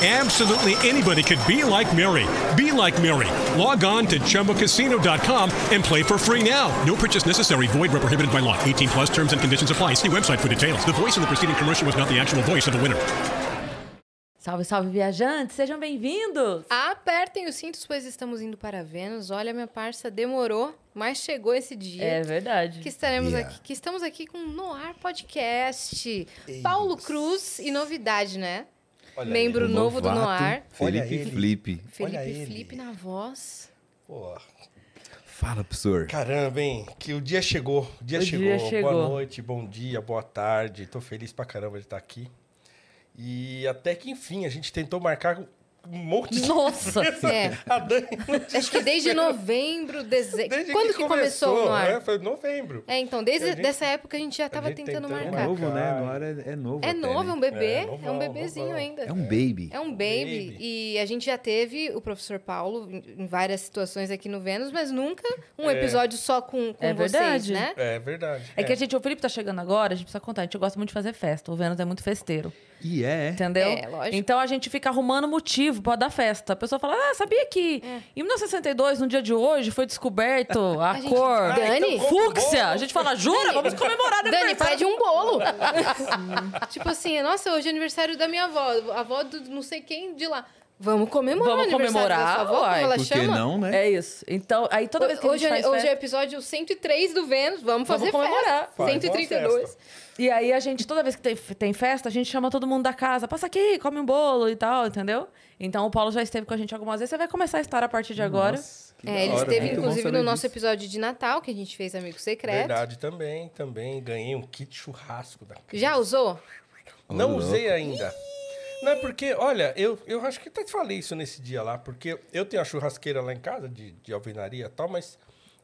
Absolutely anybody could be like Mary. Be like Mary. Log on to ChumboCasino.com and play for free now. No purchase necessary. Void where prohibited by law. 18 plus terms and conditions apply. See website for details. The voice in the preceding commercial was not the actual voice of the winner. Salve, salve, viajantes! Sejam bem-vindos! Apertem os cintos, pois estamos indo para Vênus. Olha, minha parça, demorou, mas chegou esse dia. É verdade. Que estaremos Yeah. aqui, que estamos aqui com o Noir Podcast. Paulo Cruz e novidade, né? Olha Membro aí, novo do novato, Noir. Felipe Olha ele. Felipe. Felipe Olha ele. Felipe na voz. Pô, Fala, professor. caramba, hein? Que o dia chegou. O dia, O chegou. dia chegou. Boa noite, bom dia, boa tarde. Tô feliz pra caramba de estar aqui. E até que enfim, a gente tentou marcar um monte de Nossa! É. A Dani não tinha Acho que desde novembro, dezembro. Desde Quando que, começou, o Noir? né? Foi novembro. É, então, desde A gente- dessa época a gente já tava gente tentando tentando É marcar. marcar. novo, né? No ar é, é novo. É até, novo, é né? um bebê. É, É, um bebezinho novão. ainda. É um baby. É um baby. baby. E a gente já teve o professor Paulo em várias situações aqui no Vênus, mas nunca um É. episódio só com, com É vocês, verdade. né? É verdade. É que a gente, o Felipe tá chegando agora, a gente precisa contar. A gente gosta muito de fazer festa. O Vênus é muito festeiro. E é. Entendeu? É, lógico. Então a gente fica arrumando motivo pra dar festa. A pessoa fala: Ah, sabia que em 1962, no dia de hoje, foi descoberto a, gente- cor Dani? então fúcsia. A gente fala: Jura? Vamos comemorar o Dani, aniversário pede um bolo. tipo assim, nossa, hoje é aniversário da minha avó, a avó do não sei quem de lá. Vamos comemorar Vamos o aniversário comemorar, da avó, uai. como ela Por que chama? não, né? É isso. Então, aí toda vez que a Hoje, gente é- faz hoje é festa- episódio 103 do Vênus, vamos Vamos fazer comemorar. festa. Faz uma 132. festa. E aí a gente, toda vez que tem, tem festa, a gente chama todo mundo da casa. Passa aqui, come um bolo e tal, entendeu? Então o Paulo já esteve com a gente algumas vezes. Você vai começar a estar a partir de agora. Nossa, que É, ele hora, esteve, inclusive, no nosso disso. episódio de Natal, que a gente fez Amigo Secreto. Verdade também, também. Ganhei um kit churrasco da Já usou? Não usei ainda. Não é porque, olha, eu, eu acho que até te falei isso nesse dia lá, porque eu tenho a churrasqueira lá em casa, de, de alvenaria e tal, mas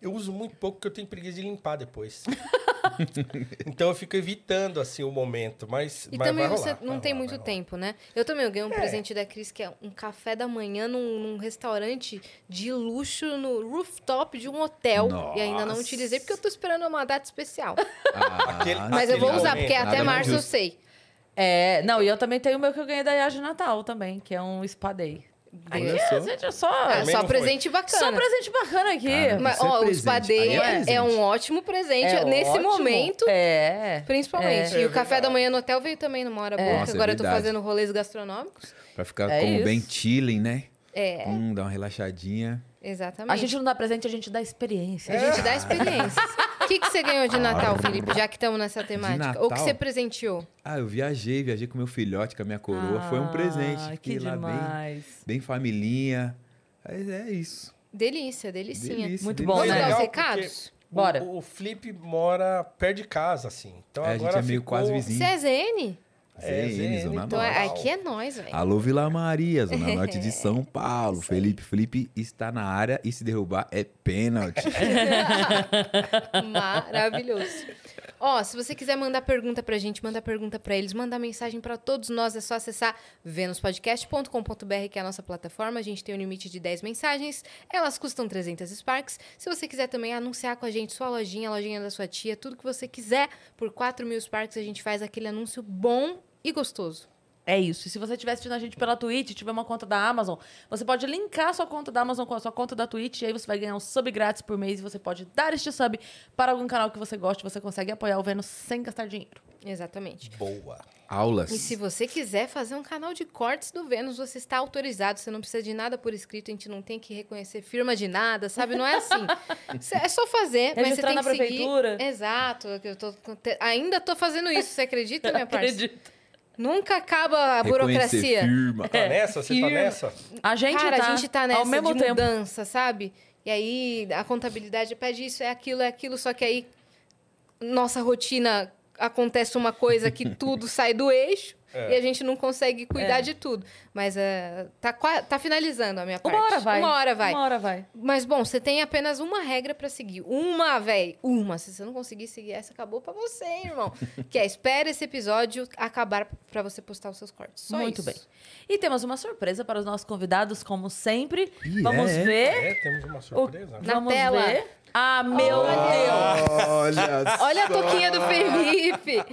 eu uso muito pouco porque eu tenho preguiça de limpar depois. então eu fico evitando, assim, o momento, mas, E mas também vai você rolar, não vai tem rolar, muito tempo, né? Eu também eu ganhei um presente da Cris, que é um café da manhã num, num restaurante de luxo no rooftop de um hotel. E ainda não Nossa. utilizei, porque eu tô esperando uma data especial. Ah, Aquele- Mas eu vou usar, momento, porque até nada março eu sei. É, não, e eu também tenho o meu que eu ganhei da de Natal também, que é um spa day. Olha Aqui, só. é só, não foi. presente bacana. só presente bacana aqui. Cara, Mas, Isso é ó, o presente. day Aí é é, presente. é um ótimo presente É nesse ótimo. momento. É. Principalmente. É. e o café É da manhã no hotel veio também numa hora boa, Nossa, que é agora eu tô fazendo rolês gastronômicos. Pra ficar É como isso. bem chilling, né? É, Hum, dar uma relaxadinha. exatamente. A gente não dá presente, a gente dá experiência. A gente dá experiências. O que, que você ganhou de Natal, Felipe, já que estamos nessa temática? Ou que você presenteou? Ah, eu viajei, viajei com meu filhote, com a minha coroa. Foi um presente. Ah, Fiquei que lá bem, demais. bem família. Mas é isso. Delícia, delicinha. Delícia, Muito delícia. bom, Vamos né? dar os Legal, recados? Bora. O, o Flip mora perto de casa, assim. Então É, a gente agora é meio ficou... quase vizinho. Você é ZN? É, ZN, ZN, Zona Então Norte. é- aqui é nós, velho. Alô, Vila Maria, Zona Norte de São Paulo. Felipe Felipe está na área e se derrubar é pênalti. Maravilhoso. Ó, se você quiser mandar pergunta pra gente, manda pergunta pra eles, mandar mensagem pra todos nós, é só acessar venuspodcast.com.br, que é a nossa plataforma. A gente tem um limite de 10 mensagens, elas custam 300 Sparks. Se você quiser também anunciar com a gente sua lojinha, a lojinha da sua tia, tudo que você quiser, por 4 mil Sparks a gente faz aquele anúncio bom e gostoso. É isso. E se você estiver assistindo a gente pela Twitch, tiver uma conta da Amazon, você pode linkar a sua conta da Amazon com a sua conta da Twitch, e aí você vai ganhar um sub grátis por mês e você pode dar este sub para algum canal que você goste, você consegue apoiar o Vênus sem gastar dinheiro. Exatamente. Boa. Aulas. E se você quiser fazer um canal de cortes do Vênus, você está autorizado. Você não precisa de nada por escrito, a gente não tem que reconhecer firma de nada, sabe? Não é assim. É só fazer, mas você tem na que seguir. prefeitura. Exato. que Eu tô, ainda tô fazendo isso, você acredita, minha parça? Acredito. Nunca acaba a burocracia. firma. Tá nessa? Você tá firme. nessa? A gente Cara, tá, a gente tá ao nessa mesmo de tempo. mudança, sabe? E aí a contabilidade pede isso, é aquilo, é aquilo, só que aí nossa rotina acontece uma coisa que tudo sai do eixo. E a gente não consegue cuidar de tudo. Mas é, tá, tá finalizando a minha parte. Uma hora vai. Uma hora vai. Uma hora vai. Mas, bom, você tem apenas uma regra pra seguir. Uma, véi. Uma. Se você não conseguir seguir essa, acabou pra você, hein, irmão. que é, espera esse episódio acabar pra você postar os seus cortes. Só Muito isso. bem. E temos uma surpresa para os nossos convidados, como sempre. Ih, Vamos é? ver. É, temos uma surpresa. Na Vamos tela. ver. Ah, meu Deus! Olha Olha a toquinha do Felipe.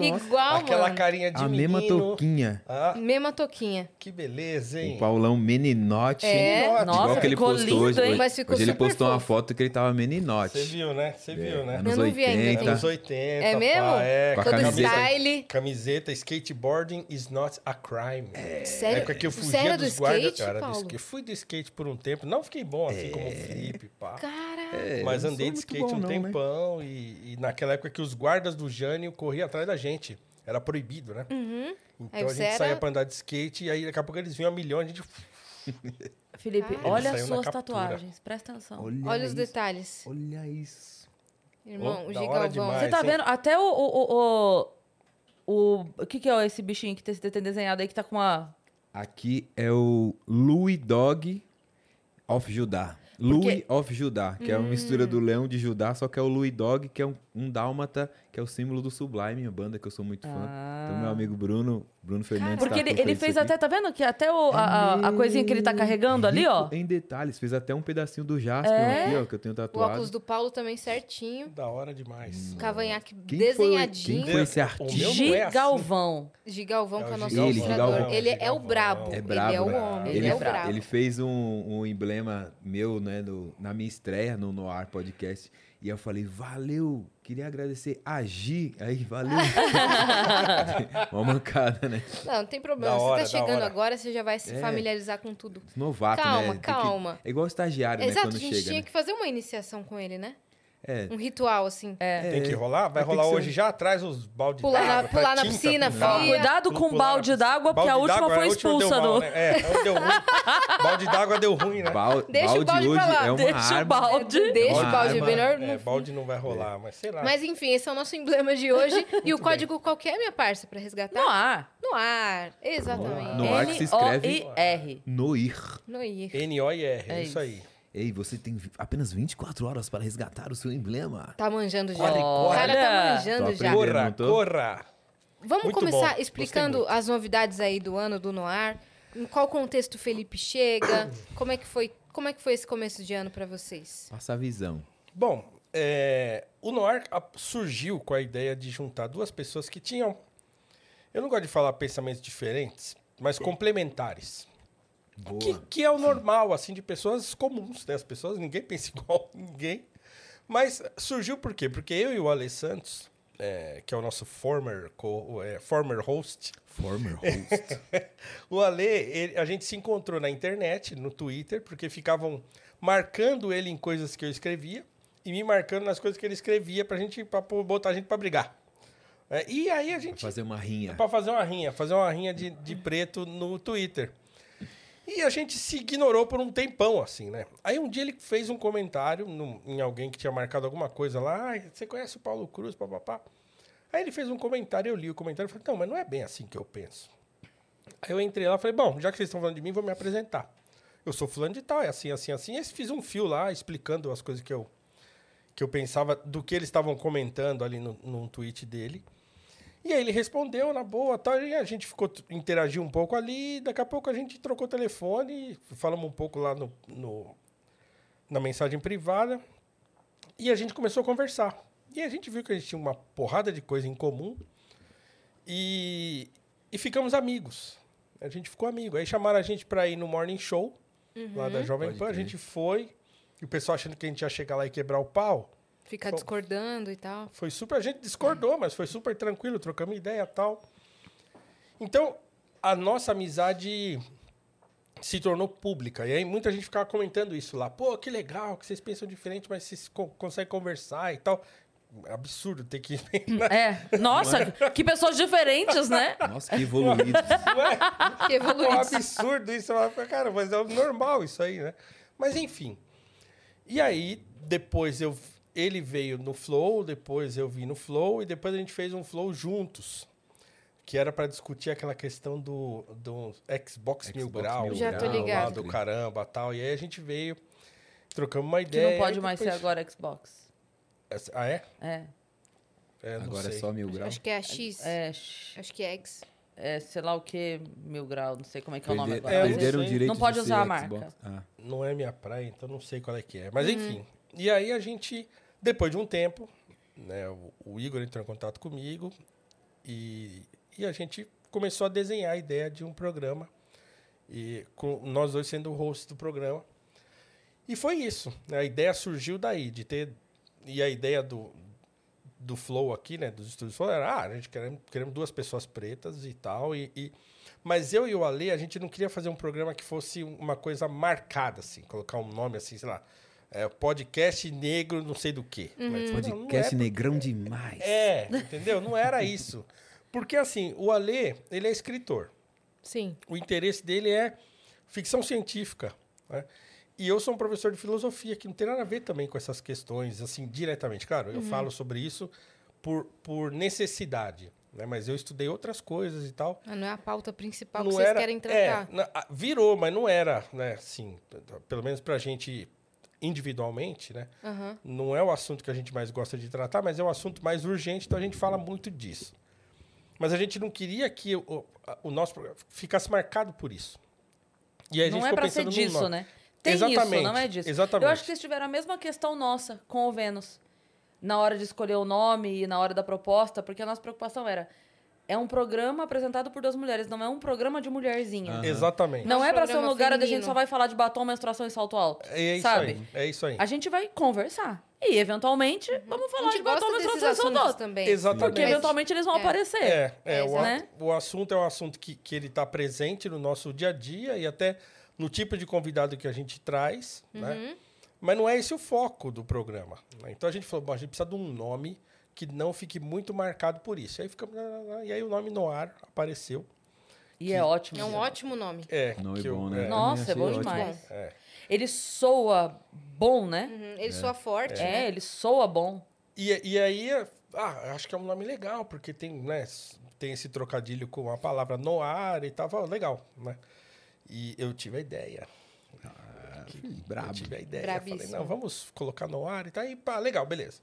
Igual, Aquela mano. carinha de A menino. mesma toquinha. Ah, Mesma toquinha. que beleza, hein? O Paulão meninote. É. Meninote. Nossa, Igual que ele ficou postou lindo, hoje. hein? Hoje, Mas ficou hoje ele super postou uma fofo. foto que ele tava meninote. Você viu, né? Você viu, né? Anos Eu não vi ainda, 80. tem. Anos 80. É mesmo? pá, é. Com a Todo camiseta. style. Camiseta, skateboarding is not a crime. É, Sério? época que eu Você fugia era do dos guardas, skate, cara. do Paulo? skate. Fui do skate por um tempo. Não fiquei bom assim como o Felipe, pá. Cara. É, Mas andei de muito skate bom um não, né? tempão e, e naquela época que os guardas do Jânio corriam atrás da gente. Era proibido, né? Uhum. Então Aí a gente era- saía pra andar de skate e aí daqui a pouco eles vinham a milhão, a gente... Felipe, Cara. olha as suas tatuagens. Presta atenção. Olha os isso. detalhes. Olha isso. Irmão, Oh, o Gigalvão. Você tá sim. vendo? Até o. O, o, o, o, o que, que é esse bichinho que você tem desenhado aí que tá com uma. Aqui é o Louis Dog of Judá. Louis of Judá, que é uma mistura Hum. do leão de Judá, só que é o Louis Dog, que é um, um dálmata, que é o símbolo do Sublime, minha banda que eu sou muito fã. Então, meu amigo Bruno, Bruno Fernandes Porque ele, tatuou ele isso fez aqui. até, tá vendo? Que até o, a, a- a coisinha que ele tá carregando ali, ó. Em detalhes, fez até um pedacinho do Jasper É? aqui, ó, que eu tenho O tatuado. óculos do Paulo também certinho. Da hora demais. Cavanhaque Quem foi o- desenhadinho. quem foi esse O artista? meu não é assim. Gigalvão. Gigalvão, que é o É o nosso Gigalvão. Ele, ilustrador. Gigalvão. Ele é o Gigalvão. brabo. É ele brabo, é o homem. Ele, Ele, é o brabo. ele fez um, um emblema meu, né, do- na minha estreia no Noir Podcast. E eu falei, valeu, queria agradecer a Gi. Aí, valeu. Uma mancada, né? Não, não tem problema. Da você hora, tá chegando agora, você já vai se É. familiarizar com tudo. Novato, Calma, né? Que- calma. É igual estagiário, Exato, né? Quando a gente chega, tinha né? que fazer uma iniciação com ele, né? É. Um ritual, assim. É. Tem que rolar? Vai rolar ser- hoje já? Traz os balde Pular na- d'água, pular traz na piscina, carro. fria. Cuidado com o Pular balde d'água, porque a última d'água, foi expulsa do. né? É, última deu ruim. balde d'água deu ruim, né? Bal- Deixa o balde pra lá. é uma Deixa o arma. balde. Deixa o balde arma, melhor. É, balde não vai rolar, mas sei lá. Mas enfim, esse é o nosso emblema de hoje. e o código qualquer, minha parça, pra resgatar? No ar. No ar. Exatamente. No ar que se escreve- N-O-I-R. Noir. No ir. N-O-I-R, é, É isso. aí. Ei, você tem apenas 24 horas para resgatar o seu emblema. Tá manjando já. Corre, O cara tá manjando já. Corra, corra. Vamos Muito começar bom. explicando as novidades aí do ano do Noir. Em qual contexto o Felipe chega? Como é que foi, como é que foi esse começo de ano pra vocês? Passa a visão. Bom, é, o Noir surgiu com a ideia de juntar duas pessoas que tinham. Eu não gosto de falar pensamentos diferentes, mas complementares. Que, que é o normal, assim, de pessoas comuns, né? As pessoas, ninguém pensa igual ninguém. Mas surgiu por quê? Porque eu e o Ale Santos, é, que é o nosso former, co- é, former host, Former host. o Ale, ele- a gente se encontrou na internet, no Twitter, porque ficavam marcando ele em coisas que eu escrevia e me marcando nas coisas que ele escrevia pra gente pra botar a gente pra brigar. É, e aí a gente fazer uma rinha. Pra fazer uma rinha, fazer uma rinha de, de preto no Twitter. E a gente se ignorou por um tempão, assim, né? Aí um dia ele fez um comentário em alguém que tinha marcado alguma coisa lá. Ah, você conhece o Paulo Cruz, papapá? Aí ele fez um comentário, eu li o comentário e falei, não, mas não é bem assim que eu penso. Aí eu entrei lá e falei, bom, já que vocês estão falando de mim, vou me apresentar. Eu sou fulano de tal, é assim, assim, assim. E fiz um fio lá explicando as coisas que eu, que eu pensava do que eles estavam comentando ali no, num tweet dele. E aí ele respondeu na boa, tal, e a gente ficou interagiu um pouco ali, daqui a pouco a gente trocou telefone, falamos um pouco lá no, no- na mensagem privada, e a gente começou a conversar. E a gente viu que a gente tinha uma porrada de coisa em comum e, e ficamos amigos. A gente ficou amigo. Aí chamaram a gente para ir no morning show lá da Jovem Pode Pan, a gente foi, e o pessoal achando que a gente ia chegar lá e quebrar o pau. Ficar Bom. discordando e tal. Foi super. A gente discordou, mas foi super tranquilo, trocamos ideia e tal. Então, a nossa amizade se tornou pública. E aí muita gente ficava comentando isso lá. Pô, que legal, que vocês pensam diferente, mas vocês co conseguem conversar e tal. Absurdo ter que. É. Nossa, que pessoas diferentes, né? Nossa, que evoluído. Que É um absurdo isso. Cara, mas é normal isso aí, né? Mas enfim. E aí, depois eu. Ele veio no Flow, depois eu vim no Flow, e depois a gente fez um Flow juntos. que era para discutir aquela questão do, do Xbox, Mil Xbox Grau. Mil Já tô lá ligado. do caramba tal. E aí a gente veio, trocamos uma Que ideia. não pode mais ser depois- agora Xbox. Ah, é? É. É, Agora é sei. só mil graus. Acho que é a X. É, Acho que é X. é sei lá o que, mil grau, não sei como é que é o nome Perder- agora. É, perderam o direito Não pode de usar ser a marca. Ah, Não é minha praia, então não sei qual é que é. Mas enfim. E aí a gente, depois de um tempo, né, o, Igor entrou em contato comigo e, e a gente começou a desenhar a ideia de um programa. E com nós dois sendo o host do programa. E foi isso. né, A ideia surgiu daí, de ter. E a ideia do, do Flow aqui, né? Dos estúdios Flow era, ah, a gente queremos, queremos duas pessoas pretas e tal. E, e- mas eu e o Ale, a gente não queria fazer um programa que fosse uma coisa marcada, assim, colocar um nome assim, sei lá. É, podcast negro, não sei do quê. Mas, não, não podcast é negrão demais. é, entendeu? Não era isso. Porque, assim, o Alê, ele é escritor. Sim. O interesse dele é ficção científica. né? E eu sou um professor de filosofia, que não tem nada a ver também com essas questões, assim, diretamente. Claro, eu falo sobre isso por, por necessidade. Né? Mas eu estudei outras coisas e tal. Ah, não é a pauta principal não que vocês era, querem tratar. É, virou, mas não era, né? Assim, pelo menos pra gente individualmente, né? Aham. Não é o assunto que a gente mais gosta de tratar, mas é um assunto mais urgente, então a gente fala muito disso. Mas a gente não queria que o, o nosso programa ficasse marcado por isso. E aí a gente Não é pra ser no disso, nome. né? Tem isso, Exatamente, não é disso. exatamente. Eu acho que vocês tiveram a mesma questão nossa com o Vênus. Na hora de escolher o nome e na hora da proposta, porque a nossa preocupação era... É um programa apresentado por duas mulheres, não é um programa de mulherzinha. Aham. Exatamente. Não É é pra ser um lugar onde a gente feminino. só vai falar de batom, menstruação e salto alto. É isso sabe? aí. É isso aí. A gente vai conversar. E, eventualmente, vamos A falar gente de batom, menstruação e salto alto. também. Exatamente. Porque, eventualmente, eles vão É. aparecer. É, é, É, o, a- né? o assunto é um assunto que, que ele está presente no nosso dia a dia e até no tipo de convidado que a gente traz, né? Mas não é esse o foco do programa. né? Então a gente falou, bom, a gente precisa de um nome que não fique muito marcado por isso. E aí, fica, e aí o nome Noir apareceu. E é ótimo. É um ótimo nome. É, Não é que eu- bom, né? é, Nossa, é bom ótimo. demais. é. Ele soa bom, né? Uhum, Ele soa forte, É, né? ele soa bom. E, e aí, ah, acho que é um nome legal, porque tem, né, tem esse trocadilho com a palavra noir e tal. Legal, né? E eu tive a ideia. Eu Brabo. tive a ideia. Brabíssimo. Falei, não, vamos colocar no ar e tá aí, pá, legal, beleza.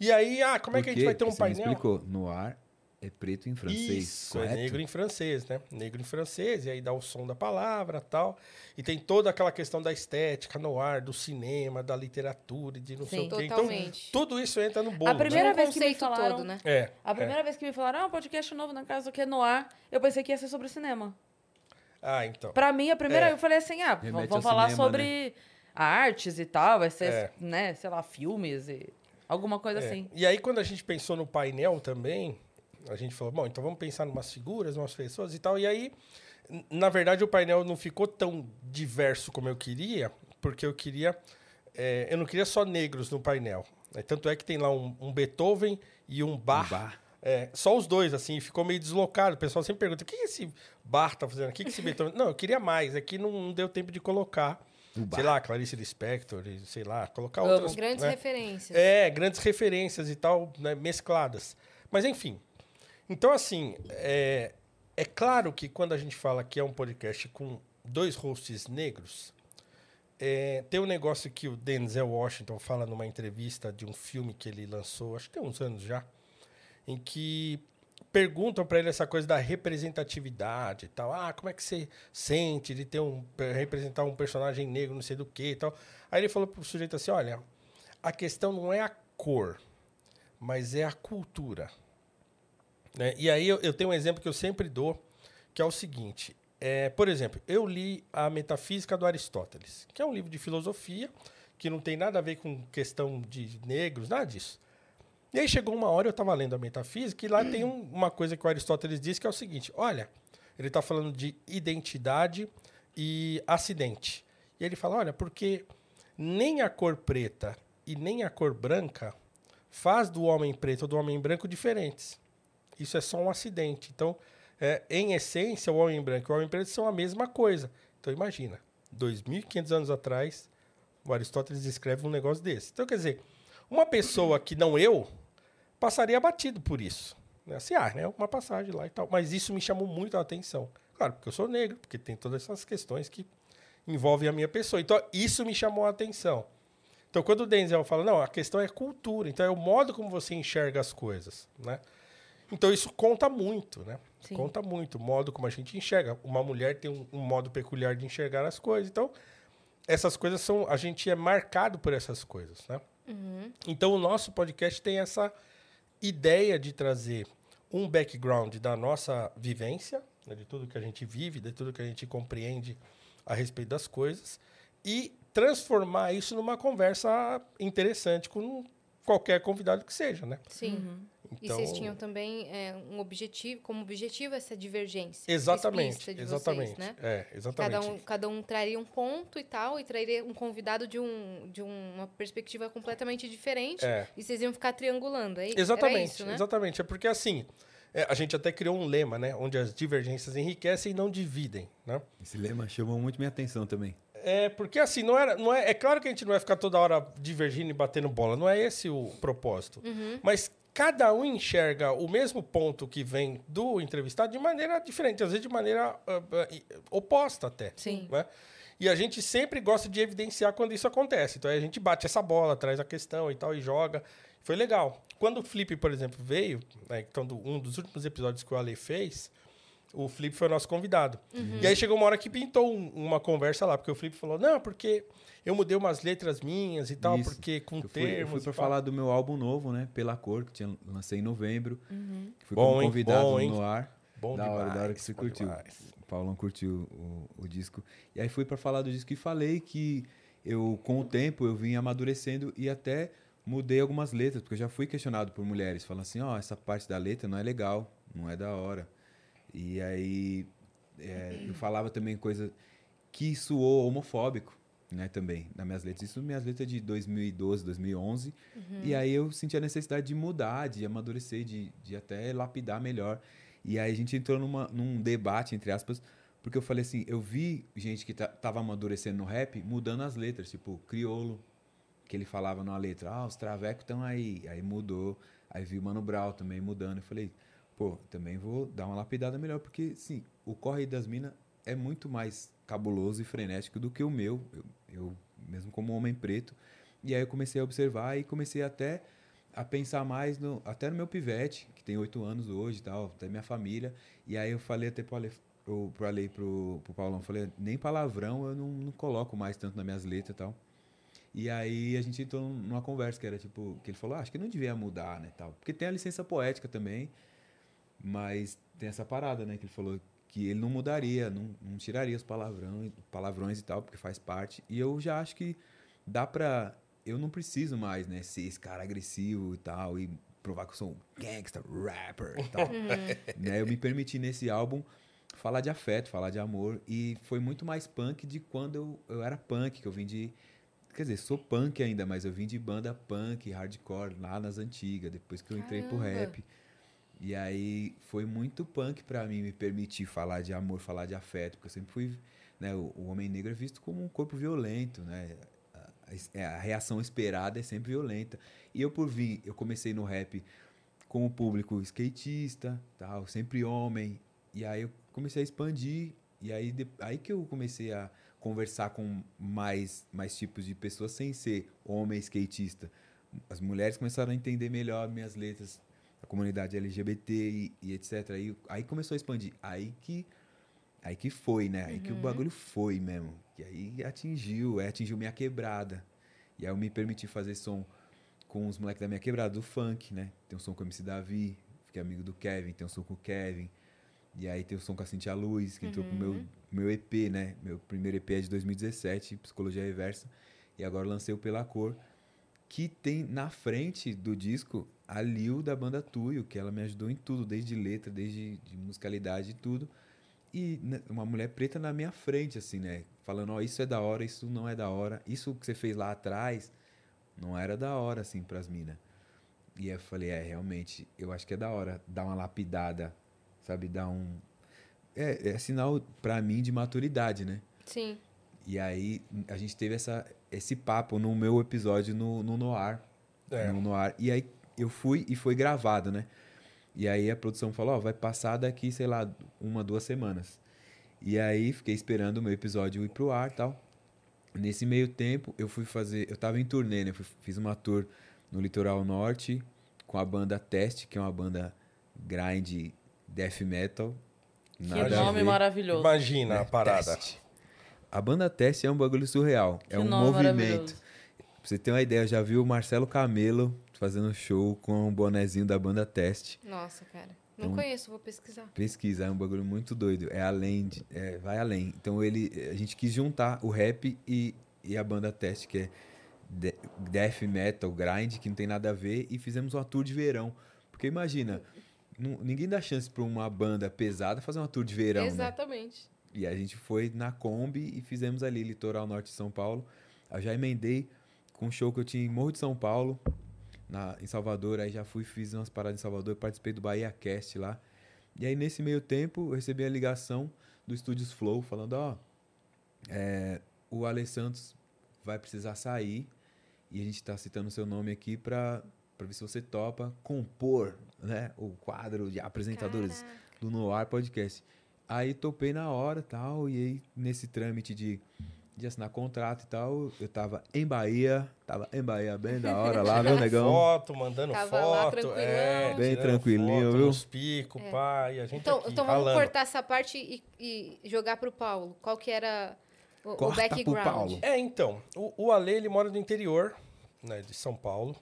E aí, ah, como é que a gente vai ter um você painel? explicou. No ar é preto em francês, Isso, correto? é negro em francês, né? Negro em francês, e aí dá o som da palavra tal. E tem toda aquela questão da estética no ar, do cinema, da literatura, e de não sei Sim. o quê. Então, tudo isso entra no bolo. A primeira Um vez que me falaram... todo, né? né? É. A primeira vez que me falaram, ah, um podcast novo na casa do que no ar, eu pensei que ia ser sobre cinema. Ah, então. Pra mim, a primeira, É. eu falei assim, ah, Remete vamos falar cinema, sobre artes e tal, vai ser, É. né, sei lá, filmes e alguma coisa É. assim. E aí, quando a gente pensou no painel também, a gente falou, bom, então vamos pensar em umas figuras, umas pessoas e tal. E aí, na verdade, o painel não ficou tão diverso como eu queria, porque eu queria. é, eu não queria só negros no painel. né? Tanto é que tem lá um, um Beethoven e um Bach. Bach. É, só os dois, assim, ficou meio deslocado. O pessoal sempre pergunta: o que esse Bach tá fazendo? O que que esse Beethoven. Não, eu queria mais. Aqui não, não deu tempo de colocar. Bach. Sei lá, Clarice Lispector, sei lá, colocar Amo. outras. Grandes né? referências. É, grandes referências e tal, né, mescladas. Mas enfim. Então, assim, é, é claro que quando a gente fala que é um podcast com dois hosts negros, é, tem um negócio que o Denzel Washington fala numa entrevista de um filme que ele lançou, acho que tem uns anos já, em que perguntam para ele essa coisa da representatividade e tal. Ah, como é que você sente de ter um representar um personagem negro, não sei do que e tal. Aí ele falou pro sujeito assim, olha, a questão não é a cor, mas é a cultura. Né? E aí eu, eu tenho um exemplo que eu sempre dou, que é o seguinte. É, por exemplo, eu li a Metafísica do Aristóteles, que é um livro de filosofia, que não tem nada a ver com questão de negros, nada disso. E aí chegou uma hora, eu estava lendo a Metafísica, e lá tem um- uma coisa que o Aristóteles diz, que é o seguinte, olha, ele está falando de identidade e acidente. E ele fala, olha, porque nem a cor preta e nem a cor branca faz do homem preto ou do homem branco diferentes. Isso é só um acidente. Então, é, em essência, o homem branco e o homem preto são a mesma coisa. Então, imagina, 2.500 anos atrás, o Aristóteles escreve um negócio desse. Então, quer dizer, uma pessoa que não eu passaria batido por isso. Né? Assim, ah, né? Uma passagem lá e tal. Mas isso me chamou muito a atenção. Claro, porque eu sou negro, porque tem todas essas questões que envolvem a minha pessoa. Então, isso me chamou a atenção. Então, quando o Denzel fala, não, a questão é cultura, então é o modo como você enxerga as coisas, né? Então, isso conta muito, né? Sim. Conta muito, o modo como a gente enxerga. Uma mulher tem um, um modo peculiar de enxergar as coisas. Então, essas coisas são... A gente é marcado por essas coisas, né? Então, o nosso podcast tem essa ideia de trazer um background da nossa vivência, né, de tudo que a gente vive, de tudo que a gente compreende a respeito das coisas, e transformar isso numa conversa interessante com qualquer convidado que seja, né? Sim. E Então- vocês tinham também é, um objetivo, como objetivo essa divergência. Exatamente, exatamente. Vocês, né? É, exatamente. Cada um, cada um traria um ponto e tal, e traria um convidado de, um, de uma perspectiva completamente diferente. É. E vocês iam ficar triangulando, é Exatamente, isso, né? exatamente. É porque assim, é, a gente até criou um lema, né? Onde as divergências enriquecem e não dividem, né? Esse lema chamou muito minha atenção também. É, porque assim, não era, não é, é claro que a gente não vai ficar toda hora divergindo e batendo bola, não é esse o propósito. Uhum. Mas cada um enxerga o mesmo ponto que vem do entrevistado de maneira diferente, às vezes de maneira i- oposta até. Sim. né? E a gente sempre gosta de evidenciar quando isso acontece. Então a gente bate essa bola, traz a questão e tal, e joga. Foi legal. Quando o Flip, por exemplo, veio, né, então um dos últimos episódios que o Ale fez, o Flip foi o nosso convidado. Uhum. E aí chegou uma hora que pintou um- uma conversa lá, porque o Flip falou: não, porque eu mudei umas letras minhas e tal, Isso. porque com Eu fui, eu termos. fui e pra pá." falar do meu álbum novo, né? Pela Cor, que tinha, lancei em novembro. Fui Bom, como convidado Bom, no ar. Bom da hora, da hora demais, que você curtiu. demais. O Paulão curtiu o, o disco. E aí fui pra falar do disco e falei que eu, com o tempo, eu vim amadurecendo e até mudei algumas letras, porque eu já fui questionado por mulheres, falando assim, ó, essa parte da letra não é legal, não é da hora. E aí é, eu falava também coisa que soou homofóbico, né, também, nas minhas letras. Isso minhas letras de 2012, 2011. E aí eu senti a necessidade de mudar, de amadurecer, de, de até lapidar melhor. E aí a gente entrou numa, num debate, entre aspas, porque eu falei assim, eu vi gente que ta- tava amadurecendo no rap, mudando as letras, tipo, criolo, que ele falava numa letra, ah, os travecos estão aí. Aí mudou. Aí vi o Mano Brown também mudando. Eu falei, pô, também vou dar uma lapidada melhor, porque, sim, o Corre das Minas é muito mais cabuloso e frenético do que o meu, eu, eu mesmo como homem preto. E aí eu comecei a observar e comecei até a pensar mais no, até no meu pivete, que tem oito anos hoje e tal, até minha família. E aí eu falei até pro Ale, pro, pro Ale, pro, pro Paulão, falei, nem palavrão eu não, não coloco mais tanto nas minhas letras e tal. E aí a gente entrou numa conversa que era tipo, que ele falou, ah, acho que não devia mudar, né, tal. Porque tem a licença poética também, mas tem essa parada, né, que ele falou que ele não mudaria, não, não tiraria os palavrões, palavrões e tal, porque faz parte. E eu já acho que dá pra eu não preciso mais, né, ser esse cara agressivo e tal e provar que eu sou um gangster rapper e tal. né, eu me permiti nesse álbum falar de afeto, falar de amor e foi muito mais punk de quando eu, eu era punk, que eu vim de Quer dizer, sou punk ainda, mas eu vim de banda punk, hardcore, lá nas antigas, depois que eu entrei pro Caramba. rap. E aí foi muito punk pra mim me permitir falar de amor, falar de afeto, porque eu sempre fui, né, o, o homem negro é visto como um corpo violento, né? A, a- a reação esperada é sempre violenta. E eu por vir, eu comecei no rap com o público skatista, tal, sempre homem. E aí eu comecei a expandir e aí de- aí que eu comecei a conversar com mais mais tipos de pessoas sem ser homem skatista. As mulheres começaram a entender melhor minhas letras, comunidade LGBT e, e etc. Aí, aí começou a expandir. Aí que aí que foi, né? Aí que o bagulho foi mesmo. E aí atingiu, aí atingiu minha quebrada. E aí eu me permiti fazer som com os moleques da minha quebrada, do funk, né? Tem um som com o MC Davi, fiquei amigo do Kevin, tem um som com o Kevin. E aí tem o som com a Cintia Luz, que entrou pro meu, meu EP, né? Meu primeiro EP é de 2017, Psicologia Reversa. E agora lancei o Pela Cor, que tem na frente do disco a Lil da banda Tuyo, que ela me ajudou em tudo, desde letra, desde de musicalidade e tudo. E né, uma mulher preta na minha frente, assim, né? Falando, ó, isso é da hora, isso não é da hora. Isso que você fez lá atrás não era da hora, assim, pras minas. E aí eu falei, é, realmente, eu acho que é da hora dar uma lapidada, sabe? Dar um... É, é sinal, pra mim, de maturidade, né? Sim. E aí a gente teve essa, esse papo no meu episódio no, no Noir. É. No Noir. E aí eu fui e foi gravado, né? E aí a produção falou, ó, vai passar daqui, sei lá, uma, duas semanas. E aí fiquei esperando o meu episódio ir pro ar e tal. Nesse meio tempo, eu fui fazer. Eu tava em turnê, né? Fiz uma tour no litoral norte com a banda Test, que é uma banda grind death metal. Que Nada a nome ver. maravilhoso. Imagina a parada. Test. A banda Test é um bagulho surreal. Que é um movimento. Pra você ter uma ideia, eu já vi o Marcelo Camelo fazendo show com o bonezinho da banda Test. Nossa, cara. Não Então- conheço, vou pesquisar. Pesquisa, é um bagulho muito doido. É além, de, é, vai além. Então ele, a gente quis juntar o rap e, e a banda Test, que é de- death metal, grind, que não tem nada a ver, e fizemos uma tour de verão. Porque imagina, ninguém dá chance pra uma banda pesada fazer uma tour de verão, né? Exatamente. E a gente foi na Kombi e fizemos ali, Litoral Norte de São Paulo. Eu já emendei com um show que eu tinha em Morro de São Paulo, na, em Salvador. Aí já fui, fiz umas paradas em Salvador, participei do Bahia Cast lá. E aí, nesse meio tempo, eu recebi a ligação do Estúdios Flow, falando, ó, é, o Ale Santos vai precisar sair e a gente está citando seu nome aqui para ver se você topa compor né, o quadro de apresentadores do Noir Podcast. Aí topei na hora tal, e aí nesse trâmite de, de assinar contrato e tal, eu tava em Bahia, tava em Bahia bem da hora lá, meu negão. Foto, mandando Tava lá, foto. é, Bem tranquilinho, foto viu? Nos picos, pá, e a gente Então, aqui, então vamos cortar essa parte e, e jogar pro Paulo. Qual que era o, o Corta pro background? Paulo. É, então, o, o Ale, ele mora no interior, né, de São Paulo,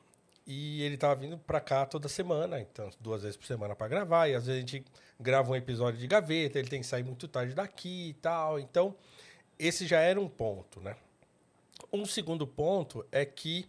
e ele tava vindo pra cá toda semana, então, duas vezes por semana pra gravar, e às vezes a gente grava um episódio de gaveta, ele tem que sair muito tarde daqui e tal, então, esse já era um ponto, né? Um segundo ponto é que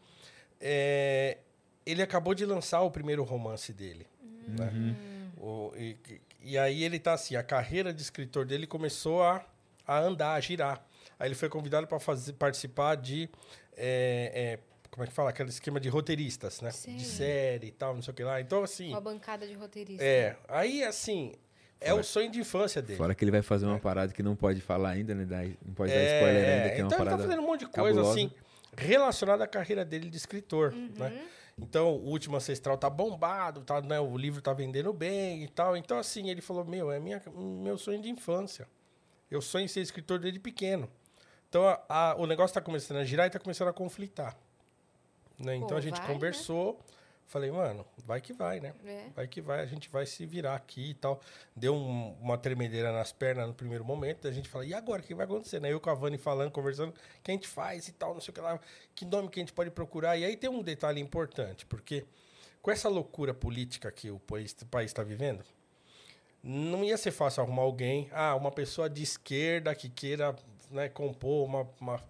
é, ele acabou de lançar o primeiro romance dele, né? O- e, e aí ele tá assim, a carreira de escritor dele começou a, a andar, a girar. Aí ele foi convidado para participar de. é, é, como é que fala? Aquele esquema de roteiristas, né? Sim. De série e tal, não sei o que lá. Então, assim. Uma bancada de roteirista. É. Aí, assim. É o sonho de infância dele. Fora que ele vai fazer uma parada que não pode falar ainda, né? Não pode dar É, spoiler é. ainda, que é uma então ele parada tá fazendo um monte de coisa, cabulosa. assim, relacionada à carreira dele de escritor, né? Então, o Último Ancestral tá bombado, tá, né? o livro tá vendendo bem e tal. Então, assim, ele falou, meu, é minha, meu sonho de infância. Eu sonho em ser escritor desde pequeno. Então, a- a- o negócio tá começando a girar e tá começando a conflitar. né? Então, Pô, a gente vai, né? Falei, mano, vai que vai, né? É. Vai que vai, a gente vai se virar aqui e tal. Deu um- uma tremedeira nas pernas no primeiro momento, a gente fala, e agora, o que vai acontecer? Né? Eu com a Vani falando, conversando, o que a gente faz e tal, não sei o que lá, que nome que a gente pode procurar. E aí tem um detalhe importante, porque com essa loucura política que o país está vivendo, não ia ser fácil arrumar alguém, ah, uma pessoa de esquerda que queira né, compor uma, uma,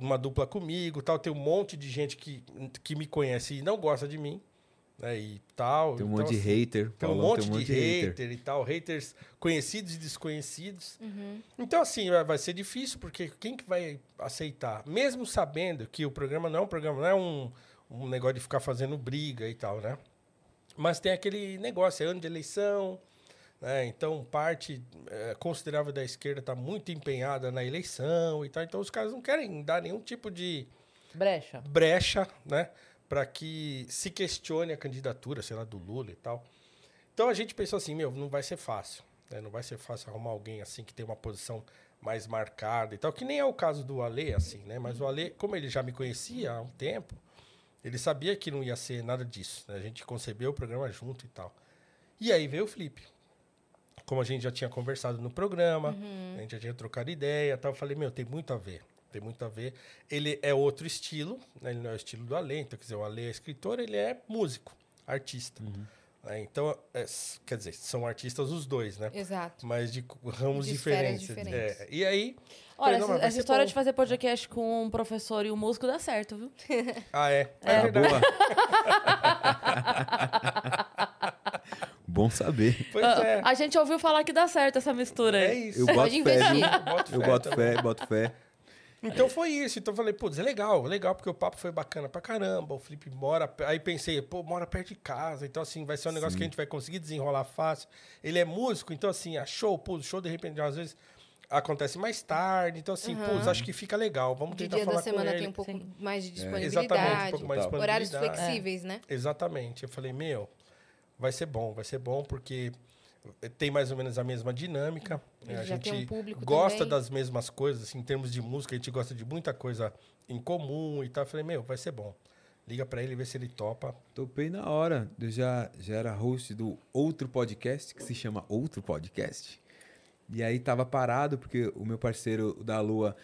uma dupla comigo, tal. Tem um monte de gente que, que me conhece e não gosta de mim, né, e tal. Tem um Então, monte de assim, hater. tem um monte, tem um monte de, hater. e tal, haters conhecidos e desconhecidos. Então, assim, vai, vai ser difícil, porque quem que vai aceitar? Mesmo sabendo que o programa não é um programa, não é um, um negócio de ficar fazendo briga e tal, né? Mas tem aquele negócio, é ano de eleição, né? Então, parte eh, considerável da esquerda está muito empenhada na eleição e tal. Então, os caras não querem dar nenhum tipo de Brecha. brecha, né, para que se questione a candidatura, sei lá, do Lula e tal. Então a gente pensou assim, meu, não vai ser fácil, né? Não vai ser fácil arrumar alguém assim que tem uma posição mais marcada e tal, que nem é o caso do Ale, assim, né? Mas o Ale, como ele já me conhecia há um tempo, ele sabia que não ia ser nada disso. né? A gente concebeu o programa junto e tal. E aí veio o Felipe. Como a gente já tinha conversado no programa, a gente já tinha trocado ideia e tal, eu falei, meu, tem muito a ver. Tem muito a ver. Ele é outro estilo, né? ele não é o estilo do Ale. Então, quer dizer, o Ale é escritor, ele é músico, artista. né? Então, é, quer dizer, são artistas os dois, né? Exato. Mas de ramos De diferentes. diferentes. É, E aí. Olha, essa, essa história bom. de fazer podcast com um professor e um músico dá certo, viu? Ah, é. É, verdade. boa. Bom saber. Pois Ah, é. A gente ouviu falar que dá certo essa mistura aí. É isso. Eu Pode boto fé, Eu fé boto fé, boto fé. Então foi isso. Então eu falei, putz, é legal, legal, porque o papo foi bacana pra caramba. O Felipe mora. Aí pensei, pô, mora perto de casa. Então, assim, vai ser um negócio que a gente vai conseguir desenrolar fácil. Ele é músico, então, assim, a show, pô, show de repente, às vezes, acontece mais tarde. Então, assim, pô, acho que fica legal. Vamos De tentar dia falar da semana com ele. tem um pouco Sim. mais de Exatamente, um disponibilidade. pouco mais de Total. Horários disponibilidade. flexíveis, né? Exatamente. Eu falei, meu, vai ser bom, vai ser bom porque tem mais ou menos a mesma dinâmica. Ele a gente um gosta também. das mesmas coisas, assim, em termos de música, a gente gosta de muita coisa em comum e tal. Eu falei, meu, vai ser bom. Liga pra ele, vê se ele topa. Topei na hora. Eu já, já era host do outro podcast, que se chama Outro Podcast. E aí tava parado, porque o meu parceiro da Lua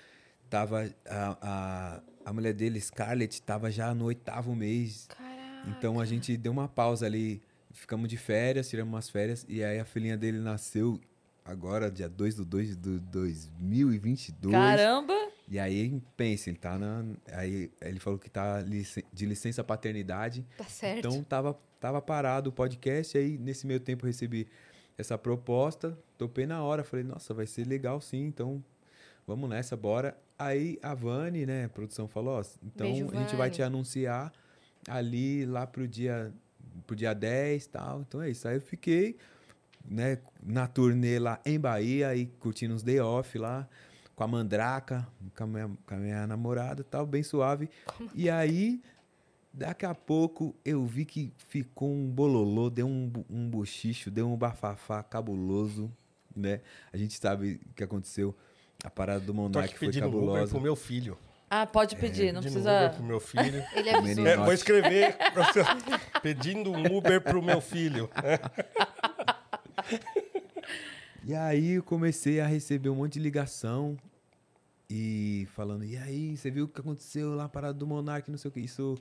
tava. A, a, a mulher dele, Scarlett, tava já no oitavo mês. Caraca. Então a gente deu uma pausa ali. Ficamos de férias, tiramos umas férias. E aí a filhinha dele nasceu agora, dia 2 do 2 do 2022. Caramba! E aí, pensa, ele tá na. Aí ele falou que tá de licença paternidade. Tá certo. Então tava, tava parado o podcast, aí nesse meio tempo recebi essa proposta, topei na hora, falei, nossa, vai ser legal sim, então vamos nessa, bora. Aí a Vani, né, a produção falou, ó, então Beijo, a gente vai te anunciar ali lá pro dia, pro dia 10 e tal, então é isso. Aí eu fiquei, né, na turnê lá em Bahia, aí curtindo uns day off lá, com a Mandraca, com a minha, com a minha namorada e tal, bem suave. E aí, daqui a pouco, eu vi que ficou um bololô, deu um, um bochicho, deu um bafafá cabuloso, né? A gente sabe o que aconteceu. A parada do Monark foi pedindo Uber cabulosa. pro meu filho. Ah, pode pedir, não Pedindo precisa. Uber pro meu filho. Ele é. É, vou escrever. pra você- pedindo um Uber pro meu filho. E aí eu comecei a receber um monte de ligação e falando, e aí, você viu o que aconteceu lá, a parada do Monark, não sei o que. Isso,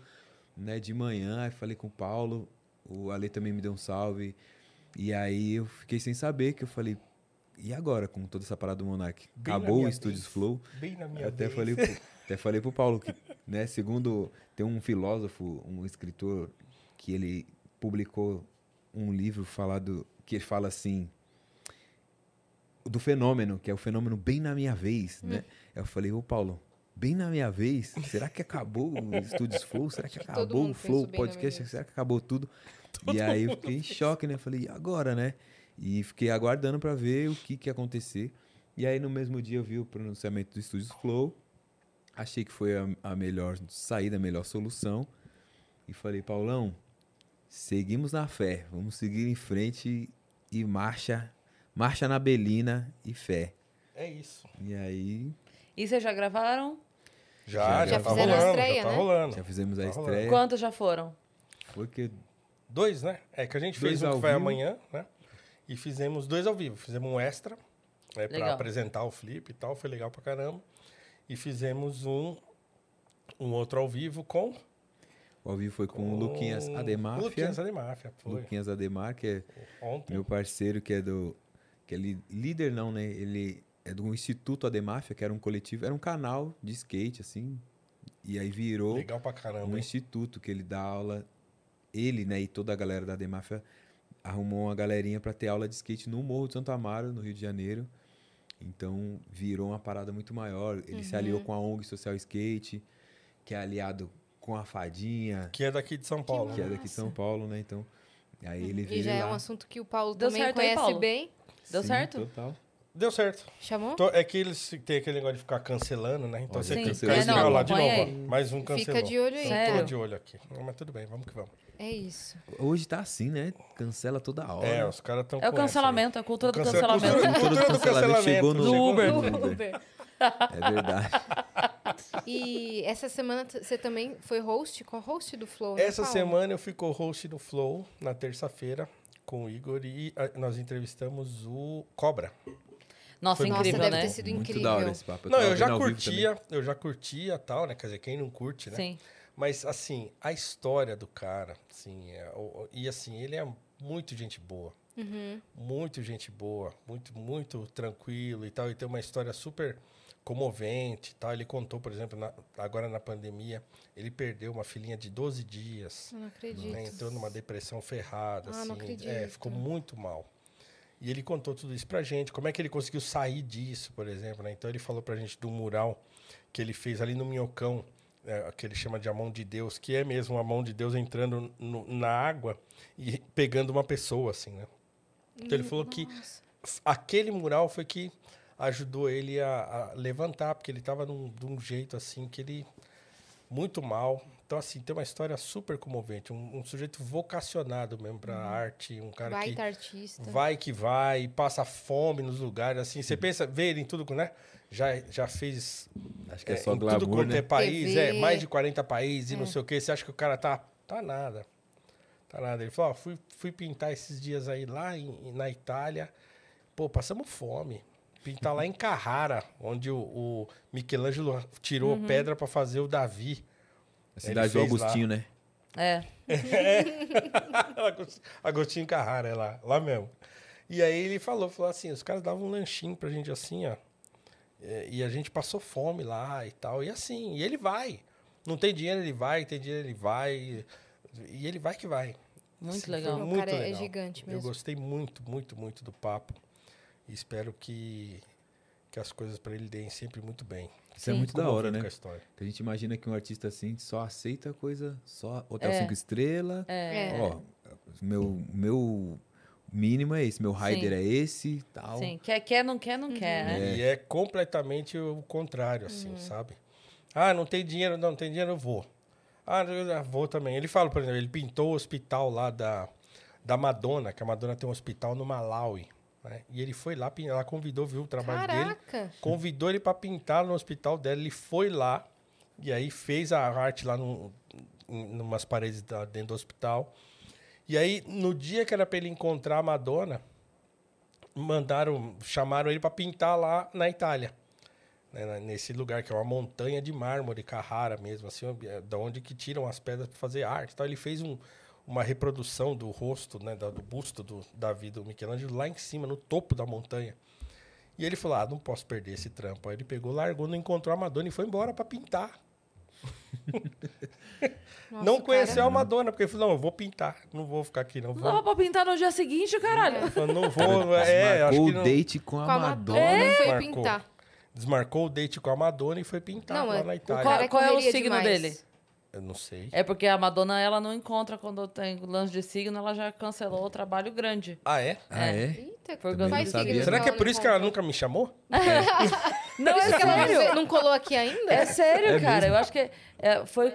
né, de manhã, aí falei com o Paulo, o Ale também me deu um salve. E aí eu fiquei sem saber, que eu falei, e agora com toda essa parada do Monark? Bem na Acabou o vez. Flow? Bem na minha Eu até vez. falei, até falei pro Paulo que, né, segundo tem um filósofo, um escritor que ele publicou um livro falado que ele fala assim do fenômeno, que é o fenômeno bem na minha vez, né? Eu falei, ô Paulo, bem na minha vez, será que acabou o Studios Flow? Será que todo acabou o Flow minha podcast? Será que acabou tudo? e aí eu fiquei em choque, né? Falei, e agora, né? E fiquei aguardando pra ver o que que ia acontecer. E aí no mesmo dia eu vi o pronunciamento do Studios Flow. Achei que foi a, a melhor saída, a melhor solução. E falei, Paulão, seguimos na fé. Vamos seguir em frente e marcha, marcha na Belina e fé. É isso. E aí E vocês já gravaram? Já, Já já, tá fizeram a rolando. estreia, já tá né? rolando. já fizemos a Tá rolando. estreia. Quantos já foram? Foi que Dois, né? É que a gente Dois fez um que vai vivo. amanhã, né? E fizemos dois ao vivo. Fizemos um extra, né? Pra Legal. apresentar o flip e tal. Foi legal pra caramba. E fizemos um, um outro ao vivo com... o ao vivo foi com o Luquinhas com- Ademáfia. Luquinhas Ademáfia, foi. Luquinhas Ademar, que é Ontem. meu parceiro, que é do. Que é líder, não, né? Ele é do Instituto Ademáfia, que era um coletivo, era um canal de skate, assim. E aí virou Legal pra caramba. um hein? instituto que ele dá aula. Ele, né, e toda a galera da Ademáfia arrumou uma galerinha para ter aula de skate no Morro de Santo Amaro, no Rio de Janeiro. Então virou uma parada muito maior. Ele se Uhum. aliou com a ONG Social Skate, que é aliado com a Fadinha, Que é daqui de São Paulo. que é né? daqui de São Paulo, né? Então, aí ele veio E já é lá. um assunto que o Paulo Deu também certo aí, conhece Paulo? bem. Deu Sim, certo? Total. Deu certo. Chamou? Tô- é que eles têm aquele negócio de ficar cancelando, né? Então Olha, você tem que cancelou. ficar É, lá de novo. aí. Mais um cancelou. Fica de olho aí, Tô Sério? de olho aqui. Mas tudo bem, vamos que vamos. É isso. Hoje tá assim, né? Cancela toda hora. É, os caras estão É o cancelamento, a cultura do Cancela- cancelamento. cultura- Cultura do cancelamento chegou no Do Uber. no Uber. É verdade. E essa semana você também foi host? Qual host do Flow? né, Essa Paulo? semana eu fui co-host do Flow, na terça-feira, com o Igor, e nós entrevistamos o Cobra. Nossa, Foi- Nossa, incrível, deve né? ter sido Muito incrível. da hora esse papo. Não, tava eu já curtia, eu já curtia tal, né? Quer dizer, quem não curte, né? Sim. Mas, assim, a história do cara, assim, é, e assim, ele é muito gente boa. Muito gente boa, muito, muito tranquilo e tal. E tem uma história super comovente e tal. Ele contou, por exemplo, na- agora na pandemia, ele perdeu uma filhinha de 12 dias. Eu não acredito. né? Entrou numa depressão ferrada, Ah, assim. É, ficou muito mal. E ele contou tudo isso pra gente, como é que ele conseguiu sair disso, por exemplo, né? Então ele falou pra gente do mural que ele fez ali no Minhocão, é, que ele chama de a mão de Deus, que é mesmo a mão de Deus entrando no- na água e pegando uma pessoa, assim, né? Então ele falou que f- aquele mural foi que ajudou ele a, a levantar, porque ele estava num, de um jeito assim que ele muito mal, Então, assim, tem uma história super comovente. Um, um sujeito vocacionado mesmo pra arte, um cara Baita que artista. vai que vai, passa fome nos lugares, assim. Você pensa, vê ele em tudo, né? Já, já fez Acho que é, é, só em tudo glamour, quanto né? é país, é, TV. mais de 40 países e não sei o quê. Você acha que o cara tá. Tá nada. Tá nada. Ele falou: ó, fui, fui pintar esses dias aí lá em- na Itália. Pô, passamos fome. Pintar lá em Carrara, onde o, o Michelangelo tirou Uhum. pedra pra fazer o Davi. A cidade do fez lá. Agostinho, né? É. Agostinho- Agostinho Carrara, é lá, lá mesmo. E aí ele falou, falou assim, os caras davam um lanchinho pra gente assim, ó. É, E a gente passou fome lá e tal. E assim, e ele vai. Não tem dinheiro, ele vai, tem dinheiro, ele vai. E ele vai que vai. Muito Assim, legal. foi O muito cara é legal. gigante Eu mesmo. gostei muito, muito, muito do papo. E espero que, que as coisas pra ele deem sempre muito bem. Isso é Sim. muito da hora, né? a a gente imagina que um artista assim só aceita coisa, só hotel É. cinco estrelas. É. Ó, meu, meu mínimo é esse, meu rider Sim. é esse tal. Sim. Quer, quer, não quer, não quer, né? E é completamente o contrário, assim, sabe? Ah, não tem dinheiro, não tem dinheiro, eu vou. Ah, eu vou também. Ele fala, por exemplo, ele pintou o hospital lá da, da Madonna, que a Madonna tem um hospital no Malawi. né? E ele foi lá, ela convidou, viu o trabalho dele, Caraca. convidou ele para pintar no hospital dela. Ele foi lá e aí fez a arte lá no, em numas paredes da- dentro do hospital. E aí, no dia que era para ele encontrar a Madonna, mandaram, chamaram ele para pintar lá na Itália. né, nesse lugar que é uma montanha de mármore, Carrara mesmo, assim, é da onde que tiram as pedras para fazer arte. Então ele fez um- uma reprodução do rosto, né, do busto do Davi do Michelangelo lá em cima, no topo da montanha. E ele falou: "Ah, não posso perder esse trampo". Aí ele pegou, largou, não encontrou a Madonna e foi embora para pintar. Nossa, não o conheceu cara- a Madonna, porque ele falou: "Não, eu vou pintar, não vou ficar aqui não Não vou". dava pra pintar no dia seguinte, caralho. Ele falou, não vou, é, acho Desmarcou que o não. date com a, Com a Madonna. Madonna e foi pintar. Desmarcou o date com a Madonna e foi pintar Não, lá é- na o Itália. Qual- qual é o signo demais. dele? Eu não sei. É porque a Madonna, ela não encontra quando tem lance de signo, ela já cancelou o trabalho grande. Ah, é? Ah, é? Eita, Por Será que é por isso que ela nunca me chamou? Não, é não, sério. não colou aqui ainda? É sério, É cara. mesmo? Eu acho que é, foi.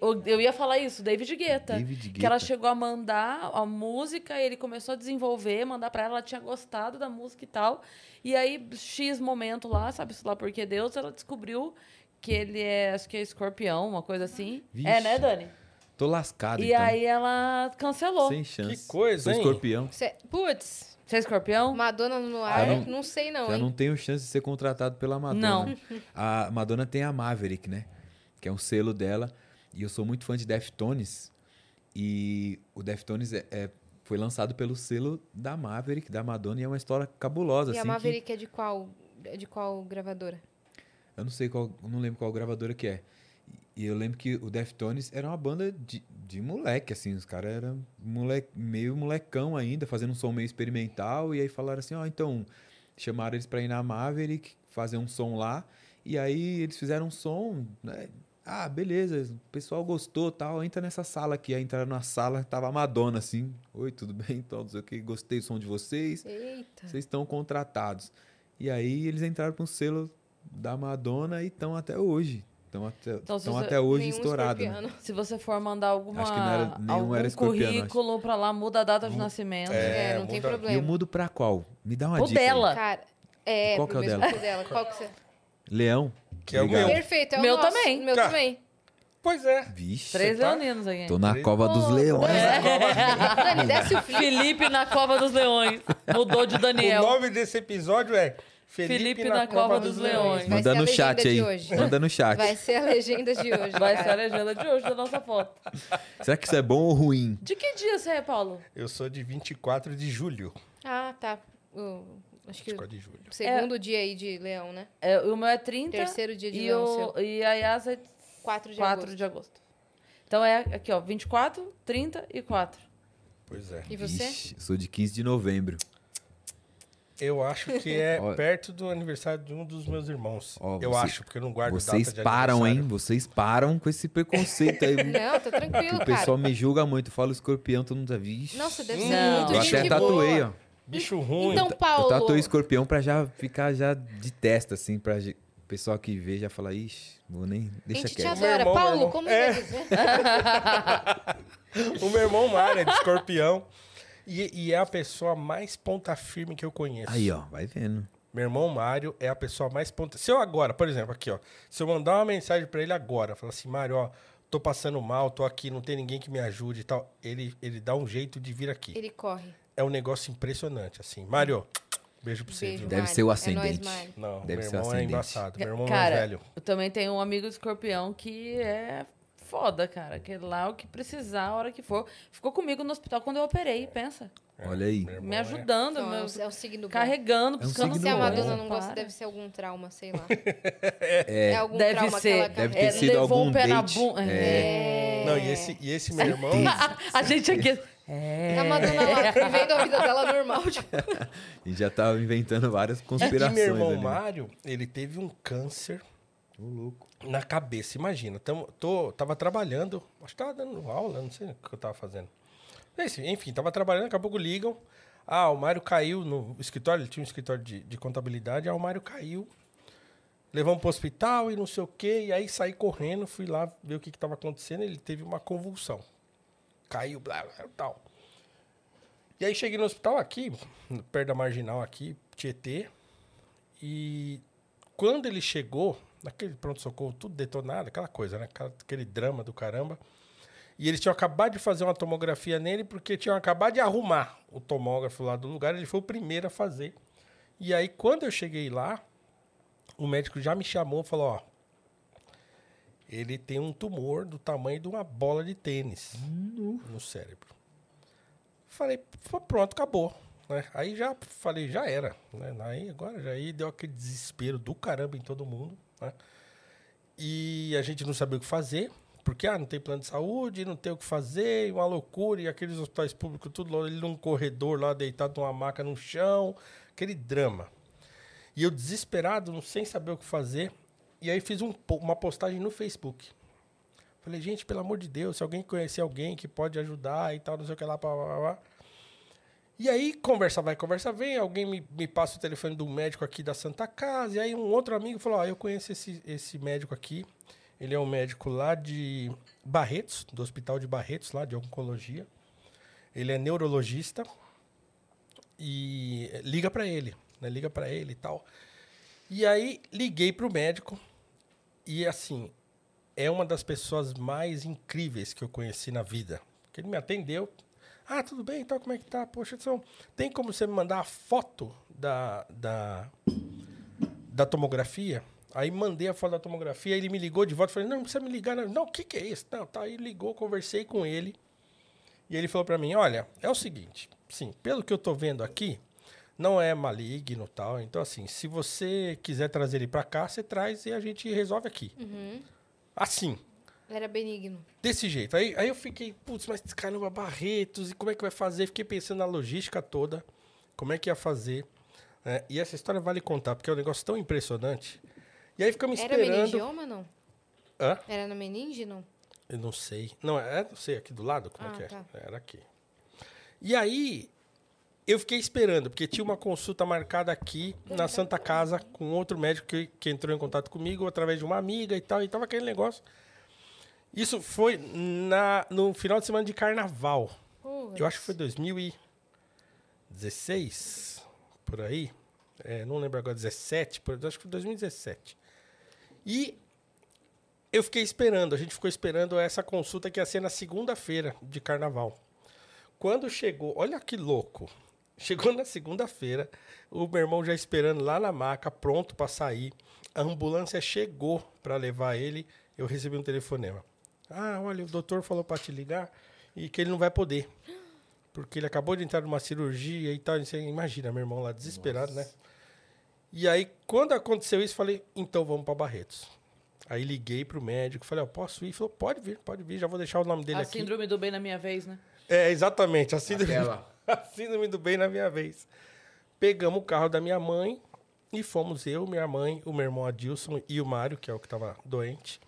o- Eu ia falar isso, David Guetta. David Que ela Guetta. chegou a mandar a música, ele começou a desenvolver, mandar pra ela, ela tinha gostado da música e tal. E aí, X momento lá, sabe se lá por que Deus, ela descobriu que ele é, acho que é escorpião, uma coisa assim. Vixe. É, né, Dani? Tô lascado, E então. aí ela cancelou. Sem chance. Que coisa, Sou hein? escorpião. Cê- Putz, Você é escorpião? Madonna no ar, não- não, sei não, Já hein? não tenho chance de ser contratado pela Madonna. Não. A Madonna tem a Maverick, né? Que é um selo dela. E eu sou muito fã de Deftones. E o Deftones é, é- foi lançado pelo selo da Maverick, da Madonna. E é uma história cabulosa, E a assim. que- Maverick é de qual, é de qual gravadora? Eu não sei qual... Não lembro qual gravadora que é. E eu lembro que o Deftones era uma banda de, de moleque, assim. Os caras eram moleque, meio molecão ainda, fazendo um som meio experimental. E aí falaram assim, ó, então... Chamaram eles pra ir na Maverick, fazer um som lá. E aí eles fizeram um som, né? Ah, beleza, o pessoal gostou tal. Entra nessa sala aqui. Aí entraram na sala, tava a Madonna assim. Oi, tudo bem? O que, gostei do som de vocês. Eita. Vocês estão contratados. E aí eles entraram para um selo da Madonna e estão até hoje. Estão até, Então, tão você- até hoje Nenhum estourados. Né? Se você for mandar alguma, Acho que não era- nenhum algum era currículo pra lá, muda a data de nascimento. É, É, não tem muda- E eu problema. mudo pra qual? Me dá uma O dica. aí. dela. Cara, é, Qual que é o dela? o dela. Qual que você... Leão? Que é o meu. Perfeito, é o Meu nosso. também. Meu Tá. também. Pois é. Vixe. Três tá- leoninos aqui. Tô na cova dos leões. Dani, desce o. Felipe na Cova dos Leões. Mudou de O Daniel. nome desse episódio é Felipe, Felipe na, Cova, dos Leões. Vai Manda no chat aí. Manda no chat. Vai ser a legenda de hoje. Vai ser a legenda de hoje da nossa foto. Será que isso é bom ou ruim? De que dia você é, Paulo? Eu sou de 24 de julho. Ah, tá. O- acho que 24 de julho. segundo dia aí de leão, né? É, o meu é 30. Terceiro dia de e, leão o, e a Yas é 4 de 4 agosto. de agosto. Então é aqui, ó, 24, 30 e 4. Pois é. E você? Vixe, sou de 15 de novembro. Eu acho que é Ó. perto do aniversário de um dos meus irmãos. Ó, eu você- acho, porque eu não guardo Vocês data de param, hein? aniversário. Vocês param com esse preconceito aí. Não, tá tranquilo, o cara. pessoal me julga muito. Eu falo escorpião, todo mundo já vixe. Nossa, deve ser Não. muito Eu gente até boa. tatuei, ó. Bicho ruim. Então, Eu Paulo... tatuei escorpião pra já ficar já de testa, assim, pra, ge- O pessoal que vê já fala, ixi, vou nem. A Deixa gente te quieto. Meu adora. irmão, meu Paulo, irmão. como É. vai dizer? O meu irmão Mário é de escorpião. E, e é a pessoa mais ponta firme que eu conheço. Aí, ó, vai vendo. Meu irmão Mário é a pessoa mais ponta. Se eu agora, por exemplo, aqui, ó. Se eu mandar uma mensagem pra ele agora, falar assim, Mário, ó, tô passando mal, tô aqui, não tem ninguém que me ajude e tal. Ele, ele dá um jeito de vir aqui. Ele corre. É um negócio impressionante, assim. Mário, beijo pra você. Beijo, viu? Deve Mário. ser o É nóis, ascendente. Não, Deve meu ser irmão é ascendente. embaçado. Meu irmão cara, é velho. eu também tenho um amigo escorpião que é foda, cara. Que lá o que precisar, a hora que for. Ficou comigo no hospital quando eu operei, pensa. Olha aí. Me é- ajudando, Então, é, meu, um, é um signo bom. carregando, É um buscando signo Se a. Madonna É. não gosta, deve ser algum trauma, sei lá. É, algum Deve trauma ser. que ela Deve ter sido levou algum um pé na date. bunda. É. Não, e esse, e esse meu irmão. A gente aqui. É. A Madonna lá, vivendo a vida dela normal. Tipo, E já tava inventando várias E conspirações. meu irmão ali. né? Mário, ele teve um câncer Ô, louco. Na cabeça. Imagina, tamo, tô, tava trabalhando, acho que tava dando aula, não sei o que eu tava fazendo. Enfim, tava trabalhando, daqui a pouco ligam. Ah, o Mário caiu no escritório, ele tinha um escritório de, de contabilidade, ah, o Mário caiu. Levamos pro hospital e não sei o quê, e aí saí correndo, fui lá ver o que que tava acontecendo, ele teve uma convulsão. Caiu, blá, blá, tal. E aí cheguei no hospital aqui, perto da marginal aqui, Tietê, e quando ele chegou, naquele pronto-socorro, tudo detonado, aquela coisa, né? Aquele drama do caramba. E eles tinham acabado de fazer uma tomografia nele, porque tinham acabado de arrumar o tomógrafo lá do lugar. Ele foi o primeiro a fazer. E aí, quando eu cheguei lá, o médico já me chamou e falou: Ó, ele tem um tumor do tamanho de uma bola de tênis no cérebro. Falei, "Pô, pronto, acabou. né? Aí já falei, já era. Né? Aí agora já aí deu aquele desespero do caramba em todo mundo. Né? E a gente não sabia o que fazer, porque ah, não tem plano de saúde, não tem o que fazer, uma loucura, e aqueles hospitais públicos, tudo lá, ele num corredor lá, deitado numa maca no chão, aquele drama. E eu desesperado, sem saber o que fazer, e aí fiz um uma postagem no Facebook. Falei, gente, pelo amor de Deus, se alguém conhecer alguém que pode ajudar e tal, não sei o que lá, pá, pá, pá. E aí, conversa vai, conversa vem, alguém me, me passa o telefone do médico aqui da Santa Casa, e aí um outro amigo falou, ó, eu conheço esse, esse médico aqui, ele é um médico lá de Barretos, do Hospital de Barretos, lá de Oncologia. Ele é neurologista e liga pra ele, né? Liga pra ele e tal. E aí, liguei pro médico e, assim, é uma das pessoas mais incríveis que eu conheci na vida. Porque ele me atendeu. Ah, tudo bem, então como é que tá? Poxa, são... tem como você me mandar a foto da, da, da tomografia? Aí mandei a foto da tomografia, ele me ligou de volta, falei, não, não precisa me ligar, não, o que que é isso? Não, tá, aí ligou, conversei com ele, e ele falou pra mim, olha, é o seguinte, sim, pelo que eu tô vendo aqui, não é maligno tal, então assim, se você quiser trazer ele pra cá, você traz e a gente resolve aqui. Assim, Era benigno. Desse jeito. Aí, aí eu fiquei, putz, mas caramba, Barretos, e como é que vai fazer? Fiquei pensando na logística toda, como é que ia fazer. né? E essa história vale contar, porque é um negócio tão impressionante. E aí ficamos Era esperando. meningioma, não? Hã? Era na meninge, não? Eu não sei. Não, é, não sei, aqui do lado, como Ah, é que é? tá. Era aqui. E aí, eu fiquei esperando, porque tinha uma consulta marcada aqui na Santa Casa com outro médico que, que entrou em contato comigo através de uma amiga e tal, e tava aquele negócio. Isso foi na, no final de semana de carnaval. Eu acho que foi 2016, por aí. É, não lembro agora, 17, por, acho que foi 2017. E eu fiquei esperando, a gente ficou esperando essa consulta que ia ser na segunda-feira de carnaval. Quando chegou, olha que louco. Chegou na segunda-feira, o meu irmão já esperando lá na maca, pronto para sair. A ambulância chegou para levar ele. Eu recebi um telefonema. Ah, olha, o doutor falou para te ligar e que ele não vai poder. Porque ele acabou de entrar numa cirurgia e tal. Você imagina, meu irmão lá desesperado, né? E aí, quando aconteceu isso, falei, então vamos para Barretos. Aí liguei pro médico, falei, ó, posso ir? Ele falou, pode vir, pode vir, já vou deixar o nome dele A aqui. síndrome do bem na minha vez, né? É, exatamente, a síndrome, Aquela. a síndrome do bem na minha vez. Pegamos o carro da minha mãe e fomos eu, minha mãe, o meu irmão Adilson e o Mário, que é o que estava doente,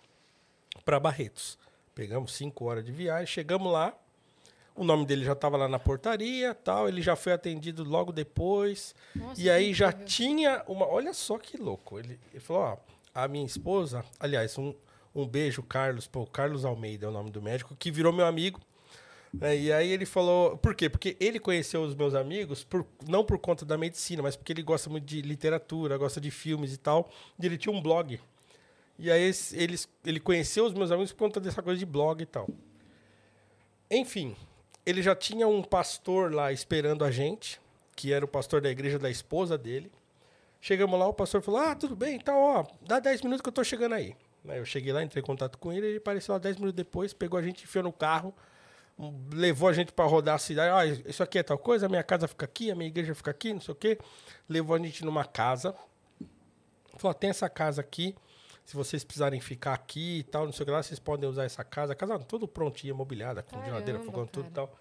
para Barretos. Pegamos cinco horas de viagem, chegamos lá, o nome dele já estava lá na portaria, tal, ele já foi atendido logo depois. Nossa, e aí já tinha uma, olha só que louco. Ele, ele falou, ó, a minha esposa, aliás, um, um beijo, Carlos, pô, Carlos Almeida é o nome do médico, que virou meu amigo. né? e aí ele falou. Por quê? Porque ele conheceu os meus amigos, por, não por conta da medicina, mas porque ele gosta muito de literatura, gosta de filmes e tal. E ele tinha um blog. E aí eles, ele conheceu os meus amigos por conta dessa coisa de blog e tal. Enfim, ele já tinha um pastor lá esperando a gente, que era o pastor da igreja da esposa dele. Chegamos lá, o pastor falou: Ah, tudo bem, então, ó, dá 10 minutos que eu tô chegando aí. Eu cheguei lá, entrei em contato com ele, ele apareceu lá 10 minutos depois, pegou a gente, enfiou no carro, levou a gente para rodar a cidade. Ah, isso aqui é tal coisa, a minha casa fica aqui, a minha igreja fica aqui, não sei o quê. Levou a gente numa casa. Falou: tem essa casa aqui. Se vocês precisarem ficar aqui e tal, não sei o que lá, vocês podem usar essa casa. A casa tudo prontinha, mobiliada, com geladeira, Caramba, fogão, tudo e cara. tal.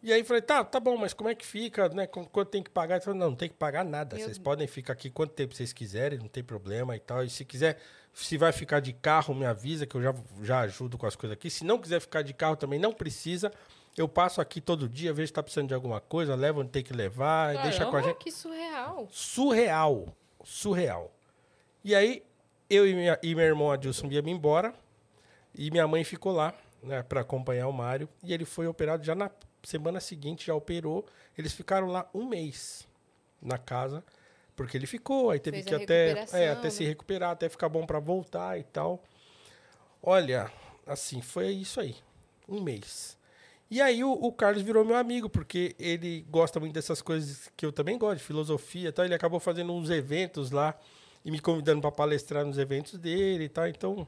E aí falei, tá, tá bom, mas como é que fica, né? Qu- Quanto tem que pagar? Ele falou, não, não tem que pagar nada. Meu Vocês podem ficar aqui quanto tempo vocês quiserem, não tem problema e tal. E se quiser, se vai ficar de carro, me avisa que eu já, já ajudo com as coisas aqui. Se não quiser ficar de carro também, não precisa. Eu passo aqui todo dia, vejo se tá precisando de alguma coisa, levo onde tem que levar, e deixa com a Caramba. gente Que surreal. surreal. Surreal. E aí, eu e, minha, e meu irmão Adilson viemos embora. E minha mãe ficou lá, né, para acompanhar o Mário. E ele foi operado já na semana seguinte, já operou. Eles ficaram lá um mês na casa. Porque ele ficou, aí teve Fez que até, é, até se né? recuperar, até ficar bom para voltar e tal. Olha, assim, foi isso aí. Um mês. E aí o, o Carlos virou meu amigo, porque ele gosta muito dessas coisas que eu também gosto, de filosofia e tal. Ele acabou fazendo uns eventos lá e me convidando para palestrar nos eventos dele e tal. Então,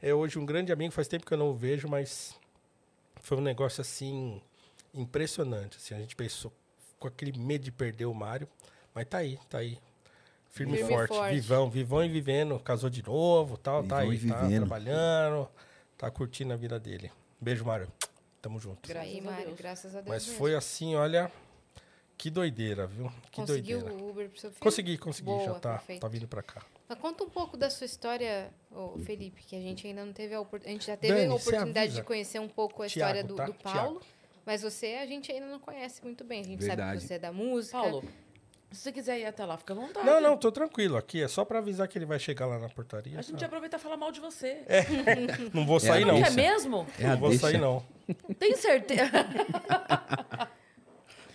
é hoje um grande amigo, faz tempo que eu não o vejo, mas foi um negócio assim impressionante. Assim, a gente pensou com aquele medo de perder o Mário, mas tá aí, tá aí. Firme, Firme forte, forte. vivão, vivão e vivendo, casou de novo, tal, tá Vivão aí, e tá trabalhando, tá curtindo a vida dele. Beijo, Mário. Tamo junto. Graças Aí, a Mário, Deus. graças a Deus. Mas mesmo. foi assim, olha, que doideira, viu? Que Conseguiu doideira. o Uber pro seu filho? Consegui, consegui, já Boa, tá, perfeito. tá vindo pra cá. Mas conta um pouco da sua história, Felipe, que a gente ainda não teve a oportunidade. A gente já teve Dani, a oportunidade de conhecer um pouco a Tiago, história do, tá? do Paulo. Mas você, a gente ainda não conhece muito bem. A gente sabe Verdade. que você é da música. Paulo, se você quiser ir até lá, fica à vontade. Não, não, tô tranquilo aqui. É só pra avisar que ele vai chegar lá na portaria. A gente tá? aproveita e falar mal de você. Não vou sair, a não. Não quer mesmo? É Não vou deixa. sair, não. Tem certeza?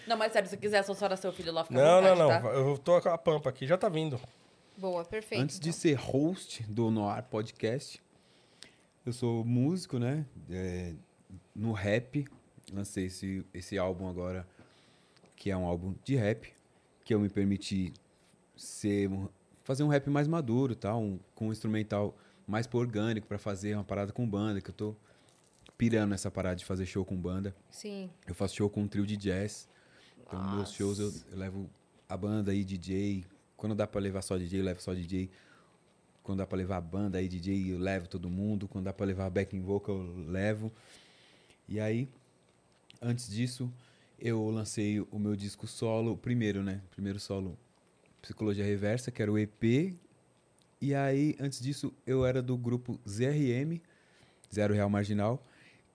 não, mas sério, se você quiser associar seu filho lá, fica Não, à não, vontade, não. tá? Eu tô com a pampa aqui, já tá vindo. Boa, perfeito. Antes de então. ser host do Noir Podcast, eu sou músico, né? É, no rap, lancei esse, esse álbum agora, que é um álbum de rap, que eu me permiti ser, fazer um rap mais maduro, tal, um, com um instrumental mais pro orgânico, para fazer uma parada com banda, que eu tô pirando essa parada de fazer show com banda. Sim. Eu faço show com um trio de jazz. Então, nos meus shows eu, eu levo a banda aí, DJ. Quando dá pra levar só DJ, eu levo só DJ. Quando dá pra levar a banda aí, DJ, eu levo todo mundo. Quando dá pra levar backing vocal, eu levo. E aí, antes disso, eu lancei o meu disco solo, primeiro, né? Primeiro solo, Psicologia Reversa, que era o EP. E aí, antes disso, eu era do grupo ZRM, Zero Real Marginal,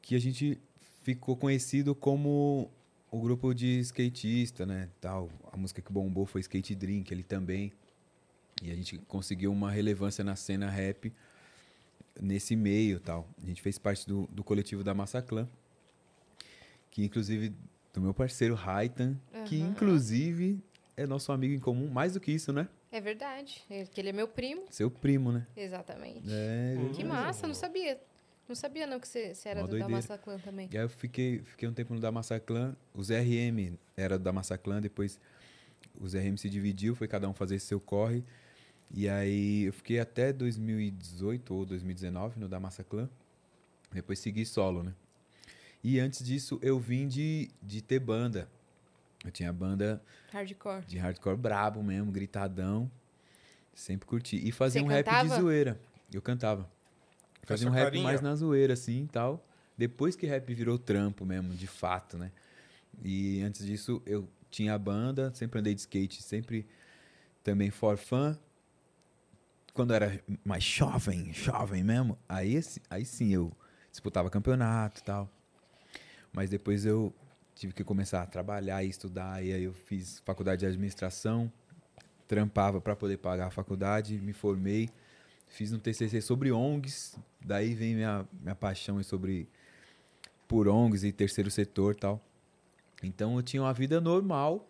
que a gente ficou conhecido como o grupo de skatista, né? Tal. A música que bombou foi Skate Drink, ele também. E a gente conseguiu uma relevância na cena rap nesse meio tal. A gente fez parte do, do coletivo da Massaclan, que inclusive do meu parceiro Raitan, que inclusive é nosso amigo em comum, mais do que isso, né? É verdade. É que ele é meu primo. Seu primo, né? Exatamente. É, Que massa, não sabia. Não sabia não que você, era do da doideira. Massa Clã também. E aí eu fiquei, fiquei um tempo no da Massaclan. Os RM era do da Massaclan, depois os RM se dividiu, foi cada um fazer seu corre. E aí eu fiquei até 2018 ou 2019 no da Massaclan. Depois segui solo, né? E antes disso eu vim de, de ter banda. Eu tinha banda Hardcore. de hardcore brabo mesmo, gritadão. Sempre curti. E fazia Você um rap de cantava? zoeira. Eu cantava. Fazia um rap carinha. mais na zoeira, assim e tal. Depois que rap virou trampo mesmo, de fato, né? E antes disso, eu tinha a banda, sempre andei de skate, sempre também for fun. Quando eu era mais jovem, jovem mesmo, aí, aí sim eu disputava campeonato e tal. Mas depois eu tive que começar a trabalhar e estudar, e aí eu fiz faculdade de administração, trampava para poder pagar a faculdade, me formei, fiz um TCC sobre ONGs, daí vem minha, minha paixão sobre por ONGs e terceiro setor tal. Então eu tinha uma vida normal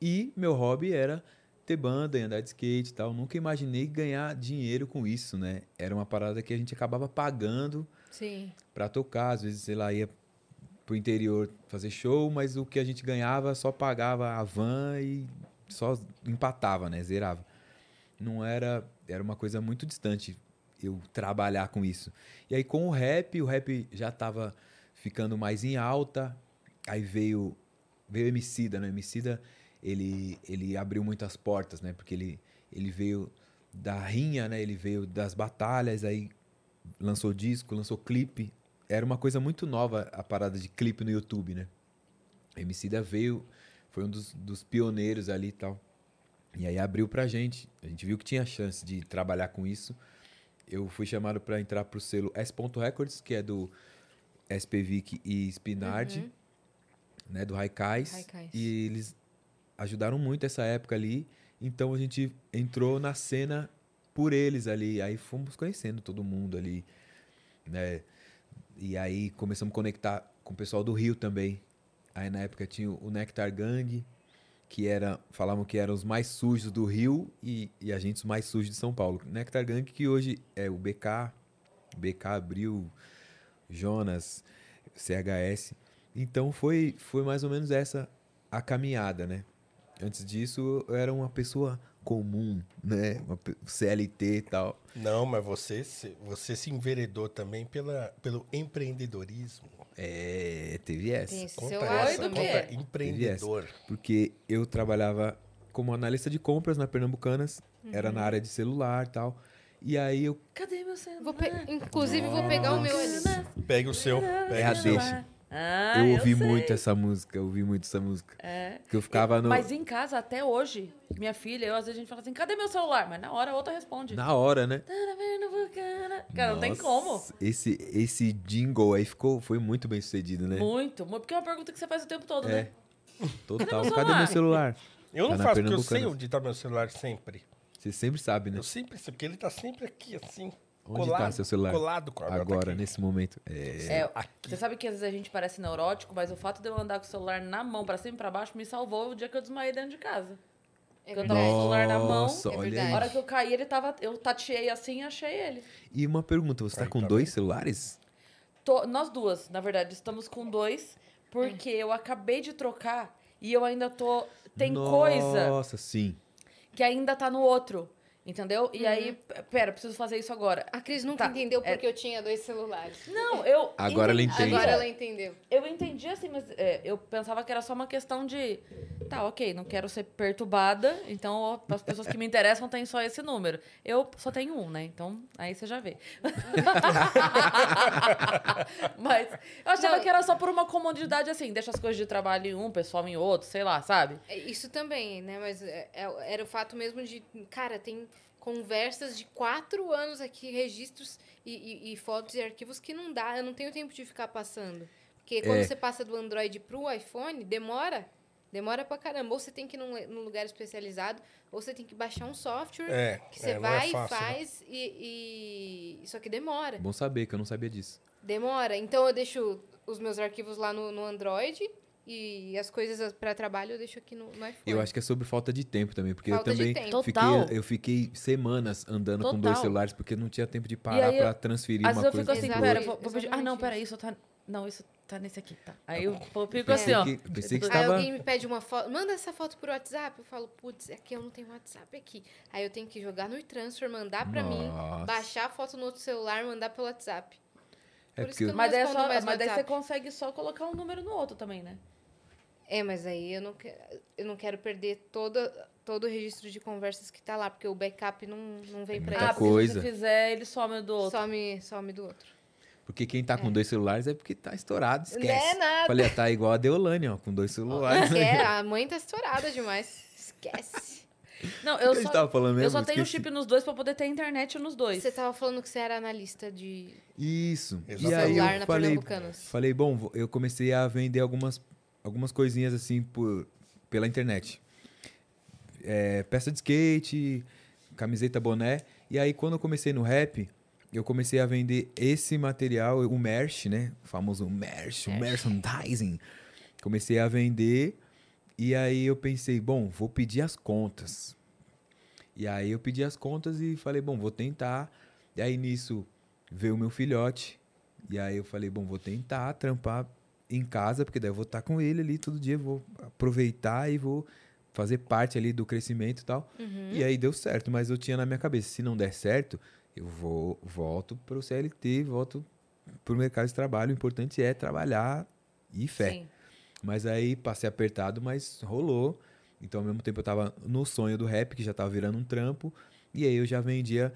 e meu hobby era ter banda e andar de skate e tal. Nunca imaginei ganhar dinheiro com isso, né? Era uma parada que a gente acabava pagando Sim. pra tocar. Às vezes, sei lá, ia pro interior fazer show, mas o que a gente ganhava só pagava a van e só empatava, né? Zerava. Não era. Era uma coisa muito distante eu trabalhar com isso. E aí com o rap, o rap já tava ficando mais em alta. Aí veio veio Emicida, né? Emicida, ele ele abriu muitas portas, né? Porque ele ele veio da rinha, né? Ele veio das batalhas, aí lançou disco, lançou clipe. Era uma coisa muito nova a parada de clipe no YouTube, né? Emicida veio, foi um dos, dos pioneiros ali e tal. E aí abriu pra gente. A gente viu que tinha chance de trabalhar com isso. Eu fui chamado para entrar pro selo S. Records, que é do SPVIC e Spinardi, né, do Raikais. E eles ajudaram muito essa época ali. Então a gente entrou na cena por eles ali. Aí fomos conhecendo todo mundo ali, né? E aí começamos a conectar com o pessoal do Rio também. Aí na época tinha o Nectar Gang, que era, falavam que eram os mais sujos do Rio e, e a gente os mais sujos de São Paulo. Nectar Gang que hoje é o BK, BK Abril, Jonas, CHS. Então foi, foi mais ou menos essa a caminhada, né? Antes disso, eu era uma pessoa comum, né? Uma CLT e tal. Não, mas você, se- você se enveredou também pela, pelo empreendedorismo. É, teve essa. Tem esse Conta seu essa, conta essa. empreendedor. Porque eu trabalhava como analista de compras na Pernambucanas, era Uhum. na área de celular e tal. E aí eu Cadê meu celular? Vou pe- Inclusive, vou pegar o meu ali. Pega o seu. Pega É a o seu. deixa. Ah, eu ouvi sei. muito essa música, eu ouvi muito essa música. É. Que eu ficava no Mas em casa, até hoje, minha filha, eu às vezes a gente fala assim, cadê meu celular? Mas na hora a outra responde. na hora, né? Cara, não tem como. Nossa, Esse esse jingle aí ficou foi muito bem sucedido, né? Muito, porque é uma pergunta que você faz o tempo todo, É. né? Total. meu Cadê meu celular? Eu não Tá faço porque eu sei onde tá meu celular sempre. Você sempre sabe, né? Eu sempre sei, porque ele tá sempre aqui, assim. Onde colado, tá seu celular? Colado com a tá Agora, aqui. nesse momento. É. É, você sabe que às vezes a gente parece neurótico, mas o fato de eu andar com o celular na mão, pra cima e pra baixo, me salvou o dia que eu desmaiei dentro de casa. É Porque eu tava com o celular na mão. Nossa, É olha verdade. aí. A hora que eu caí, ele tava. Eu tateei assim e achei ele. E uma pergunta, você tá Aí, com tá dois celulares? Tô- nós duas, na verdade, estamos com dois, porque eu acabei de trocar e eu ainda tô. Tem coisa Nossa, sim. que ainda tá no outro. Entendeu? E aí, p- pera, preciso fazer isso agora. A Cris nunca Tá, entendeu é- porque eu tinha dois celulares. Não, eu. Agora ela entendi. entende. Agora ela entendeu. Eu entendi assim, mas é, eu pensava que era só uma questão de. Tá, ok, não quero ser perturbada, então as pessoas que me interessam têm só esse número. Eu só tenho um, né? Então, aí você já vê. mas eu achava Não. que era só por uma comodidade assim, deixa as coisas de trabalho em um, pessoal em outro, sei lá, sabe? É, Isso também, né? Mas é- é- era o fato mesmo de, cara, tem conversas de quatro anos aqui, registros e, e- e fotos e arquivos que não dá, eu não tenho tempo de ficar passando. Porque quando É. você passa do Android pro iPhone, demora. Demora pra caramba. Ou você tem que ir num, num lugar especializado, ou você tem que baixar um software É, que você é, é vai fácil, e né? faz e, e. Só que demora. Bom saber que eu não sabia disso. Demora. Então eu deixo os meus arquivos lá no, no Android e as coisas para trabalho eu deixo aqui no, no iPhone. Eu acho que é sobre falta de tempo também, porque Falta eu de também tempo. fiquei, Total. eu fiquei semanas andando com dois Total. celulares porque não tinha tempo de parar aí eu- pra transferir Às uma vezes eu coisa fico assim, pera, vou, vou pedir. Ah, não, pera, isso. isso tá. Não, isso tá nesse aqui, tá. Aí eu fico Pensei assim, ó. que- pensei que Aí estava- alguém me pede uma foto, manda essa foto por WhatsApp. Eu falo, putz, aqui eu não tenho WhatsApp aqui. Aí eu tenho que jogar no e-transfer, mandar pra mim, baixar a foto no outro celular, mandar pelo WhatsApp. É Por isso porque que eu eu- não Mas, é só, mas daí você consegue só colocar um número no outro também, né? É, mas aí eu não, que- eu não quero perder toda, todo o registro de conversas que tá lá, porque o backup não, não vem É ah, ele. porque coisa. se você fizer, ele some do outro. Some, some do outro. Porque quem tá com dois celulares é porque tá estourado, Não esquece. é nada. Falei, tá igual a Deolane, ó, com dois celulares. É, a mãe tá estourada demais. Esquece. Não, eu a gente só, tava falando mesmo? eu só tenho Esqueci. chip nos dois pra poder ter internet nos dois. Você tava falando que você era analista de Isso. E aí celular eu na falei, Pernambucanas. falei, bom, eu comecei a vender algumas, algumas coisinhas assim por, pela internet. é, peça de skate, camiseta, boné. E aí, quando eu comecei no rap, eu comecei a vender esse material, o merch, né? O famoso merch, o merchandising. Comecei a vender e aí eu pensei, bom, vou pedir as contas. E aí eu pedi as contas e falei, bom, vou tentar. E aí nisso veio o meu filhote. E aí eu falei, bom, vou tentar trampar em casa, porque daí eu vou estar com ele ali todo dia, vou aproveitar e vou fazer parte ali do crescimento e tal. E aí deu certo, mas eu tinha na minha cabeça, se não der certo, eu vou volto para o CLT, volto para o mercado de trabalho. O importante é trabalhar e fé. Sim. Mas aí passei apertado, mas rolou. Então, ao mesmo tempo, eu tava no sonho do rap, que já tava virando um trampo. E aí eu já vendia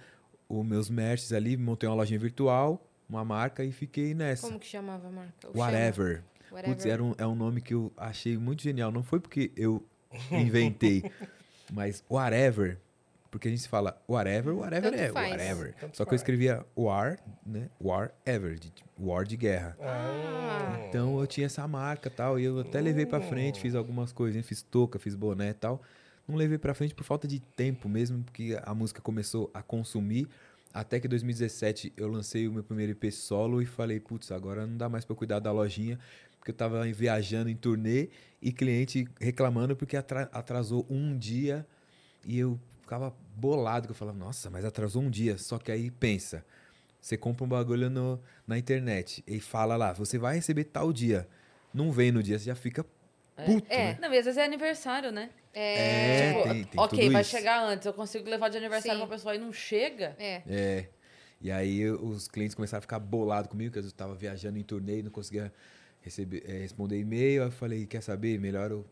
os meus merches ali, montei uma lojinha virtual, uma marca e fiquei nessa. Como que chamava a marca? Whatever. Whatever. Putz, era um, é um nome que eu achei muito genial. Não foi porque eu inventei, mas whatever. Porque a gente fala whatever, whatever Tanto é faz. whatever. Tanto Só que eu escrevia war, né? War ever, de, war de guerra. Ah. Então eu tinha essa marca e tal, e eu até levei pra Hum. frente, fiz algumas coisinhas, fiz touca, fiz boné e tal. Não levei pra frente por falta de tempo mesmo, porque a música começou a consumir. Até que em 2017 eu lancei o meu primeiro EP solo e falei, putz, agora não dá mais pra eu cuidar da lojinha, porque eu tava viajando em turnê e cliente reclamando porque atra- atrasou um dia e eu ficava bolado, que eu falava, nossa, mas atrasou um dia. Só que aí pensa, você compra um bagulho no, na internet e fala lá, você vai receber tal dia. Não vem no dia, você já fica puto, É. né? Não, e às vezes é aniversário, né? É, Tipo, tem, tem ok, tudo vai isso. chegar antes, eu consigo levar de aniversário Sim. pra pessoa e não chega. É. É. E aí os clientes começaram a ficar bolados comigo, que eu estava viajando em turnê e não conseguia receber, eh, responder e-mail. Aí eu falei, quer saber? Melhor eu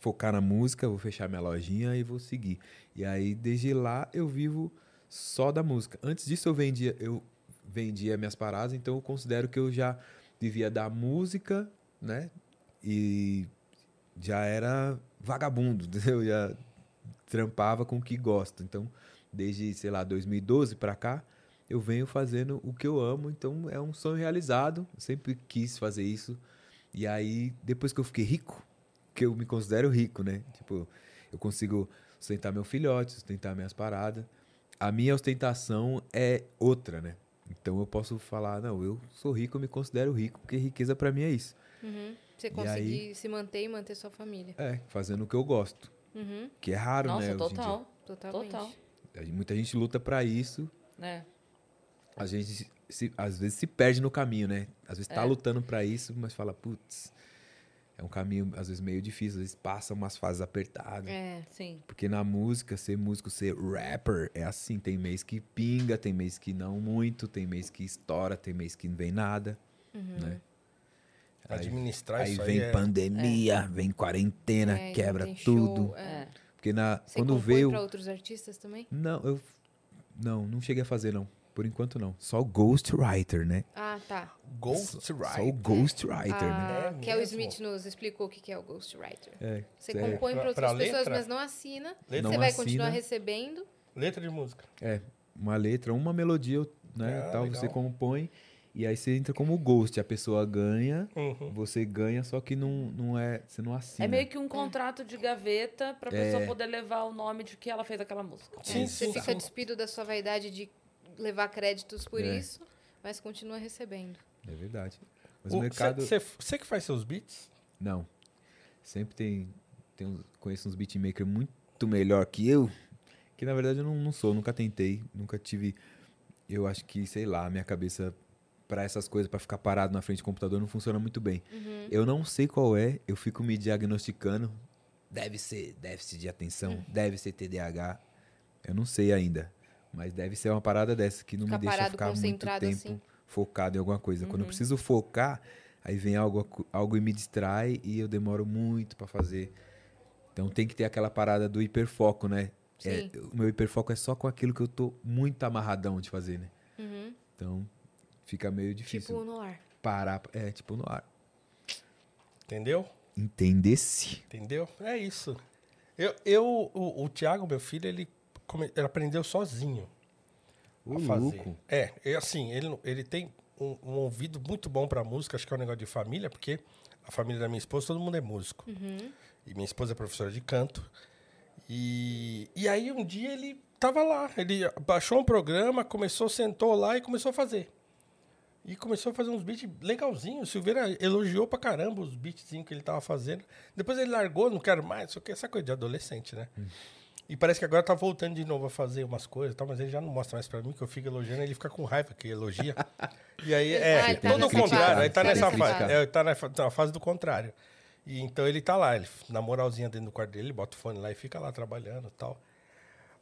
focar na música, vou fechar minha lojinha e vou seguir. E aí, desde lá, eu vivo só da música. Antes disso, eu vendia, eu vendia minhas paradas, então eu considero que eu já vivia da música, né? E já era vagabundo, entendeu? Já trampava com o que gosta. Então, desde, sei lá, 2012 pra cá, eu venho fazendo o que eu amo, então é um sonho realizado. Eu sempre quis fazer isso. E aí, depois que eu fiquei rico, que eu me considero rico, né? Tipo, eu consigo sustentar meu filhote, sustentar minhas paradas. A minha ostentação é outra, né? Então eu posso falar, não, eu sou rico, eu me considero rico, porque riqueza pra mim é isso. Uhum. Você E conseguir aí? se manter e manter sua família. É, fazendo o que eu gosto. Uhum. Que é raro, Nossa, né? em dia. total. Totalmente. Total. Muita gente luta pra isso, É. a gente se- às vezes se perde no caminho, né? Às vezes tá É. lutando pra isso, mas fala, putz, é um caminho às vezes meio difícil, às vezes passa umas fases apertadas. É. Sim. Porque na música, ser músico, ser rapper, é assim, tem mês que pinga, tem mês que não muito, tem mês que estoura, tem mês que não vem nada, né? Aí- Administrar Aí isso vem aí é... pandemia, vem quarentena, É, quebra tem tudo. show, é. Porque na, Você quando veio... pra outros artistas também? Não, eu... Não, não cheguei a fazer, não. Por enquanto, não. Só o Ghostwriter, né? Ah, tá. Ghost Só o. Ghostwriter, né? Ah, É Kel mesmo? Smith nos explicou o que que é o Ghostwriter. É, Você sério. compõe Pra- para pra outras pessoas, letra? mas não assina. Letra? Você Não vai assina. continuar recebendo. Letra de música. É, uma letra, uma melodia, né? Ah, tal, legal. você compõe e aí você entra como ghost. A pessoa ganha, Uhum. você ganha, só que não, não é. Você não assina. É meio que um contrato de gaveta pra pessoa É. poder levar o nome de que ela fez aquela música. Sim, É, você sim, fica sim. despido da sua vaidade de levar créditos por É. isso, mas continua recebendo. É verdade. Mas o, O- mercado. cê- cê- Você que faz seus beats? Não. Sempre tem. tem uns, conheço uns beatmakers muito melhor que eu. Que na verdade eu não, não sou, nunca tentei, nunca tive. Eu acho que, sei lá, a minha cabeça pra essas coisas, pra ficar parado na frente do computador, não funciona muito bem. Uhum. Eu não sei qual é, eu fico me diagnosticando. Deve ser déficit de atenção, Hum. deve ser TDAH. Eu não sei ainda. Mas deve ser uma parada dessa que não Ficar me deixa parado, ficar muito concentrado tempo assim. focado em alguma coisa. Quando eu Uhum. preciso focar, aí vem algo, algo e me distrai e eu demoro muito pra fazer. Então tem que ter aquela parada do hiperfoco, né? É, Sim. o meu hiperfoco é só com aquilo que eu tô muito amarradão de fazer, né? Uhum. Então fica meio difícil Tipo no ar. parar. É, tipo no ar. Entendeu? Entender-se. Entendeu? É isso. Eu, eu o, o Thiago, meu filho, ele, come- ele aprendeu sozinho Ô, a fazer. louco. É, é assim, ele, ele tem um, um ouvido muito bom pra música, acho que é um negócio de família, porque a família da minha esposa, todo mundo é músico. Uhum. E minha esposa é professora de canto. E, e aí um dia ele tava lá, ele baixou um programa, começou, sentou lá e começou a fazer. E começou a fazer uns beats legalzinhos. O Silveira elogiou pra caramba os beatzinhos que ele tava fazendo. Depois ele largou, não quero mais, só que essa coisa de adolescente, né? E parece que agora tá voltando de novo a fazer umas coisas e tal, mas ele já não mostra mais pra mim, que eu fico elogiando, ele fica com raiva que elogia. E aí, é, Ah, ele tá todo o contrário, aí tá tá nessa fase. fase. É, tá na, na fase do contrário. E então ele tá lá, ele, na moralzinha dentro do quarto dele, ele bota o fone lá e fica lá trabalhando e tal.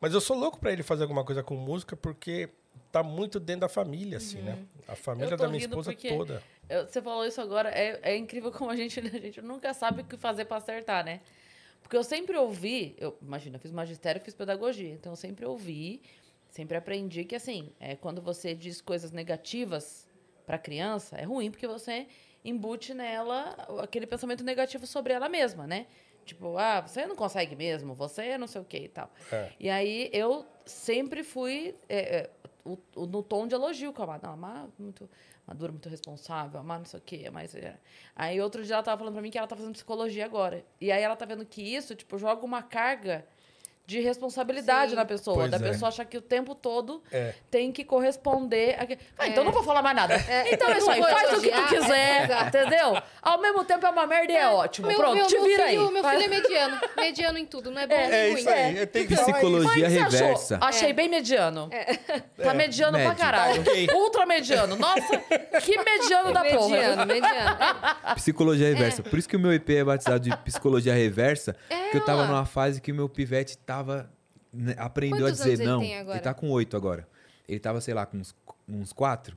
Mas eu sou louco pra ele fazer alguma coisa com música, porque tá muito dentro da família, assim, né? A família Eu tô da minha esposa toda. eu- você falou isso agora, é, é incrível como a gente, a gente nunca sabe o que fazer pra acertar, né? Porque eu sempre ouvi, eu, imagina, eu fiz magistério, fiz pedagogia, então eu sempre ouvi, sempre aprendi que assim, é quando você diz coisas negativas pra criança, é ruim porque você embute nela aquele pensamento negativo sobre ela mesma, né? Tipo, ah, você não consegue mesmo, você é não sei o que e tal. É. E aí eu sempre fui é, é, o- o- no tom de elogio com a. Não, a Má muito madura, muito responsável, Má não sei o quê, mas... É. Aí outro dia ela tava falando pra mim que ela tá fazendo psicologia agora. E aí ela tá vendo que isso, tipo, joga uma carga de responsabilidade Sim. na pessoa. Pois da é. pessoa achar que o tempo todo É. tem que corresponder. A... Ah, então É. não vou falar mais nada. Então é isso aí, faz o que tu quiser, Exato. entendeu? Ao mesmo tempo é uma merda e é, ótimo. Meu, Pronto, meu, te vira filho, aí. Meu Faz- filho é mediano. Mediano em tudo, não é bom É, nem É ruim. isso aí, isso. Psicologia reversa. Achei bem mediano. Tá mediano Médio. pra caralho. Tá ok. Ultra mediano. Nossa, que mediano da porra. Mediano, mediano. É, Psicologia reversa. Por isso que o meu EP é batizado de psicologia reversa. É, porque eu tava numa fase que o meu pivete tava. Né, aprendeu Quantos a dizer ele não. tem agora? tá com oito agora. Ele tava, sei lá, com uns, uns quatro.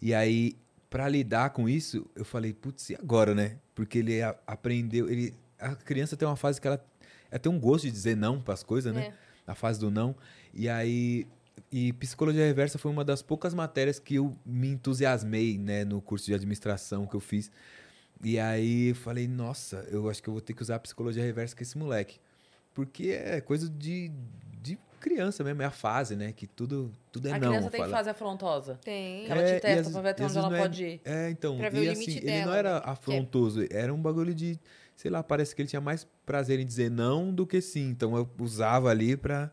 E aí, pra lidar com isso, eu falei, putz, e agora, né? Porque ele a- aprendeu. Ele, a criança tem uma fase que ela, ela tem um gosto de dizer não pras coisas, né? A fase do não. E aí. E psicologia reversa foi uma das poucas matérias que eu me entusiasmei, né, no curso de administração que eu fiz. E aí falei, nossa, eu acho que eu vou ter que usar a psicologia reversa com esse moleque. Porque é coisa de, de criança mesmo, é a fase, né? Que tudo, tudo é A não. criança tem que fala. fazer afrontosa. Tem. Ela te É, e testa às- pra ver até onde ela não pode ir. É, é, então. Pra ver e o assim, limite ele não dela, era né? É- afrontoso, era um bagulho de, sei lá, parece que ele tinha mais prazer em dizer não do que sim. Então eu usava ali pra,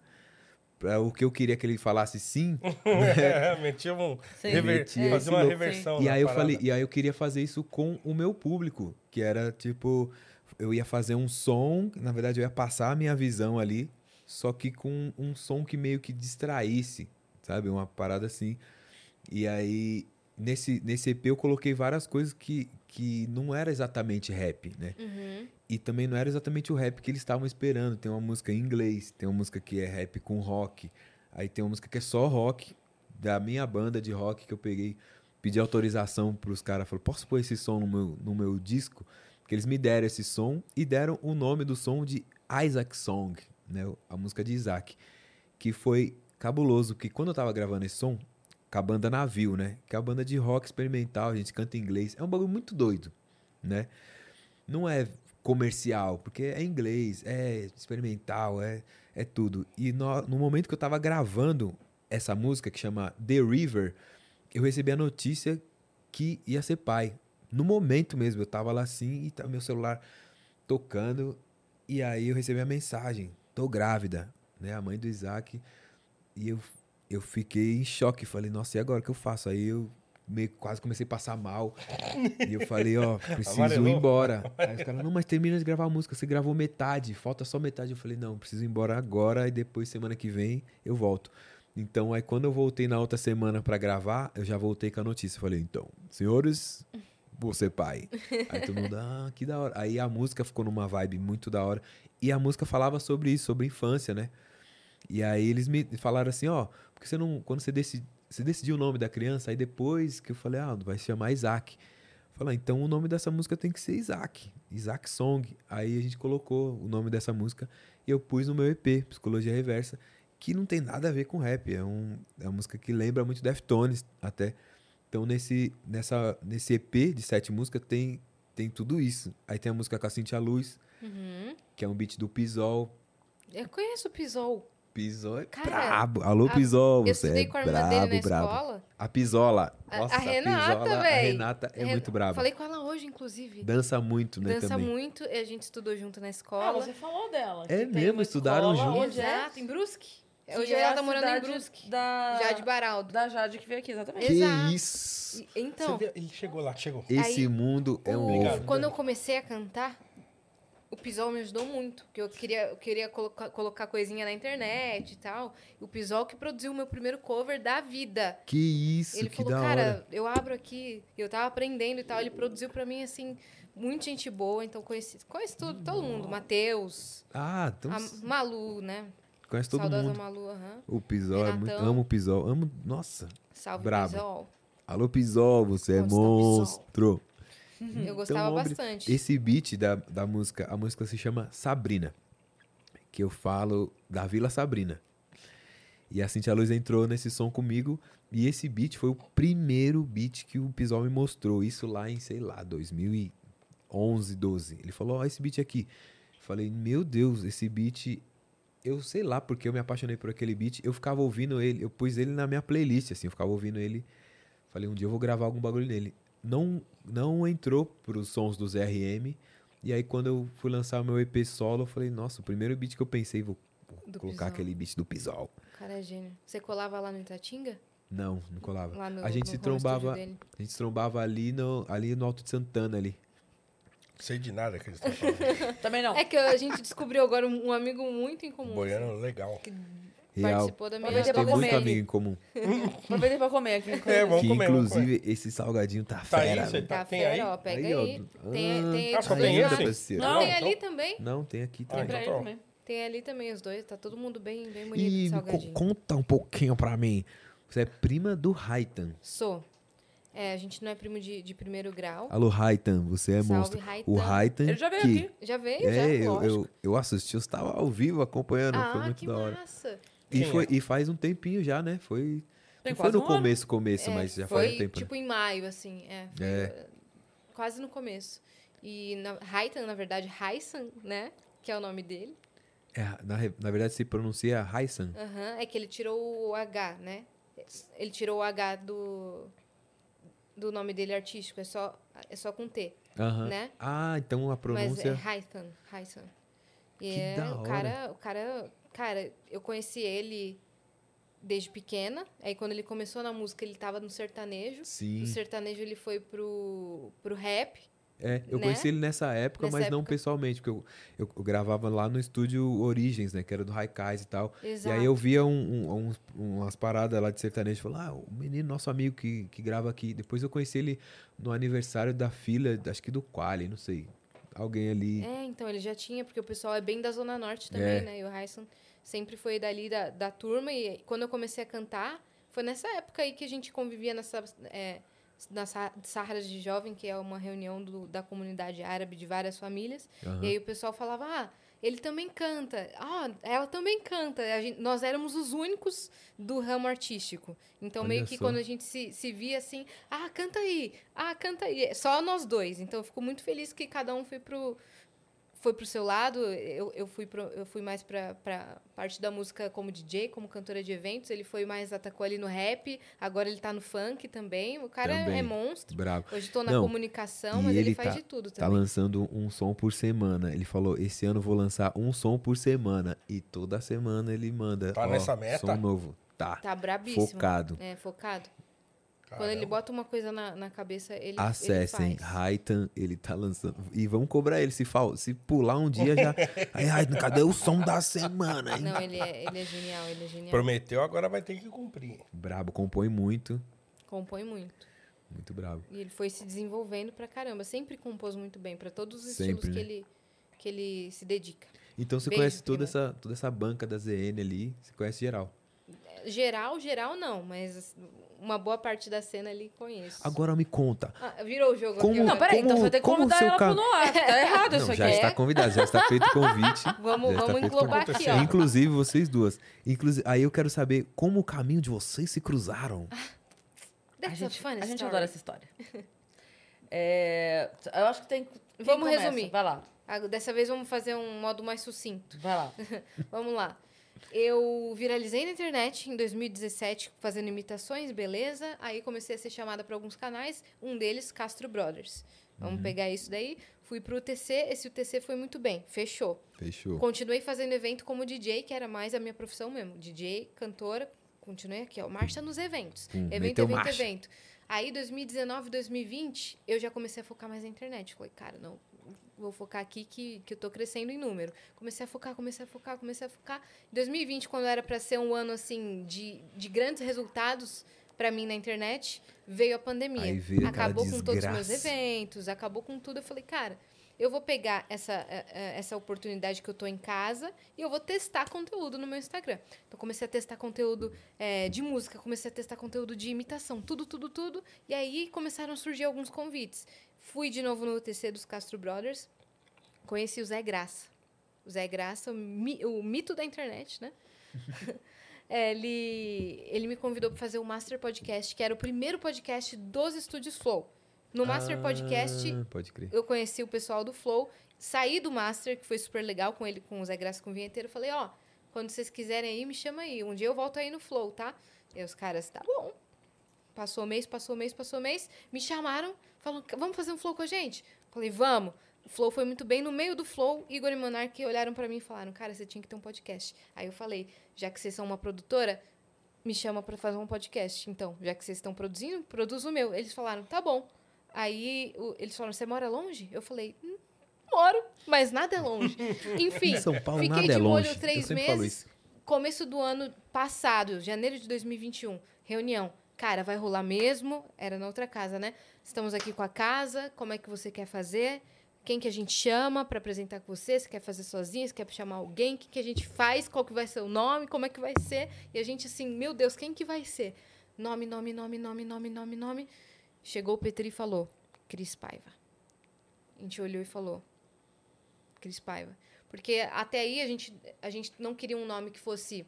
pra o que eu queria que ele falasse sim. É, metia um. Rever- Metia esse uma louco. reversão. E aí eu parada. falei, e aí eu queria fazer isso com o meu público, que era tipo, eu ia fazer um som, na verdade eu ia passar a minha visão ali, só que com um som que meio que distraísse, sabe? Uma parada assim. E aí nesse nesse EP eu coloquei várias coisas que que não era exatamente rap, né? Uhum. E também não era exatamente o rap que eles estavam esperando. Tem uma música em inglês, tem uma música que é rap com rock. Aí tem uma música que é só rock, da minha banda de rock que eu peguei, pedi autorização pros caras, falei, posso pôr esse som no meu, no meu disco? Porque eles me deram esse som e deram o nome do som de Isaac Song, né? A música de Isaac. Que foi cabuloso, porque quando eu tava gravando esse som, com a banda Navio, né? Que é a banda de rock experimental, a gente canta em inglês. É um bagulho muito doido, né? não é comercial, porque é inglês, é experimental, é, é tudo. E no, no momento que eu tava gravando essa música, que chama The River, eu recebi a notícia que ia ser pai. No momento mesmo, eu tava lá assim, e tá meu celular tocando, e aí eu recebi a mensagem, tô grávida, né? A mãe do Isaac. E eu, eu fiquei em choque, falei, nossa, e agora o que eu faço? Aí eu meio quase comecei a passar mal. E eu falei, ó, preciso Amarelou? ir embora. Aí os caras, não, mas termina de gravar a música, você gravou metade, falta só metade. Eu falei, não, preciso ir embora agora e depois semana que vem eu volto. Então aí quando eu voltei na outra semana pra gravar, eu já voltei com a notícia. Falei, então, senhores, vou ser pai. Aí todo mundo, ah, que da hora. Aí a música ficou numa vibe muito da hora. E a música falava sobre isso, sobre infância, né? E aí eles me falaram assim, ó, porque você não, quando você você decidiu o nome da criança, aí depois que eu falei, ah, vai se chamar Isaac. Falei, ah, então o nome dessa música tem que ser Isaac, Isaac Song. Aí a gente colocou o nome dessa música e eu pus no meu EP, Psicologia Reversa, que não tem nada a ver com rap, é, um, é uma música que lembra muito Deftones até. Então nesse, nessa, nesse EP de sete músicas tem, tem tudo isso. Aí tem a música com a Cintia Luz, Uhum. que é um beat do Pisol, Eu conheço o Pisol. Pisol é Cara, brabo. Alô, a- Pisol, eu você é com a irmã brabo, dele na brabo. escola. A Pisola. A- Nossa, a Renata, Pisola, velho. A Renata é Ren- muito braba. Falei com ela hoje, inclusive. Dança muito, né, Dança também. muito, e a gente estudou junto na Ah, escola. você falou dela. É mesmo, estudaram escola juntos? Onde é? Exato, em Brusque. Que Hoje é ela a tá morando em Brusque. Da... Jade Baraldo. Da Jade que veio aqui, exatamente. Que Exato. isso. E- Então, vê- Ele chegou lá, chegou. Esse Aí, mundo é um. Obrigado. quando eu comecei a cantar, o Pisol me ajudou muito. Porque eu queria, eu queria colocar, colocar coisinha na internet e tal. E o Pisol que produziu o meu primeiro cover da vida. Que isso, Ele que falou, da cara, hora. eu abro aqui, eu tava aprendendo e tal. Ele produziu pra mim, assim, muita gente boa. Então, conheci, conheci tudo, todo mundo. Matheus, Ah, então a Malu, né? Conhece todo Saudosa mundo. Malu, aham. O Pisol, é muito, Renatão. amo o Pisol. Amo, nossa. Salve, Brabo. Alô, Pisol, você é monstro. Eu gostava Então, bastante. Esse beat da, da música, a música se chama Sabrina. Que eu falo da Vila Sabrina. E a Cintia Luz entrou nesse som comigo. E esse beat foi o primeiro beat que o Pisol me mostrou. Isso lá em, sei lá, 2011, 12. Ele falou, ó, esse beat aqui. Falei, meu Deus, esse beat... Eu sei lá porque eu me apaixonei por aquele beat. Eu ficava ouvindo ele, eu pus ele na minha playlist, assim. Eu ficava ouvindo ele. Falei, um dia eu vou gravar algum bagulho nele. Não, não entrou pros sons dos RM. E aí, quando eu fui lançar o meu EP solo, eu falei, nossa, o primeiro beat que eu pensei, vou, Do colocar Pisol. aquele beat do Pisol. O cara é gênio. Você colava lá no Itatinga? Não, não colava. Lá no, a gente se trombava, a gente se trombava ali no, ali no Alto de Santana ali. Sei de nada que eles estão falando. Também não. É que a gente descobriu agora um, amigo muito incomum. Boiano, legal. Real. Participou da minha Aproveitei Tem muito amigo em comum. Aproveitei pra comer aqui. É, vamos que comer, vamos comer. inclusive esse salgadinho tá, Tá fera. velho. Tá Tá, tem fera, aí? ó. Pega Aí, ó, aí. do- Tem, tem, Ah, só tem lá. esse? Não, Não, tem então- ali também. Não, tem aqui Ah, Tem também. pra então ele tá. também. Tem ali também os dois. Tá todo mundo bem, bem bonito E salgadinho. conta um pouquinho pra mim. Você é prima do Raitan. Sou. É, a gente não é primo de, de primeiro grau. Alô, Raitan, você é Salve, monstro. Raitan. O Raitan. Ele já veio que, aqui. Já veio, É, já, eu, eu, eu assisti, eu estava ao vivo acompanhando, foi ah, muito que da hora. massa. E, Quem foi, é? e faz um tempinho já, né? Foi. Tem não foi no um ano. começo, começo, É, mas já foi, faz um tempo. né? tipo em maio, assim. É, foi, É. uh, quase no começo. E na, Raitan, na verdade, Raisan, né? Que é o nome dele. É, na, na verdade se pronuncia Raisan. Aham, é que ele tirou o H, né? Ele tirou o H do, do nome dele artístico, é só, é só com T, né? Ah, então a Mas é pronúncia. Raitan, Raisan. E Que é, da o hora. cara, o cara, cara, eu conheci ele desde pequena. Aí quando ele começou na música, ele tava no sertanejo. Sim. Do sertanejo ele foi pro, pro rap. É, eu né? conheci ele nessa época, Nessa mas não época. pessoalmente, porque eu, eu, eu gravava lá no estúdio Origens, né? Que era do Raikais e tal. Exato. E aí eu via um- um- uns- umas paradas lá de sertanejo, falei, ah, o menino, nosso amigo que, que grava aqui. Depois eu conheci ele no aniversário da filha, acho que do Quali, não sei. Alguém ali. É, então ele já tinha, porque o pessoal é bem da Zona Norte também, É. né? E o Raison sempre foi dali da, da turma. E quando eu comecei a cantar, foi nessa época aí que a gente convivia nessa, é, na Sa- Sahara de Jovem, que é uma reunião do- da comunidade árabe de várias famílias. Aham. E aí o pessoal falava, ah, ele também canta. Ah, ela também canta. Gente- nós éramos os únicos do ramo artístico. Então, Olha meio que só. quando a gente se, se via assim, ah, canta aí, ah, canta aí. Só nós dois. Então, eu fico muito feliz que cada um foi pro, foi pro seu lado. Eu, eu, fui, pro, eu fui mais pra, pra parte da música como DJ, como cantora de eventos. Ele foi mais, atacou ali no rap. Agora ele tá no funk também. O cara Também. é monstro. Bravo. Hoje tô na Não, comunicação, e mas ele, ele faz tá- de tudo Tá também. lançando um som por semana. Ele falou: esse ano eu vou lançar um som por semana. E toda semana ele manda. Tá ó, nessa meta? Som novo. Tá. Tá brabíssimo. Focado. É, focado. Quando Caramba. ele bota uma coisa na, na cabeça, ele, Acessem. Raitan, ele tá lançando. E vamos cobrar ele. Se, fal... se pular um dia já. Aí, Raitan, cadê o som da semana, hein? Não, ele é, ele é genial, ele é genial. Prometeu, agora vai ter que cumprir. Brabo, compõe muito. Compõe muito. Muito brabo. E ele foi se desenvolvendo pra caramba. Sempre compôs muito bem, pra todos os Sempre, estilos que, né? ele, que ele se dedica. Então você Beijo, conhece toda essa, toda essa banca da ZN ali. Você conhece geral. Geral, geral não, mas uma boa parte da cena ali conheço. Agora me conta. Ah, virou o jogo Como- aqui. Não, peraí, então Como- você vai ter que como o convidar seu ela ca- pro Noir. Tá errado isso aqui. já está convidado, já está feito o convite. Vamos, vamos englobar aqui, ó. Inclusive, vocês duas. Inclusive, aí eu quero saber como o caminho de vocês se cruzaram. A gente, a gente adora essa história. É, eu acho que tem. quem Vamos começa? resumir. Vai lá, Ah, Dessa vez vamos fazer um modo mais sucinto. vai lá. Vamos lá. Eu viralizei na internet em 2017 fazendo imitações, beleza. Aí comecei a ser chamada para alguns canais, um deles Castro Brothers. Vamos pegar isso daí. Fui pro UTC, esse UTC foi muito bem, fechou. Fechou. Continuei fazendo evento como DJ, que era mais a minha profissão mesmo. DJ, cantora, continuei aqui, ó. Marcha nos eventos. Hum, evento, evento, marcha. evento. Aí, 2019, 2020, eu já comecei a focar mais na internet. Falei, cara, não, vou focar aqui que, que eu tô crescendo em número. Comecei a focar, comecei a focar, comecei a focar. Em 2020, quando era para ser um ano, assim, de, de grandes resultados para mim na internet, veio a pandemia. Veio acabou com todos os meus eventos, acabou com tudo. Eu falei, cara, eu vou pegar essa, eh, eh, essa oportunidade que eu tô em casa e eu vou testar conteúdo no meu Instagram. Então, comecei a testar conteúdo eh, de música, comecei a testar conteúdo de imitação, tudo, tudo, tudo. E aí começaram a surgir alguns convites. Fui de novo no UTC dos Castro Brothers, conheci o Zé Graça. O Zé Graça, o, mi- o mito da internet, né? É, ele, ele me convidou para fazer o Master Podcast, que era o primeiro podcast dos estúdios Flow. No Master Podcast, Ah, Pode crer. eu conheci o pessoal do Flow, saí do Master, que foi super legal com ele, com o Zé Graça, com o Vinheteiro. Falei, ó, quando vocês quiserem aí, me chama aí. Um dia eu volto aí no Flow, tá? E os caras, tá bom. Passou mês, passou mês, passou mês. Me chamaram, falaram, vamos fazer um Flow com a gente? Falei, vamos. O Flow foi muito bem. No meio do Flow, Igor e Monark olharam pra mim e falaram, cara, você tinha que ter um podcast. Aí eu falei, já que vocês são uma produtora, me chama pra fazer um podcast. Então, já que vocês estão produzindo, produz o meu. Eles falaram, tá bom. Aí o- eles falaram, você mora longe? Eu falei, "Hum, moro, mas nada é longe. Enfim, São Paulo, fiquei nada de é molho longe. Eu três meses. Começo do ano passado, janeiro de 2021, reunião. Cara, vai rolar mesmo? Era na outra casa, né? Estamos aqui com a casa, como é que você quer fazer? Quem que a gente chama pra apresentar com você? Você quer fazer sozinho? Você quer chamar alguém? O que, que a gente faz? Qual que vai ser o nome? Como é que vai ser? E a gente assim, meu Deus, quem que vai ser? Nome, nome, nome, nome, nome, nome, nome. Chegou o Petri e falou, Cris Paiva. A gente olhou e falou, Cris Paiva. Porque até aí a gente, a gente não queria um nome que fosse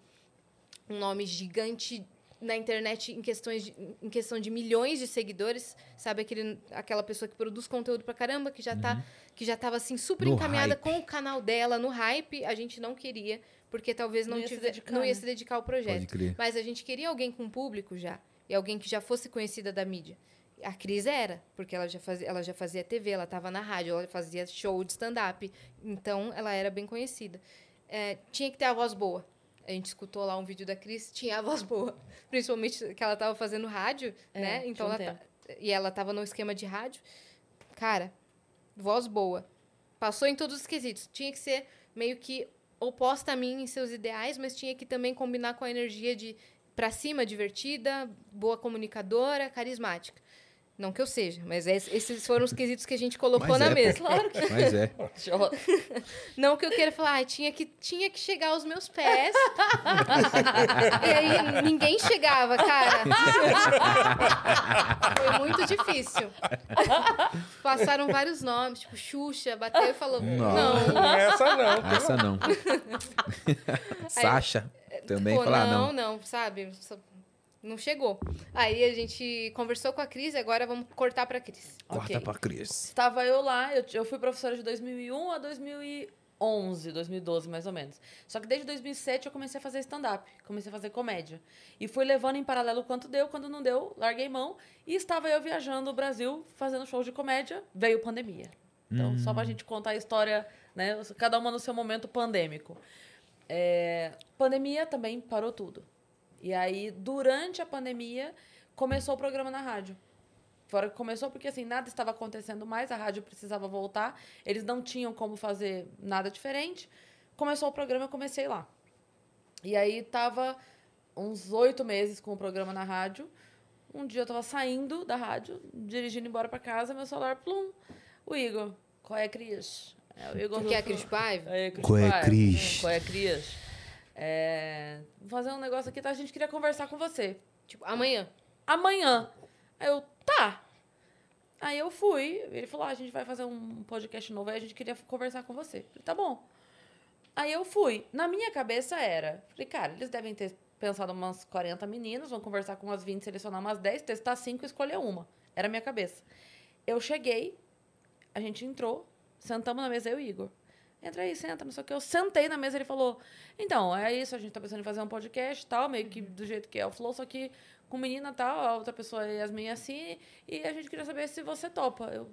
um nome gigante na internet em, questões de, em questão de milhões de seguidores, sabe aquele, aquela pessoa que produz conteúdo pra caramba, que já tá que já tava assim super No encaminhada hype. com o canal dela no hype, a gente não queria, porque talvez não, Não ia se tive, não ia né? se dedicar ao projeto. Pode crer. Mas a gente queria alguém com público já. E alguém que já fosse conhecida da mídia. A Cris era, porque ela já fazia, ela já fazia TV, ela estava na rádio, ela fazia show de stand-up. Então, ela era bem conhecida. É, tinha que ter a voz boa. A gente escutou lá um vídeo da Cris, tinha a voz boa. Principalmente que ela estava fazendo rádio, É, né? Então ela tá- e ela estava no esquema de rádio. Cara, voz boa. Passou em todos os quesitos. Tinha que ser meio que oposta a mim em seus ideais, mas tinha que também combinar com a energia de pra cima, divertida, boa comunicadora, carismática. Não que eu seja, mas es- esses foram os quesitos que a gente colocou Mas na é, mesa. Claro que Mas é. Não que eu queira falar, ah, tinha, que, tinha que chegar aos meus pés. e aí ninguém chegava, cara. Foi muito difícil. Passaram vários nomes, tipo Xuxa, bateu e falou: Nossa. não. Não é essa não. Essa não. Sasha também Pô, falar não, não. não, sabe? Não chegou. Aí a gente conversou com a Cris e agora vamos cortar pra Cris. Corta Ok. pra Cris. Estava eu lá, eu, eu fui professora de 2001 a 2011, 2012 mais ou menos. Só que desde 2007 eu comecei a fazer stand-up, comecei a fazer comédia. E fui levando em paralelo quanto deu, quando não deu, larguei mão. E estava eu viajando o Brasil, fazendo shows de comédia, veio pandemia. Então, só pra gente contar a história, né? Cada uma no seu momento pandêmico. É, pandemia também parou tudo. E aí, durante a pandemia, começou o programa na rádio. Fora que começou porque assim, nada estava acontecendo mais, a rádio precisava voltar, eles não tinham como fazer nada diferente. Começou o programa, eu comecei lá. E aí tava uns oito meses com o programa na rádio. Um dia eu tava saindo da rádio, dirigindo embora pra casa, meu celular, plum, o Igor. Qual é, Cris? É, o Igor a falou- Cris Paiva? Qual é. Cris? Qual é, Cris? É, vou fazer um negócio aqui, tá? A gente queria conversar com você Tipo, amanhã. amanhã. Aí eu, tá. Aí eu fui, ele falou, ah, a gente vai fazer um podcast novo, aí a gente queria conversar com você. Eu falei, tá bom. Aí eu fui. Na minha cabeça era, falei, cara, eles devem ter pensado umas 40 meninas, vão conversar com umas 20, selecionar umas 10, testar 5 e escolher uma. Era a minha cabeça. Eu cheguei, a gente entrou, sentamos na mesa, eu e o Igor. Entra aí, senta, não sei o que. Eu sentei na mesa ele falou: Então, é isso, a gente tá pensando em fazer um podcast e tal, meio que do jeito que é o Flow, só que com menina e tal, a outra pessoa é Yasmin assim, e a gente queria saber se você topa. Eu,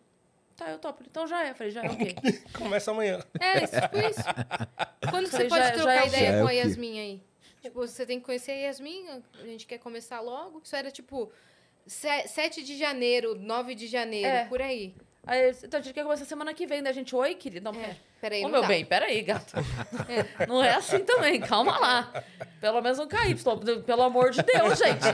tá, eu topo. Então já é. Eu falei, já é ok. Começa amanhã. É, isso, tipo isso. Quando você pode já- já trocar é o ideia quê? com Já a é o quê? Yasmin aí? Tipo, você tem que conhecer a Yasmin, a gente quer começar logo. Isso era tipo se- 7 de janeiro, 9 de janeiro, É. por aí. Aí, então a gente quer começar semana que vem, né? A gente, oi, querido. Não, É, peraí, Ô, não meu dá. bem, peraí, gato. Não é assim também, calma lá. Pelo menos um KY, pelo amor de Deus, gente.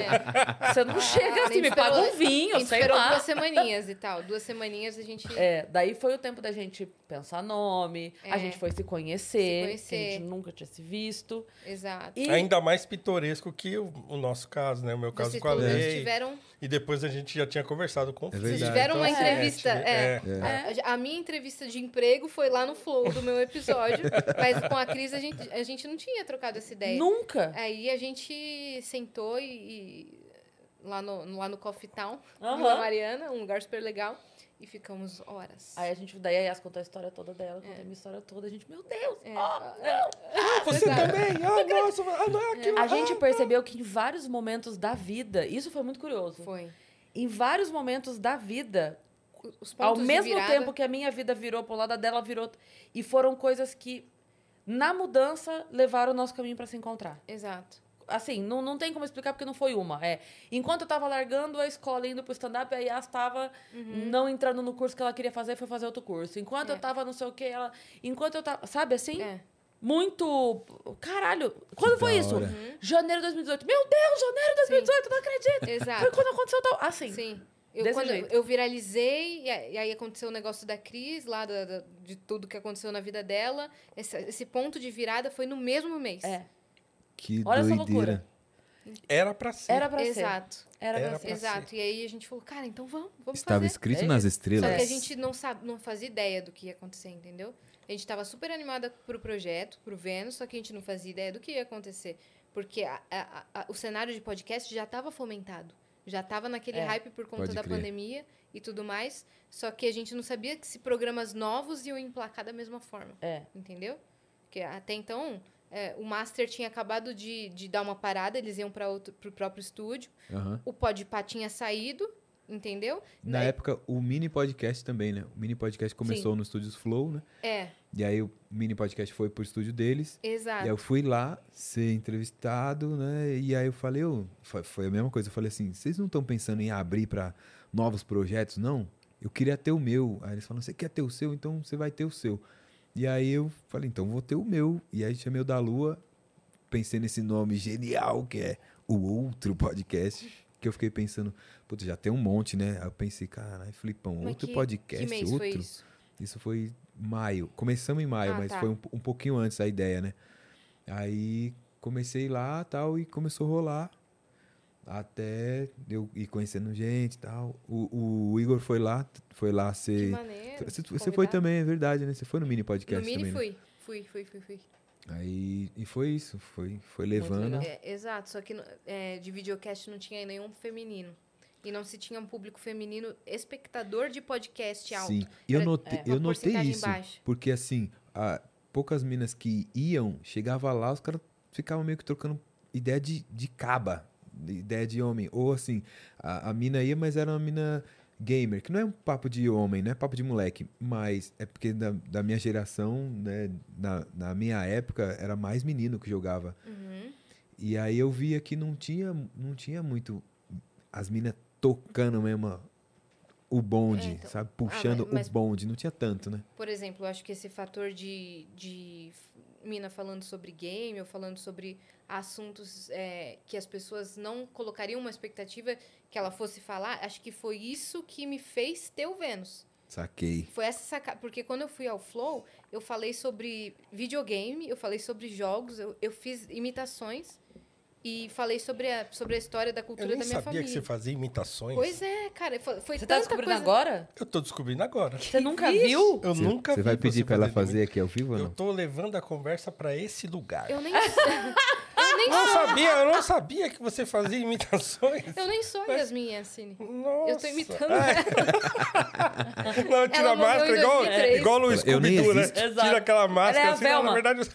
Você não chega A assim, me paga um vinho, A gente sei esperou lá. duas semaninhas e tal. Duas semaninhas a gente... É, daí foi o tempo da gente pensar nome, É. a gente foi se conhecer, Se conhecer. que a gente nunca tinha se visto. Exato. E Ainda mais pitoresco que o, o nosso caso, né? O meu caso Vocês com a Lei. tiveram... E depois a gente já tinha conversado com o Fih. verdade. Vocês tiveram uma Então, entrevista. tive- É, É. A, a minha entrevista de emprego foi lá no flow do meu episódio. mas com a Cris a gente, a gente não tinha trocado essa ideia. nunca. Aí a gente sentou e, e- lá, no, lá no Coffee Town, Aham. Vila Mariana, um lugar super legal. E ficamos horas. Aí a gente, daí a Yas contou a história toda dela, contou a minha história toda, a gente, meu Deus, É. ó, Você também? Ah, nossa, ah, não é aquilo. A gente percebeu que em vários momentos da vida, isso foi muito curioso. Foi. Em vários momentos da vida, ao mesmo virada- tempo que a minha vida virou pro lado dela, virou. E foram coisas que, na mudança, levaram o nosso caminho para se encontrar. Exato. Assim, não, não tem como explicar porque não foi uma. É, enquanto eu tava largando a escola indo pro stand-up, a Yas tava não entrando no curso que ela queria fazer, foi fazer outro curso. Enquanto Uhum. É. eu tava não sei o que, ela. Enquanto eu tava. Sabe assim? É. Muito. Caralho! Quando foi da isso? hora. Janeiro de 2018. Meu Deus, janeiro de 2018, não acredito! Exato. Foi quando aconteceu tal. Assim. Sim. Eu, Desse quando jeito. eu viralizei, e aí aconteceu o negócio da Cris, lá da- da- de tudo que aconteceu na vida dela. Esse, esse ponto de virada foi no mesmo mês. É. Que Olha essa doideira. loucura. Era pra ser. Era pra ser. Exato. Era pra Era ser. pra Exato. E aí a gente falou, cara, então vamos, vamos Estava fazer. escrito É nas estrelas. Só que a gente não sabe, não fazia ideia do que ia acontecer, entendeu? A gente tava super animada pro projeto, pro Vênus, só que a gente não fazia ideia do que ia acontecer. Porque a- a- a- o cenário de podcast já estava fomentado. Já estava naquele É. hype por conta Pode da crer. pandemia e tudo mais. Só que a gente não sabia que se programas novos iam emplacar da mesma forma. É. Entendeu? Porque até então, é, o Master tinha acabado de, de dar uma parada, eles iam para o próprio estúdio. Aham. O Podpah tinha saído, entendeu? Na Daí- época, o mini podcast também, né? O mini podcast começou no Estúdios Flow, né? É, E aí o mini podcast foi pro estúdio deles. exato. E aí eu fui lá ser entrevistado, né? E aí eu falei, eu, foi, foi a mesma coisa. Eu falei assim, vocês não estão pensando em abrir para novos projetos, não? Eu queria ter o meu. Aí eles falaram, você quer ter o seu? Então você vai ter o seu. E aí eu falei, então vou ter o meu. E aí chamei o da Lua, pensei nesse nome genial que é o Outro Podcast. Que eu fiquei pensando, putz, já tem um monte, né? Aí eu pensei, caralho, Filipão, Mas outro que- podcast, que outro. foi isso? Isso foi maio. Começamos em maio, Ah, mas tá. foi um, um pouquinho antes a ideia, né? Aí comecei lá tal e começou a rolar. Até eu ir conhecendo gente e tal. O, o Igor foi lá, foi lá Que ser. maneiro. Você, você foi também, é verdade, né? Você foi no mini No podcast mini também. né? fui. Fui, fui, fui, fui. Aí, e foi isso, foi, foi levando. É, exato, só que é, de videocast não tinha nenhum feminino. E não se tinha um público feminino espectador de podcast alto. Sim, eu Era notei, é, eu notei isso. baixa. Porque assim, a- poucas minas que iam, chegava lá, os caras ficavam meio que trocando ideia de, de caba, de ideia de homem. Ou assim, a, a mina ia, mas era uma mina gamer, que não é um papo de homem, não é papo de moleque, mas é porque da, da minha geração, né, na, na minha época, era mais menino que jogava. Uhum. E aí eu via que não tinha, não tinha muito as minas tocando mesmo o bonde, É, então. sabe? Ah, Puxando mas- mas- o bonde. Não tinha tanto, né? Por exemplo, eu acho que esse fator de, de mina falando sobre game ou falando sobre assuntos é, que as pessoas não colocariam uma expectativa que ela fosse falar, acho que foi isso que me fez ter o Vênus. Saquei. Foi essa sacada. Porque quando eu fui ao Flow, eu falei sobre videogame, eu falei sobre jogos, eu, eu fiz imitações e falei sobre a, sobre a história da Eu cultura da minha sabia família. que você fazia imitações. Pois é, cara. Foi, foi Você tá descobrindo coisa... agora? Eu tô descobrindo agora. Você nunca Vixe. viu? Eu Você- nunca Você vi vai pedir pra ela fazer aqui ao vivo ou Eu tô levando a conversa pra esse lugar. Eu nem, Eu nem Não sou. sabia, eu não sabia que você fazia imitações. Eu nem sou Yasmin Yassine. Nossa. Eu tô imitando É. ela. Não, tira Ela a máscara, igual, 2003. igual o Eu Scooby-Doo, né? Exato. Tira aquela máscara, Ela é a assim, não, na verdade...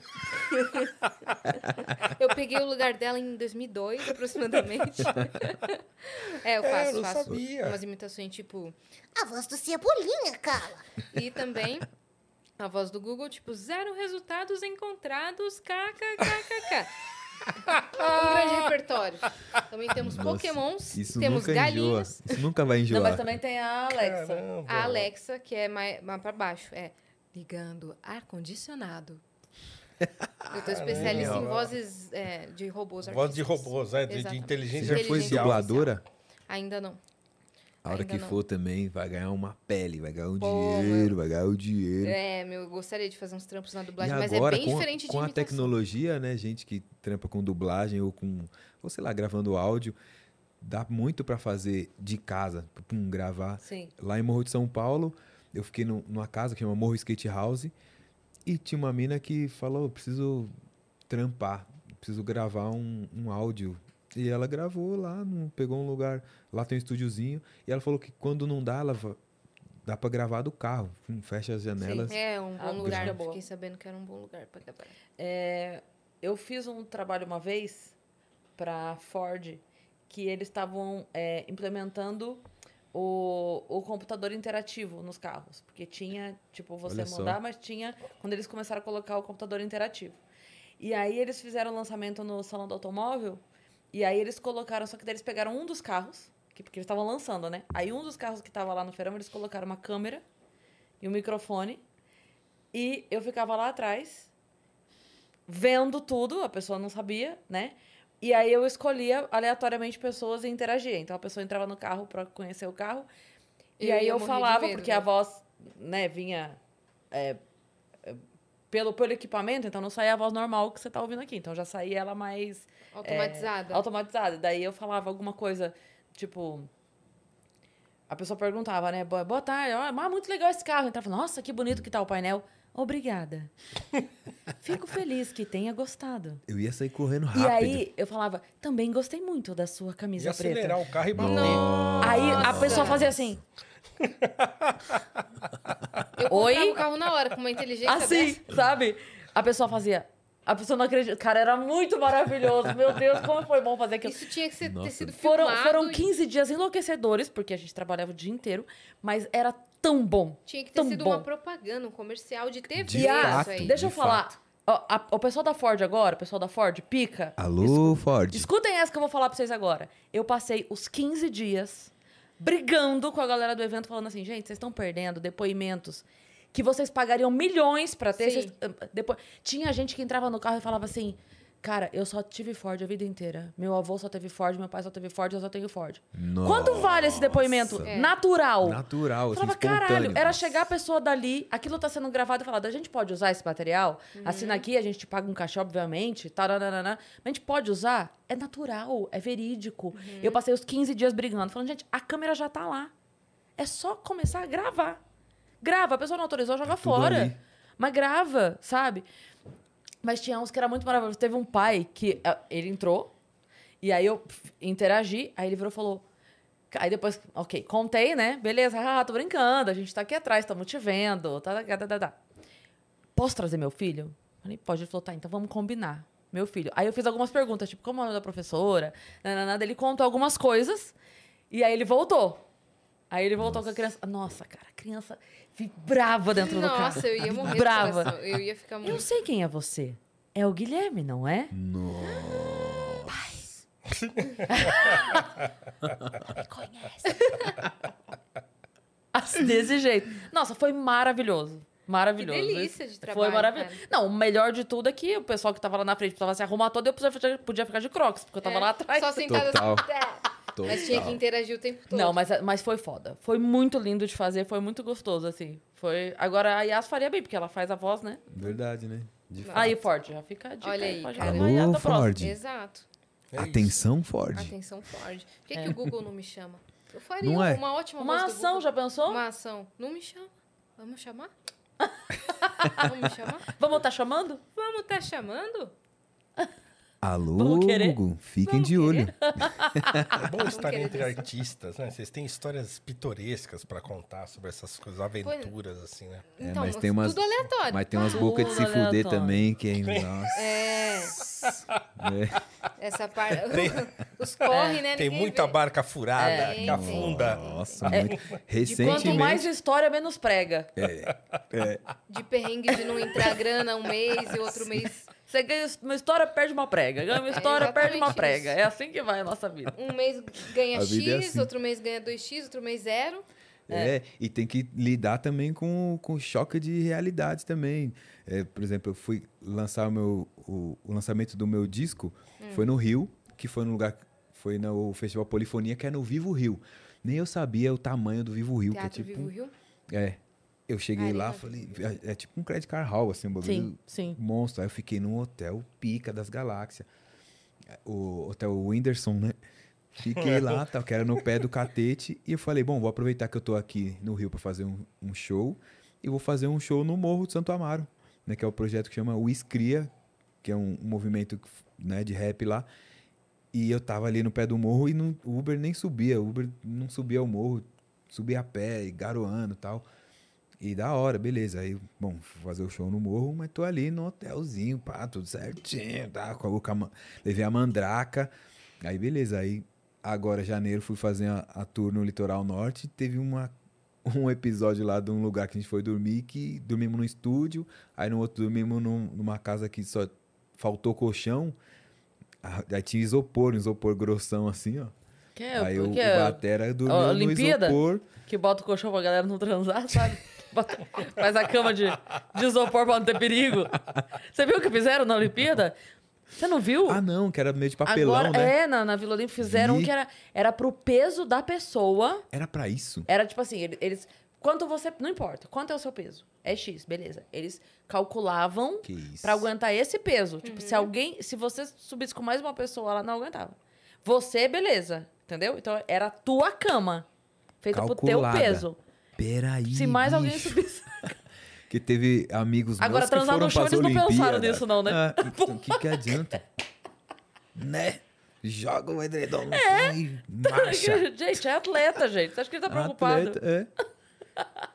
Eu peguei o lugar dela em 2002, aproximadamente. é, eu faço, É, eu faço sabia. umas imitações tipo... A voz do Cebolinha, Carla. E também a voz do Google, tipo, zero resultados encontrados, kkkk. um grande repertório. Também temos Nossa, pokémons, Isso temos nunca galinhas. enjoa. Isso nunca vai enjoar. Não, mas também tem a Alexa. Caramba. A Alexa, que é mais, mais pra baixo, é ligando ar-condicionado. Eu tô especialista em vozes é, de robôs Voz de robôs, né? De, de Exatamente. Você inteligência já foi Inteligência artificial. dubladora? Ainda não. A hora Ainda que não. for também, vai ganhar uma pele, vai ganhar um Pô, dinheiro, vai ganhar o dinheiro. É, meu, eu gostaria de fazer uns trampos na E dublagem, mas agora, é bem com, a- diferente de com a imitação. tecnologia, né, gente que trampa com dublagem ou com, ou sei lá, gravando áudio, dá muito pra fazer de casa, pum, gravar. Sim. Lá em Morro de São Paulo, eu fiquei num- numa casa que chama Morro Skate House e tinha uma mina que falou, "Eu preciso trampar, preciso gravar um, um áudio. E ela gravou lá, num- pegou um lugar, lá tem um estúdiozinho, e ela falou que quando não dá, ela dá pra gravar do carro, Hum, fecha as janelas. É, um bom Ah, lugar. Fiquei sabendo que era um bom lugar pra gravar. É, eu fiz um trabalho uma vez para Ford que eles estavam é, implementando o, o computador interativo nos carros. Porque tinha, tipo, você Olha só. mudar, mas tinha quando eles começaram a colocar o computador interativo. E aí eles fizeram o lançamento no salão do automóvel. E aí eles colocaram, só que daí eles pegaram um dos carros, que, porque eles estavam lançando, né? Aí um dos carros que estava lá no feirão, eles colocaram uma câmera e um microfone. E eu ficava lá atrás, vendo tudo, a pessoa não sabia, né? E aí eu escolhia aleatoriamente pessoas e interagia. Então a pessoa entrava no carro para conhecer o carro. E Eu aí eu falava, medo, porque né? a voz, né, vinha é, é, pelo, pelo equipamento, então não saía a voz normal que você tá ouvindo aqui. Então já saía ela mais Automatizada. é, automatizada. Daí eu falava alguma coisa, tipo. A pessoa perguntava, né? Boa, tarde, mas muito legal esse carro. Entrava, nossa, que bonito que tá o painel. Obrigada. Fico feliz que tenha gostado. Eu ia sair correndo rápido. E aí eu falava, também gostei muito da sua camisa acelerar preta. o carro e bater. Aí a pessoa fazia assim, Eu Oi? o carro na hora, com uma inteligência assim, dessa. sabe? A pessoa fazia. A pessoa não acredita. Cara, era muito maravilhoso. Meu Deus, como foi bom fazer aquilo. Isso tinha que ser, ter sido Foram, filmado. foram e 15 dias enlouquecedores, porque a gente trabalhava o dia inteiro, mas era tão bom. Tinha que ter tão sido bom. uma propaganda, um comercial de TV. De isso aí. deixa eu de falar. ó, a- o pessoal da Ford agora, o pessoal da Ford, pica. Alô, Ford. Escutem essa que eu vou falar pra vocês agora. Eu passei os 15 dias brigando com a galera do evento, falando assim, gente, vocês estão perdendo depoimentos que vocês pagariam milhões pra ter. Vocês, ah, depois... Tinha gente que entrava no carro e falava assim, cara, eu só tive Ford a vida inteira. Meu avô só teve Ford, meu pai só teve Ford, eu só tenho Ford. Nossa. Quanto vale esse depoimento? É. Natural. Natural, assim, Falava, espontâneo. caralho, era chegar a pessoa dali, aquilo tá sendo gravado e falar, a gente pode usar esse material? Uhum. Assina aqui, a gente te paga um cachê, obviamente, taranana, mas a gente pode usar? É natural, é verídico. Uhum. Eu passei os 15 dias brigando, falando, gente, a câmera já tá lá. É só começar a gravar. Grava, a pessoa não autorizou, joga tudo fora. ali. Mas grava, sabe? Mas tinha uns que era muito maravilhoso. Teve um pai que ah, ele entrou, e aí eu interagi, aí ele virou e falou. Aí depois, ok, contei, né? Beleza, ah, tô brincando, a gente tá aqui atrás, estamos te vendo, tá, tá, tá, tá, tá. Posso trazer meu filho? Falei, pode. Ele falou, tá, então vamos combinar. Meu filho. Aí eu fiz algumas perguntas, tipo, como é o nome da professora? Nananada. Ele contou algumas coisas, e aí ele voltou. Aí ele voltou com a criança. Nossa, cara, a criança vibrava dentro do carro. Nossa, eu ia morrer coração. Eu ia ficar Eu muito... sei quem é você. É o Guilherme, não é? Me conhece. Assim, Desse jeito. Nossa, foi maravilhoso. Maravilhoso. Que delícia de Foi trabalho, maravilhoso. cara. Não, o melhor de tudo é que o pessoal que tava lá na frente precisava se arrumar todo e eu podia, podia ficar de crocs, porque eu tava É, lá atrás. Só sentada Total. é. Mas tinha que interagir o tempo todo. Não, mas, mas foi foda. Foi muito lindo de fazer, foi muito gostoso, assim. Foi... Agora a Yas faria bem, porque ela faz a voz, né? Verdade, né? De fato. Aí, Ford, já fica a dica Olha aí, cara. Yas, Alô. Ford. Exato. É isso. Atenção, Ford. Atenção, Ford. Por que, que o Google não me chama? Eu faria Não é? uma ótima Uma ação, já pensou? Uma ação. Não me chama. Vamos chamar? Vamos me chamar? Vamos estar chamando? Vamos tá chamando? Alô, Vamos? Google, fiquem de olho. É bom estar entre artistas, né? Vocês têm histórias pitorescas pra contar sobre essas coisas, aventuras, assim, né? É, Então, mas tem umas, tudo aleatório. Mas tem umas bocas de se Tudo fuder aleatório. também, que é. Nossa. É, né? essa parte. Os corre, né? Tem Ninguém muita vê. barca furada É, que tem. afunda. Nossa, É. muito. Quanto Recentemente. mais história, menos prega. De perrengue de não entrar grana um mês e outro mês. Você ganha uma história, perde uma prega. Ganha uma história, perde uma prega. isso. É assim que vai a nossa vida. Um mês ganha vida é X, assim. outro mês ganha 2X, outro mês zero. É, e tem que lidar também com, com choque de realidades também. É, por exemplo, eu fui lançar o meu o, o lançamento do meu disco Hum. foi no Rio, que foi no lugar foi no Festival Polifonia, que é no Vivo Rio. Nem eu sabia o tamanho do Vivo Rio, Teatro que é tipo Vivo Rio. é. Eu cheguei Arena lá, falei, é, é tipo um credit card hall assim, um bagulho Sim, sim. monstro. Aí eu fiquei num hotel pica das galáxias. O hotel Whindersson, né? Fiquei lá, tal, que era no pé do catete. E eu falei, bom, vou aproveitar que eu tô aqui no Rio para fazer um, um show. E vou fazer um show no Morro de Santo Amaro, né? Que é o projeto que chama Whiscria, que é um, um movimento né, de rap lá. E eu tava ali no pé do morro e não- o Uber nem subia. O Uber não subia o morro, subia a pé, e garoando e tal. E da hora, beleza. Aí, bom, fui fazer o show no morro, mas tô ali no hotelzinho, pá, tudo certinho, tá? Com a, com a ma- levei a mandraca. Aí, beleza. Aí, agora, janeiro, fui fazer a, a tour no litoral norte. Teve uma, um episódio lá de um lugar que a gente foi dormir, que dormimos no estúdio. Aí, no outro, dormimos num- numa casa que só faltou colchão. Aí tinha isopor, um isopor grossão assim, ó. Que é, Aí o, que o é, Batera dormiu a no Olimpíada? isopor. que bota o colchão pra galera não transar, sabe? Bota- faz a cama de, de isopor pra não ter perigo. Você viu o que fizeram na Olimpíada? Você não viu? Ah, não, que era meio de papelão, Agora, né? é, na, na Vila Olímpia fizeram um que era, era pro peso da pessoa. Era pra isso. Era tipo assim, ele- eles. Quanto você. Não importa, quanto é o seu peso? É X, beleza. Eles calculavam pra aguentar esse peso. Tipo, se alguém. Se você subisse com mais uma pessoa, ela não aguentava. Você, beleza. Entendeu? Então era a tua cama. Feita pro teu Calculada. peso. Peraí. Se mais alguém bicho. subisse. Que teve amigos Agora, meus que transar foram no show, eles não pensaram nisso, não, né? Ah, então, o que que adianta? né? Joga o edredom no É. e marcha. gente, é atleta, gente. Você acha que ele tá preocupado? Atleta, é.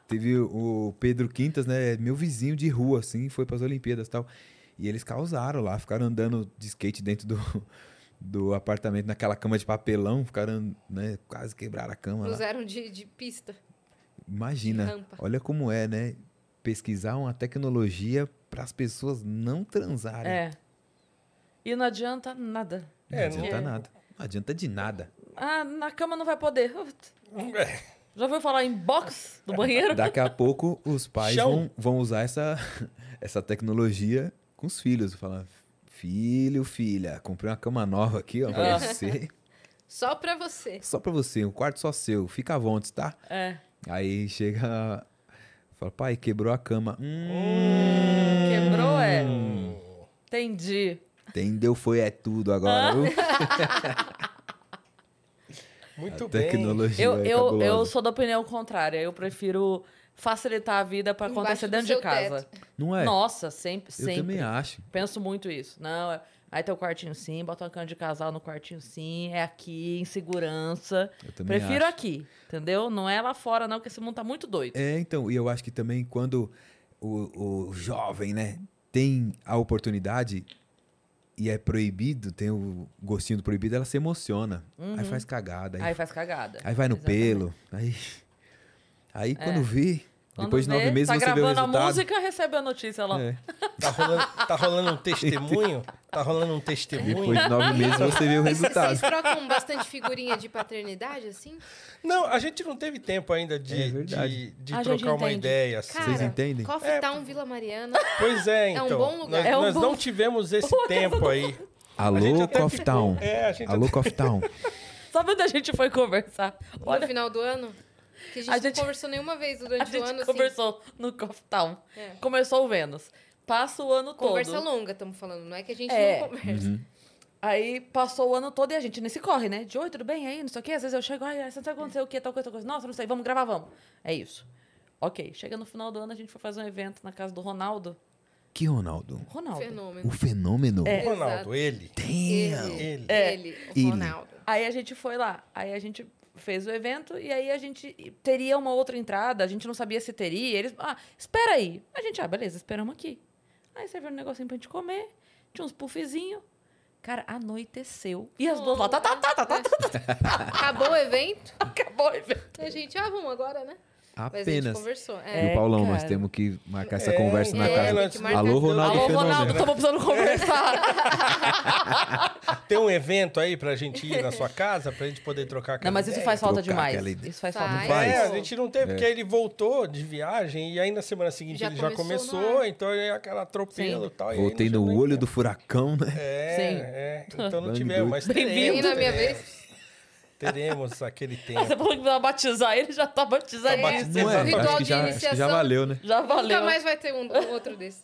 Teve o Pedro Quintas, né? Meu vizinho de rua, assim, foi pras Olimpíadas e tal. E eles causaram lá, ficaram andando de skate dentro do, do apartamento, naquela cama de papelão, ficaram, né? Quase quebraram a cama lá. Usaram de, de pista. Imagina, olha como é, né? Pesquisar uma tecnologia para as pessoas não transarem. É. E não adianta nada. Não É, adianta não- nada. Não adianta de nada. Ah, na cama não vai poder. É. Já ouviu falar em box do banheiro? Daqui a pouco os pais vão, vão usar essa, essa tecnologia com os filhos. Falar, filho, filha, comprei uma cama nova aqui, ó, pra Ah. você. Só pra você. Só pra você, um quarto só seu. Fica à vontade, tá? É. Aí chega. Fala, pai, quebrou a cama. Hum, Quebrou, é. Entendi. entendeu? Foi é tudo agora. viu? Muito A bem. tecnologia Eu, é eu, eu sou da opinião contrária. Eu prefiro facilitar a vida pra Embaixo acontecer dentro de casa. teto. Não é? Nossa, sempre, eu sempre. também acho. Penso muito isso. Não, é- aí tem o quartinho sim, bota uma cama de casal no quartinho sim, é aqui, em segurança. Eu também Prefiro acho. aqui, entendeu? Não é lá fora, não, porque esse mundo tá muito doido. É, então, e eu acho que também quando o, o jovem, né, tem a oportunidade e é proibido, tem o gostinho do proibido, ela se emociona. Aí faz cagada. Aí, Uhum. Aí faz cagada. aí vai no Exatamente. pelo. Aí, aí quando vê, Quando depois de vê, nove meses tá você vê o gravando resultado. a música, recebe a notícia lá. É, Tá rolando, tá rolando um testemunho? Tá rolando um testemunho? depois de nove meses você vê o resultado. Vocês trocam bastante figurinha de paternidade, assim? Não, a gente não teve tempo ainda É de, verdade. de, de trocar uma ideia. Assim. Cara, Vocês entendem? Coffee É. Town Vila Mariana. Pois é, É um então. bom lugar. Nós, É um nós bom- não tivemos esse tempo aí. A Alô, Coffee ficou- Town. É, a gente Alô, até- Coffee Town. Sabe onde a gente foi conversar? no Olha, final do ano. Que a gente, A gente- não conversou nenhuma vez a durante o gente ano, assim. conversou no Coffee Town. É. Começou o Vênus. Passa o ano Conversa todo. longa, estamos falando. Não é que a gente É. não conversa. Aí passou o ano todo e a gente nesse corre, né? De oi, tudo bem aí? Não sei o quê. Às vezes eu chego, ai, você não sabe acontecer o quê, tal coisa, tal coisa. Nossa, não sei, vamos gravar, vamos. É isso. Ok, chega no final do ano, a gente foi fazer um evento na casa do Ronaldo. Que Ronaldo? Ronaldo. Fenômeno. O fenômeno? O Ronaldo, ele. Damn. Ele. Ele, o Ele. Ronaldo. Aí a gente foi lá. Aí a gente fez o evento e aí a gente teria uma outra entrada. A gente não sabia se teria. Eles, ah, espera aí. A gente, ah, beleza, esperamos aqui. Aí serviu um negocinho pra gente comer. Tinha uns puffzinhos. Cara, anoiteceu. E as duas lá, tá, tá, tá, tá, tá, tá, Acabou o evento. acabou o evento. E a gente, ah, vamos agora, né? Mas a gente Apenas. conversou. E É. o Paulão, nós cara. temos que marcar essa É, conversa na é, casa. Alô, Ronaldo Alô, Fenômeno. Ronaldo, precisando conversar. Tem um evento aí pra gente ir na sua casa, pra gente poder trocar aquela Não, mas isso faz falta trocar demais. Isso faz Faz. falta Faz. É, a gente não teve, porque ele voltou de viagem e aí na semana seguinte Já ele já começou então é aquela atropelo e tal. e Voltei no olho do furacão, né? É, Sim. é. Então não tivemos, mas Bem-vindo. E na minha vez? Teremos aquele Você tempo. falou que vai batizar ele, já tá batizadinho. batizado. Não é? Ritual Acho que, de já, acho que já iniciação. valeu, né? Já valeu. Nunca mais vai ter um, um outro desse.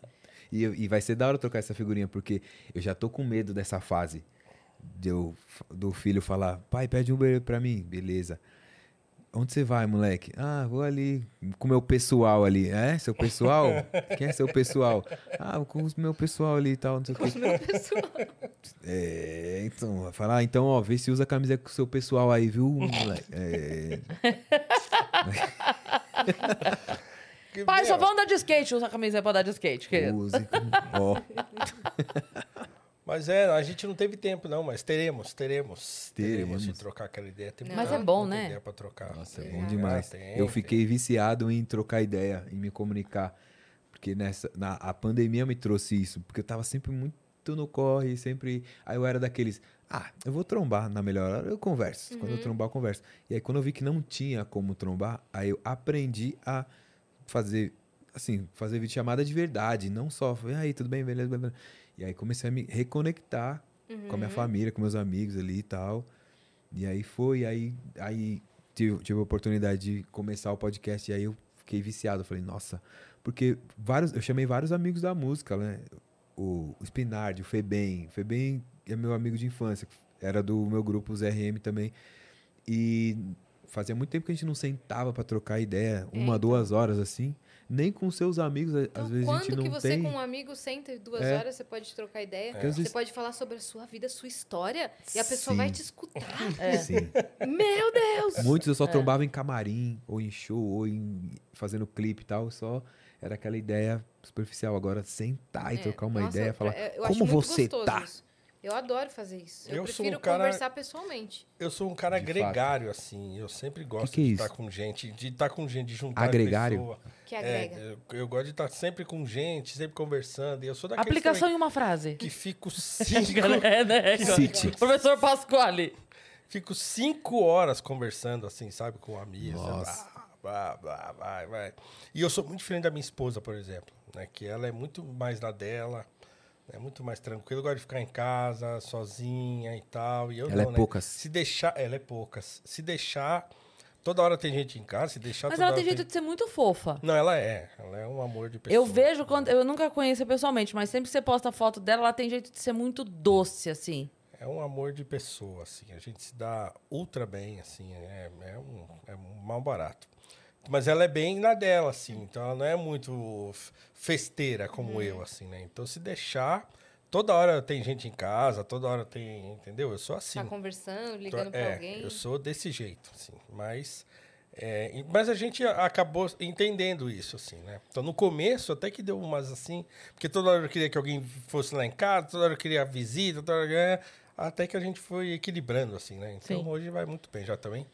E, e vai ser da hora trocar essa figurinha, porque eu já tô com medo dessa fase de eu, do filho falar, pai, pede um Uber pra mim. Beleza. Onde você vai, moleque? Ah, vou ali com o meu pessoal ali. É? Seu pessoal? Quem é seu pessoal? Ah, com o meu pessoal ali e tal, não sei o quê. É, então, vai falar, então, ó, vê se usa a camisa com o seu pessoal aí, viu, moleque? É, Pai, só Meu, vamos andar de skate. Usa a camisa pra andar de skate, querido. com- Ó, Mas é, a gente não teve tempo, não, mas teremos, teremos. Teremos. de trocar aquela ideia. Tem Mas muita- é bom, né? ideia pra trocar. Nossa, é É, bom demais. tem, eu tem. fiquei viciado em trocar ideia, em me comunicar. Porque nessa, na, a pandemia me trouxe isso. Porque eu tava sempre muito no corre, sempre. Aí eu era daqueles. Ah, eu vou trombar na melhor hora, eu converso. Quando eu trombar, eu converso. E aí, quando eu vi que não tinha como trombar, aí eu aprendi a fazer, assim, fazer videochamada de verdade. Não só, e aí, tudo bem, beleza, beleza. E aí comecei a me reconectar com a minha família, com meus amigos ali e tal. E aí foi, aí, aí tive, tive a oportunidade de começar o podcast e aí eu fiquei viciado. Eu falei, nossa, porque vários, eu chamei vários amigos da música, né? O, o Spinardi, o Febem. O Febem é meu amigo de infância, era do meu grupo, os RM também. E fazia muito tempo que a gente não sentava pra trocar ideia, uma, duas horas assim. Nem com seus amigos, Então, às vezes a quando gente não que você tem. com um amigo senta duas É. horas, você pode trocar ideia. Às Você pode falar sobre a sua vida, a sua história. E a pessoa vai Sim. te escutar. Sim. Meu Deus! Muitos eu É. só trombava em camarim, ou em show, ou em fazendo clipe e tal. Só era aquela ideia superficial. Agora, sentar e É, trocar uma nossa, ideia, falar acho como muito você gostoso tá. isso. Eu adoro fazer isso. Eu, Eu sou um prefiro cara- conversar pessoalmente. Eu sou um cara De fato. gregário, assim. Eu sempre gosto que é de estar com gente, de estar com gente, de juntar Agregário? pessoa. Que É, agrega. eu, eu gosto de estar sempre com gente, sempre conversando. E eu sou daqueles Aplicação em uma frase. que fico cinco, É, né? Cite. Professor Pasquale. fico cinco horas conversando, assim, sabe, com amigos. Nossa. Blá, blá, blá, vai, vai. E eu sou muito diferente da minha esposa, por exemplo, né? Que ela é muito mais na dela, é muito mais tranquila. Eu gosto de ficar em casa, sozinha e tal. E eu Ela é não, né? poucas. Se deixar, ela é poucas. Se deixar, toda hora tem gente em casa, se deixar Mas toda ela hora tem jeito de ser muito fofa. Não, ela é. Ela é um amor de pessoa. Eu vejo quando. Eu nunca conheço pessoalmente, mas sempre que você posta foto dela, ela tem jeito de ser muito doce, assim. É um amor de pessoa, assim. A gente se dá ultra bem, assim. É, é, um, é um mal barato. Mas ela é bem na dela, assim. Então ela não é muito festeira como eu, assim, né? Então se deixar, toda hora tem gente em casa, toda hora tem. Entendeu? Eu sou assim. Tá conversando, Tô- ligando pra é, alguém. Eu sou desse jeito, assim. Mas. é, mas a gente acabou entendendo isso, assim, né? Então, no começo, até que deu umas assim... Porque toda hora eu queria que alguém fosse lá em casa, toda hora eu queria visita, toda hora... é, Até que a gente foi equilibrando, assim, né? Então, Sim. hoje vai muito bem. Já também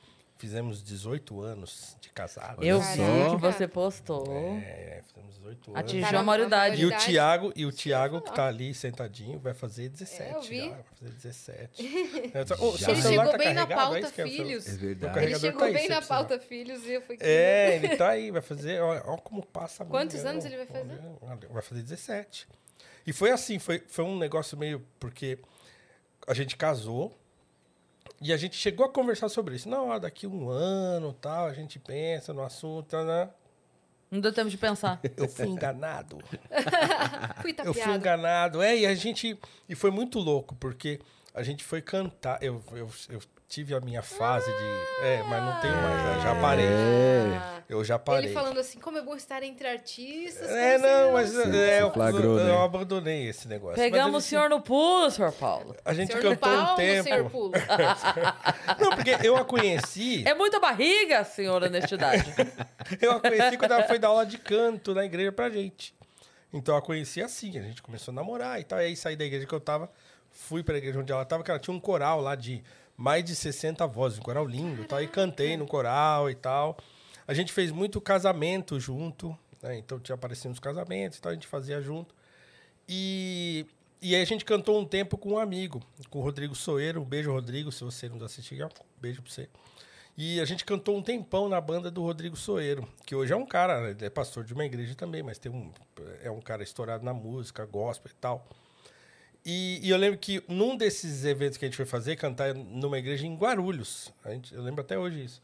fizemos 18 anos de casado. Eu vi que você postou. É, fizemos 18 anos. Atingiu a maioridade. E o. Tiago, e o Tiago que tá ali sentadinho, vai fazer 17 É, eu vi. já, vai fazer 17. É, Ô, seu Ele chegou tá bem na carregado? pauta É é filhos. É verdade. Ele chegou tá aí, bem na pauta filhos e eu fui... É, ele tá aí, vai fazer. Ó como passa. a Quantos anos ele vai fazer? Olha, Vai fazer 17. E foi assim, foi, foi um negócio meio. Porque a gente casou e a gente chegou a conversar sobre isso. Não, ó, daqui um ano tal, a gente pensa no assunto. Né? Não deu tempo de pensar. Eu fui enganado. Fui Eu fui tapeado. enganado. É, e a gente. E foi muito louco, porque a gente foi cantar. Eu, eu, eu tive a minha fase de. É, mas não tenho mais, já parei. Ah, Eu já parei. Ele falando assim, como é bom estar entre artistas. É, não, mas é, eu, flagrou, eu né? abandonei esse negócio. Pegamos o Mas, senhor no pulo, senhor Paulo. A gente Senhor cantou um pau, tempo. senhor pulo. Não, porque eu a conheci. É muita barriga, senhor honestidade. Eu a conheci quando ela foi dar aula de canto na igreja pra gente. Então eu a conheci assim, a gente começou a namorar e tal. E aí saí da igreja que eu tava, fui pra igreja onde ela tava, que ela tinha um coral lá de mais de 60 vozes, um coral lindo tal. E cantei no coral e tal. A gente fez muito casamento junto, né? Então tinha aparecido nos casamentos e tal, a gente fazia junto. E, e aí a gente cantou um tempo com um amigo, com o Rodrigo Soeiro. Um beijo, Rodrigo, se você nos assistir, um beijo pra você. E a gente cantou um tempão na banda do Rodrigo Soeiro, que hoje é um cara, ele é pastor de uma igreja também, mas tem um, é um cara estourado na música, gospel e tal. E, e eu lembro que num desses eventos que a gente foi fazer, cantar numa igreja em Guarulhos, a gente, eu lembro até hoje isso.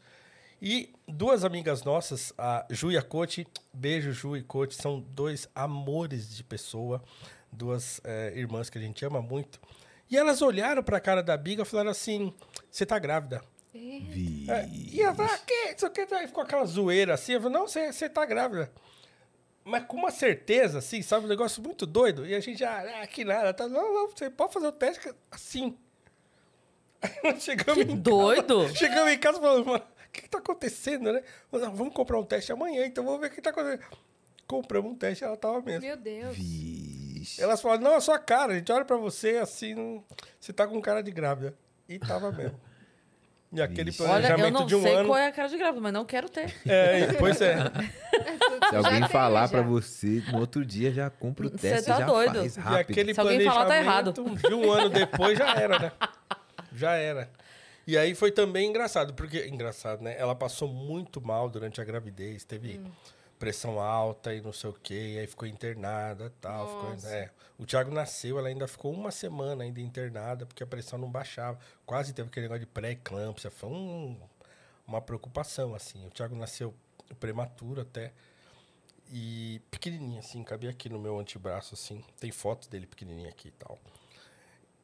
E duas amigas nossas, a Ju e a Cote, beijo Ju e Cote, são dois amores de pessoa, duas eh, irmãs que a gente ama muito. E elas olharam pra cara da Biga e falaram assim: Você tá grávida? Vi. É, e ela falou, ah, que? Isso aqui aí ficou aquela zoeira assim. Eu falei, não, você, você tá grávida. Mas com uma certeza, assim, sabe? Um negócio muito doido. E a gente, ah, ah, que nada. Tá, não, não, você pode fazer o teste que- assim. Chegamos Que em doido. Casa, chegamos em casa e falamos, mano, o que, que tá acontecendo, né? "Não, vamos comprar um teste amanhã, então vamos ver o que tá acontecendo. Compramos um teste, ela tava mesmo. Meu Deus. Vixe. Elas falaram, não, é a sua cara, a gente olha pra você assim, você tá com cara de grávida. E tava mesmo. E aquele Vixe. Olha, eu planejamento não de um sei ano. qual é a cara de grávida, mas não quero ter. É, pois é. Se alguém falar pra você, no outro dia já compra o teste tá já doido. faz E rápido. aquele Se alguém falar, tá errado. planejamento de um ano depois já era, né? Já era. E aí foi também engraçado, porque engraçado, né? Ela passou muito mal durante a gravidez, teve Hum. Pressão alta e não sei o quê, e aí ficou internada e tal. ficou- é. O Thiago nasceu, ela ainda ficou uma semana ainda internada, porque a pressão não baixava. Quase teve aquele negócio de pré-eclâmpsia, foi um- uma preocupação, assim. O Thiago nasceu prematuro até. E pequenininho, assim, cabia aqui no meu antebraço, assim. Tem fotos dele pequenininho aqui e tal.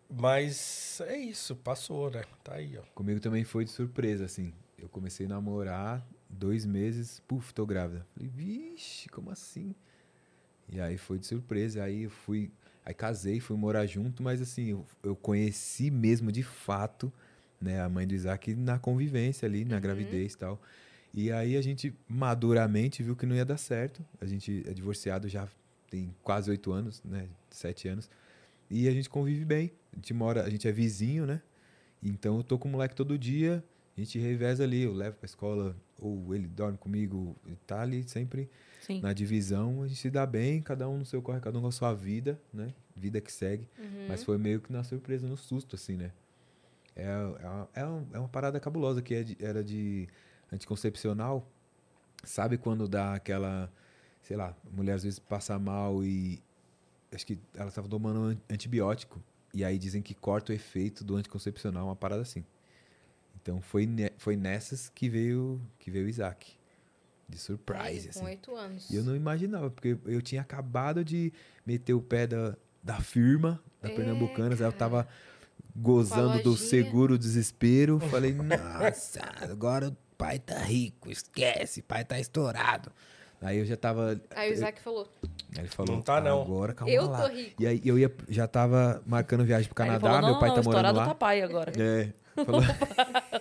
Mas é isso, passou, né? Tá aí, ó. Comigo também foi de surpresa, assim. Eu comecei a namorar, dois meses, puf, tô grávida. Falei, vixe, como assim? E aí foi de surpresa. Aí eu fui. Aí casei, fui morar junto, mas assim, eu, eu conheci mesmo de fato, né, a mãe do Isaac na convivência ali, na gravidez e tal. E aí a gente maduramente viu que não ia dar certo. A gente é divorciado já tem quase oito anos, né? Sete anos. E a gente convive bem. A gente mora, a gente é vizinho, né? Então eu tô com o moleque todo dia, a gente reveza ali, eu levo pra escola, ou ele dorme comigo, ele tá ali sempre Sim. na divisão, a gente se dá bem, cada um no seu corre, cada um com a sua vida, né? Vida que segue. Uhum. Mas foi meio que na surpresa, no susto, assim, né? É, é, uma, é, um- é uma parada cabulosa que é de- era de anticoncepcional. Sabe quando dá aquela, sei lá, mulher às vezes passa mal e acho que ela estava tomando an- antibiótico e aí dizem que corta o efeito do anticoncepcional, uma parada assim. Então foi, ne- foi nessas que veio que veio o Isaac. De surprise, Com assim. oito anos. E eu não imaginava, porque eu tinha acabado de meter o pé da, da firma, da É, Pernambucanas, aí eu tava gozando do seguro desespero. Falei, nossa, agora o pai tá rico, esquece, pai tá estourado. Aí eu já tava. Aí o Isaac falou, Aí ele falou, Não tá, não. agora calma Eu lá. tô rico. E aí eu ia, já tava marcando viagem pro Aí ele Canadá, falou, não, meu pai não, tá o morando estourado lá. tá pai agora. É, falou,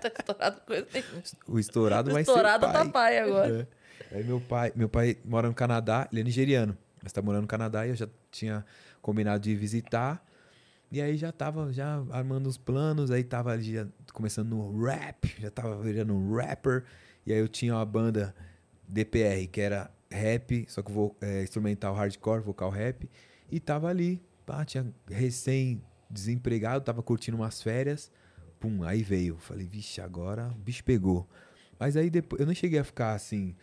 tá estourado com esse. o estourado O vai estourado ser tá pai. agora. É. Aí meu pai, meu pai mora no Canadá, ele é nigeriano, mas tá morando no Canadá e eu já tinha combinado de visitar. E aí já tava já armando os planos, aí tava ali já começando no rap, já tava virando um rapper. E aí eu tinha uma banda DPR, que era rap, só que vo, é, instrumental hardcore, vocal rap. E tava ali, pá, tinha recém desempregado, tava curtindo umas férias. Pum, aí veio. Falei, vixe, agora o bicho pegou. Mas aí depois, eu não cheguei a ficar assim,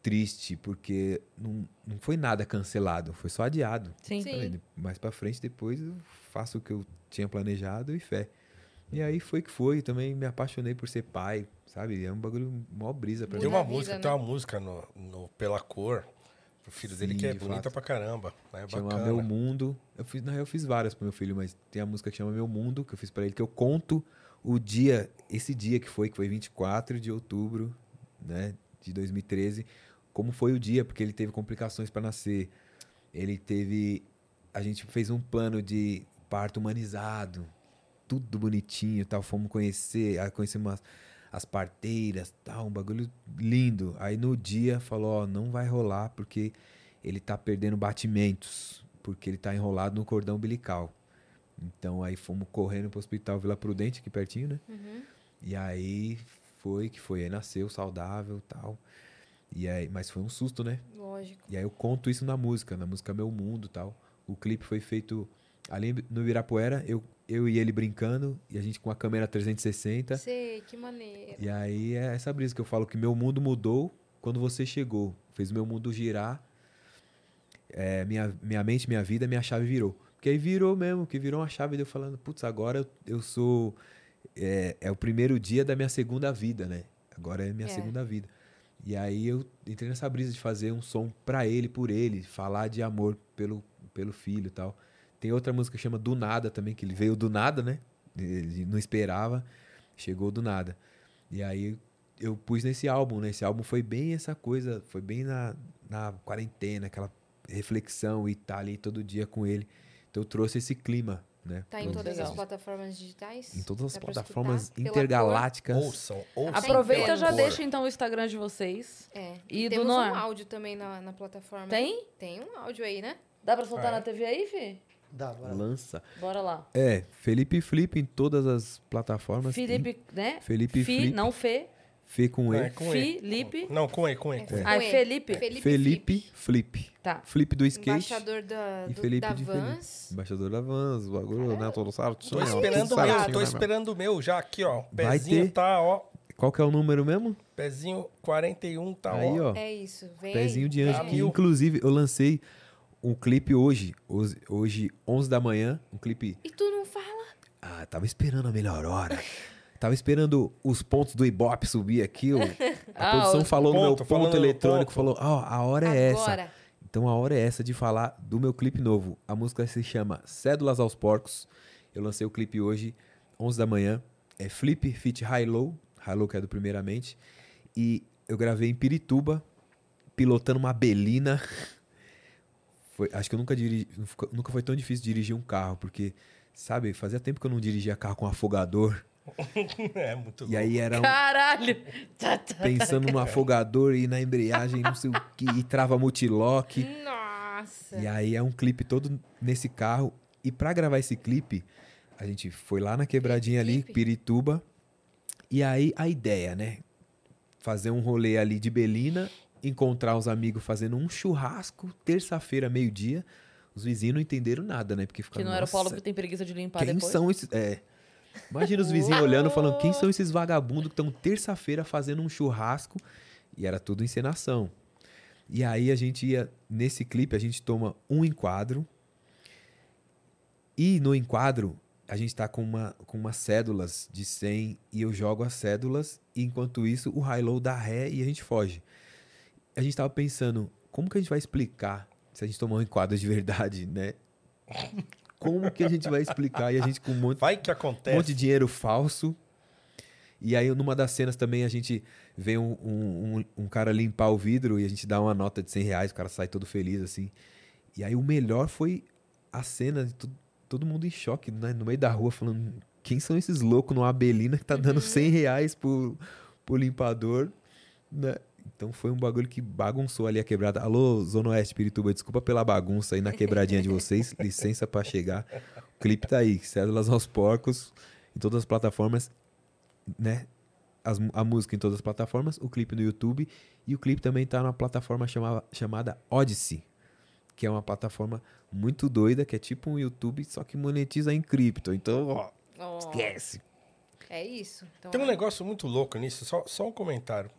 triste, porque não, não foi nada cancelado, foi só adiado. Sim. Sim. Falei, mais pra frente, depois eu faço o que eu tinha planejado e fé. E aí foi que foi, também me apaixonei por ser pai, sabe? É um bagulho mó brisa pra Tem mim. uma vida, música, né? tem uma música no, no Pela Cor, pro filho dele, Sim, que é de bonita fato. pra caramba. É Chama bacana. Meu Mundo. Eu fiz, na real, eu fiz várias pro meu filho, mas tem a música que chama Meu Mundo, que eu fiz pra ele, que eu conto o dia, esse dia que foi, que foi 24 de outubro, né, de 2013, como foi o dia, porque ele teve complicações para nascer. Ele teve a gente fez um plano de parto humanizado, tudo bonitinho, tal, fomos conhecer, conhecemos as, as parteiras, tal, um bagulho lindo. Aí no dia falou, ó, não vai rolar porque ele tá perdendo batimentos, porque ele tá enrolado no cordão umbilical. Então aí fomos correndo pro hospital Vila Prudente, aqui pertinho, né? E aí foi que foi, aí nasceu saudável, tal. E aí, mas foi um susto, né? Lógico. E aí eu conto isso na música, na música Meu Mundo, tal. O clipe foi feito ali no Ibirapuera, eu eu e ele brincando e a gente com a câmera 360. Sei, que maneiro. E aí é essa brisa que eu falo que meu mundo mudou quando você chegou. Fez meu mundo girar. É, minha, minha mente, minha vida, minha chave virou. Porque aí virou mesmo, que virou uma chave de eu falando, putz, agora eu, eu sou. É, é o primeiro dia da minha segunda vida, né? Agora é minha É. segunda vida. E aí eu entrei nessa brisa de fazer um som pra ele, por ele, falar de amor pelo, pelo filho e tal. Tem outra música que chama Do Nada também, que ele veio do nada, né? Ele não esperava, chegou do nada. E aí eu pus nesse álbum, né? Esse álbum foi bem essa coisa, foi bem na, na quarentena, aquela reflexão e tá ali todo dia com ele. Então eu trouxe esse clima, né? Tá em todas as plataformas digitais? em todas as plataformas escutar intergalácticas. Ouçam, ouçam. Aproveita já cor. deixa então o Instagram de vocês. É. E E do temos Noir? um áudio também na, na plataforma. Tem? Tem um áudio aí, né? Dá pra soltar é? na TV aí, Fih? Dá, bora lá. Lança. Bora lá. É, Felipe Flip em todas as plataformas. Felipe, né? Felipe Fi, Flip. não Fê. Fê com É, E. com E. Felipe. Não, com E, com E. Com e. Ah, é com. Felipe? Felipe, Felipe Flip. Tá. Flip do skate. Embaixador da, e do, Felipe da de Felipe. Vans. Embaixador da Vans, o bagulho, né? Todo certo. Tô esperando o meu, tô né, esperando o meu já aqui, ó. Vai Pezinho ter. tá, ó. Qual que é o número mesmo? Pezinho 41 tá, Aí, ó. É isso. Vem Pezinho de anjo. Tá Que, inclusive, eu lancei um clipe hoje. Hoje, hoje 11 da manhã. Um clipe. E tu não fala? Ah, tava esperando a melhor hora. Tava esperando os pontos do Ibope subir aqui. o- A Ah, produção falou no meu ponto, ponto eletrônico. ponto. Falou, ó, a hora é essa. Agora. Então a hora é essa de falar do meu clipe novo. A música se chama Cédulas aos Porcos. Eu lancei o clipe hoje, 11 da manhã. É Flip Fit High Low. High Low que é do Primeiramente. E eu gravei em Pirituba, pilotando uma Belina. Foi, acho que eu nunca dirigi, nunca foi tão difícil dirigir um carro, porque, sabe, fazia tempo que eu não dirigia carro com afogador. É, muito E louco. aí era um- Caralho! Pensando no afogador e na embreagem, não sei o que, e trava multilock. Nossa. E aí é um clipe todo nesse carro. E pra gravar esse clipe, a gente foi lá na quebradinha ali? Pirituba. E aí a ideia, né? Fazer um rolê ali de Belina, encontrar os amigos fazendo um churrasco, terça-feira, meio-dia. Os vizinhos não entenderam nada, né? Porque Que ficaram, não era o Paulo "Nossa, que tem preguiça de limpar quem depois. são esses. É. Imagina os vizinhos olhando, falando: quem são esses vagabundos que estão terça-feira fazendo um churrasco? E era tudo encenação. E aí a gente ia, nesse clipe, a gente toma um enquadro. E no enquadro, a gente tá com, uma, com umas cédulas de 100 e eu jogo as cédulas. E enquanto isso, o high-low dá ré e a gente foge. A gente tava pensando, como que a gente vai explicar se a gente tomar um enquadro de verdade, né? Como que a gente vai explicar? E a gente com um monte, Vai que um acontece. monte de dinheiro falso. E aí, numa das cenas também, a gente vê um, um, um- um cara limpar o vidro e a gente dá uma nota de 100 reais, o cara sai todo feliz, assim. E aí, o melhor foi a cena de to- todo mundo em choque, né? no meio da rua, falando: quem são esses loucos numa Abelina que tá dando 100 reais por, por limpador, né? Então foi um bagulho que bagunçou ali a quebrada. Alô, Zona Oeste Pirituba, desculpa pela bagunça aí na quebradinha de vocês. Licença pra chegar. O clipe tá aí, Cédulas aos Porcos, em todas as plataformas, né? As a música em todas as plataformas, o clipe no YouTube. E o clipe também tá na plataforma chamada, chamada Odyssey, que é uma plataforma muito doida, que é tipo um YouTube, só que monetiza em cripto. Então, ó, Ó, esquece. É isso. Então, Tem um ó, negócio muito louco nisso, só, só um comentário.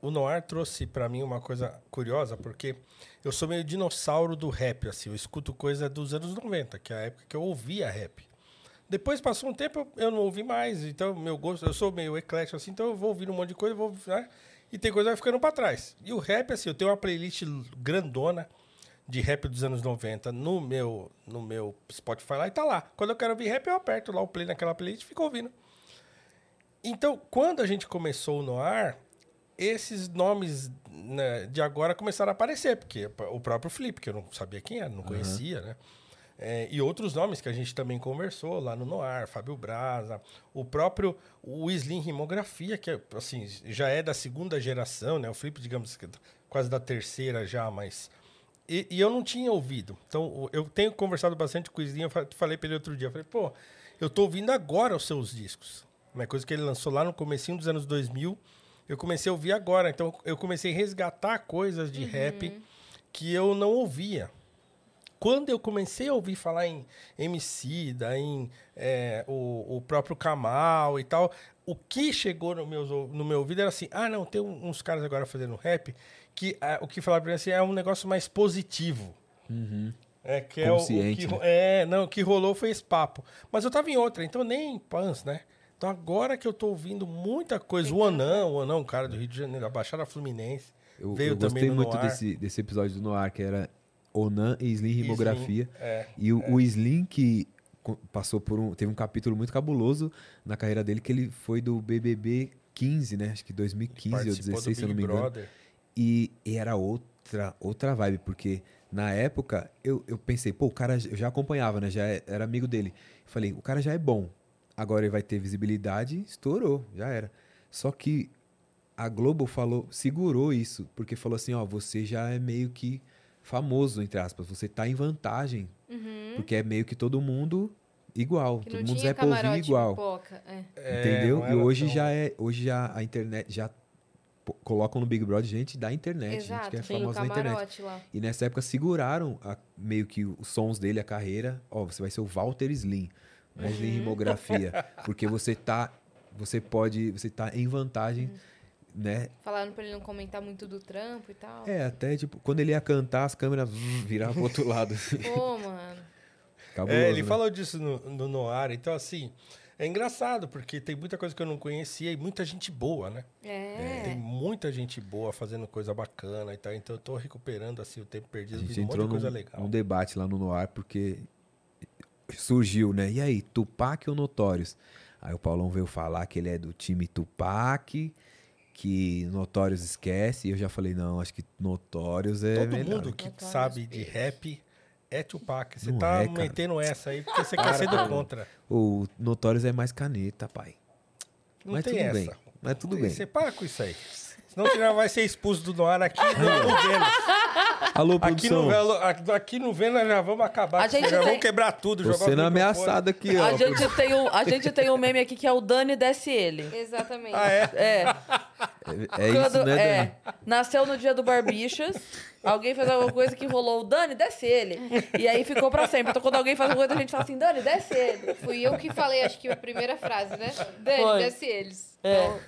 O Noir trouxe pra mim uma coisa curiosa, porque eu sou meio dinossauro do rap, assim, eu escuto coisa dos anos 90, que é a época que eu ouvia rap. Depois passou um tempo, eu- não ouvi mais, então meu gosto, eu sou meio eclético assim, então eu vou ouvindo um monte de coisa, vou, né? e tem coisa que vai ficando pra trás. E o rap, assim, eu tenho uma playlist grandona de rap dos anos 90 no meu, no meu Spotify lá e tá lá. Quando eu quero ouvir rap, eu aperto lá o play naquela playlist e fico ouvindo. Então, quando a gente começou no ar, esses nomes né, de agora começaram a aparecer, porque o próprio Flip, que eu não sabia quem era, não conhecia, né? É, e outros nomes que a gente também conversou lá no Noir, Fábio Braza, o próprio o Slim Rimografia, que é, assim, já é da segunda geração, né? O Flip, digamos, quase da terceira já, mas... E, e eu não tinha ouvido. Então, eu tenho conversado bastante com o Slim, eu fa- falei pra ele outro dia, eu falei, pô, eu tô ouvindo agora os seus discos. Uma coisa que ele lançou lá no comecinho dos anos 2000, eu comecei a ouvir agora. Então, eu comecei a resgatar coisas de rap que eu não ouvia. Quando eu comecei a ouvir falar em MC, em é, o, o próprio Kamal e tal, o que chegou no, meus, ou- no meu ouvido era assim: ah, não, tem uns caras agora fazendo rap que ah, o que falaram pra mim assim, é um negócio mais positivo. É, que é o- o, que, né? é, não, o que rolou foi esse papo. Mas eu tava em outra, então nem em Pans, né? Então agora que eu tô ouvindo muita coisa, o Anão, o Anão, um cara do Rio de Janeiro, da Baixada Fluminense, Eu, veio eu também gostei no muito Noir. desse, desse episódio do Noir, que era Onan e Slim Rimografia. é, e o, o Slim que passou por um. Teve um capítulo muito cabuloso na carreira dele, que ele foi do BBB 15, né? Acho que 2015 ou participou 16, do se eu não me engano. Brother. E, e era outra, outra vibe, porque na época eu, eu pensei, pô, o cara eu já acompanhava, né? Já é- era amigo dele. Falei, o cara já é bom. Agora ele vai ter visibilidade, estourou, já era. Só que a Globo falou, segurou isso, porque falou assim, ó, você já é meio que famoso, entre aspas, você tá em vantagem. Porque é meio que todo mundo igual, Uhum. Que todo não mundo tinha Zé Polvinho igual. É. É, Entendeu? não E hoje tão- já é, hoje já a internet já colocam no Big Brother gente da internet, gente Exato, que é famosa na internet. lá. E nessa época seguraram a- meio que os sons dele, a carreira. Ó, você vai ser o Walter Slim, é Slim Uhum. rimografia, porque você tá, você pode, você tá em vantagem, Uhum. né? Falaram pra ele não comentar muito do trampo e tal. É, até tipo, quando ele ia cantar, as câmeras viravam pro outro lado. Pô, mano. Cabuloso, É, ele né? falou disso no, no Noir, então assim, é engraçado, porque tem muita coisa que eu não conhecia e muita gente boa, né? Tem É. muita gente boa fazendo coisa bacana e tal, então eu tô recuperando assim o tempo A perdido, gente vi um monte entrou de coisa num, legal. num debate lá no Noir, porque surgiu, né? E aí, Tupac ou Notórios? Aí o Paulão veio falar que ele é do time Tupac, que Notórios esquece. E eu já falei, não, acho que Notórios é Todo melhor. mundo que Notorious sabe de rap é Tupac. Você Não tá é, metendo essa aí porque você quer ser do contra. O Notórios é mais caneta, pai. Não Mas tem tudo essa. bem. Mas tudo bem. Você para com isso aí. Senão você já vai ser expulso do Noir aqui no, no Vênus. Alô, Aqui produção. no, Velo- aqui- no Vênus nós já vamos acabar. A com isso, gente já tem- vamos quebrar tudo. Tô jogar sendo ameaçado aqui, ó. A gente, tem um, a gente tem um meme aqui que é o Dani desce ele. Exatamente. Ah, é? É. É isso, Quando- né, é, Dani? nasceu no dia do Barbichas, alguém fez alguma coisa que rolou, o Dani, desce ele. E aí ficou pra sempre. Então quando alguém faz alguma coisa, a gente fala assim, Dani, desce ele. Fui eu que falei, acho que a primeira frase, né? Dani, Foi. desce eles. É. Então,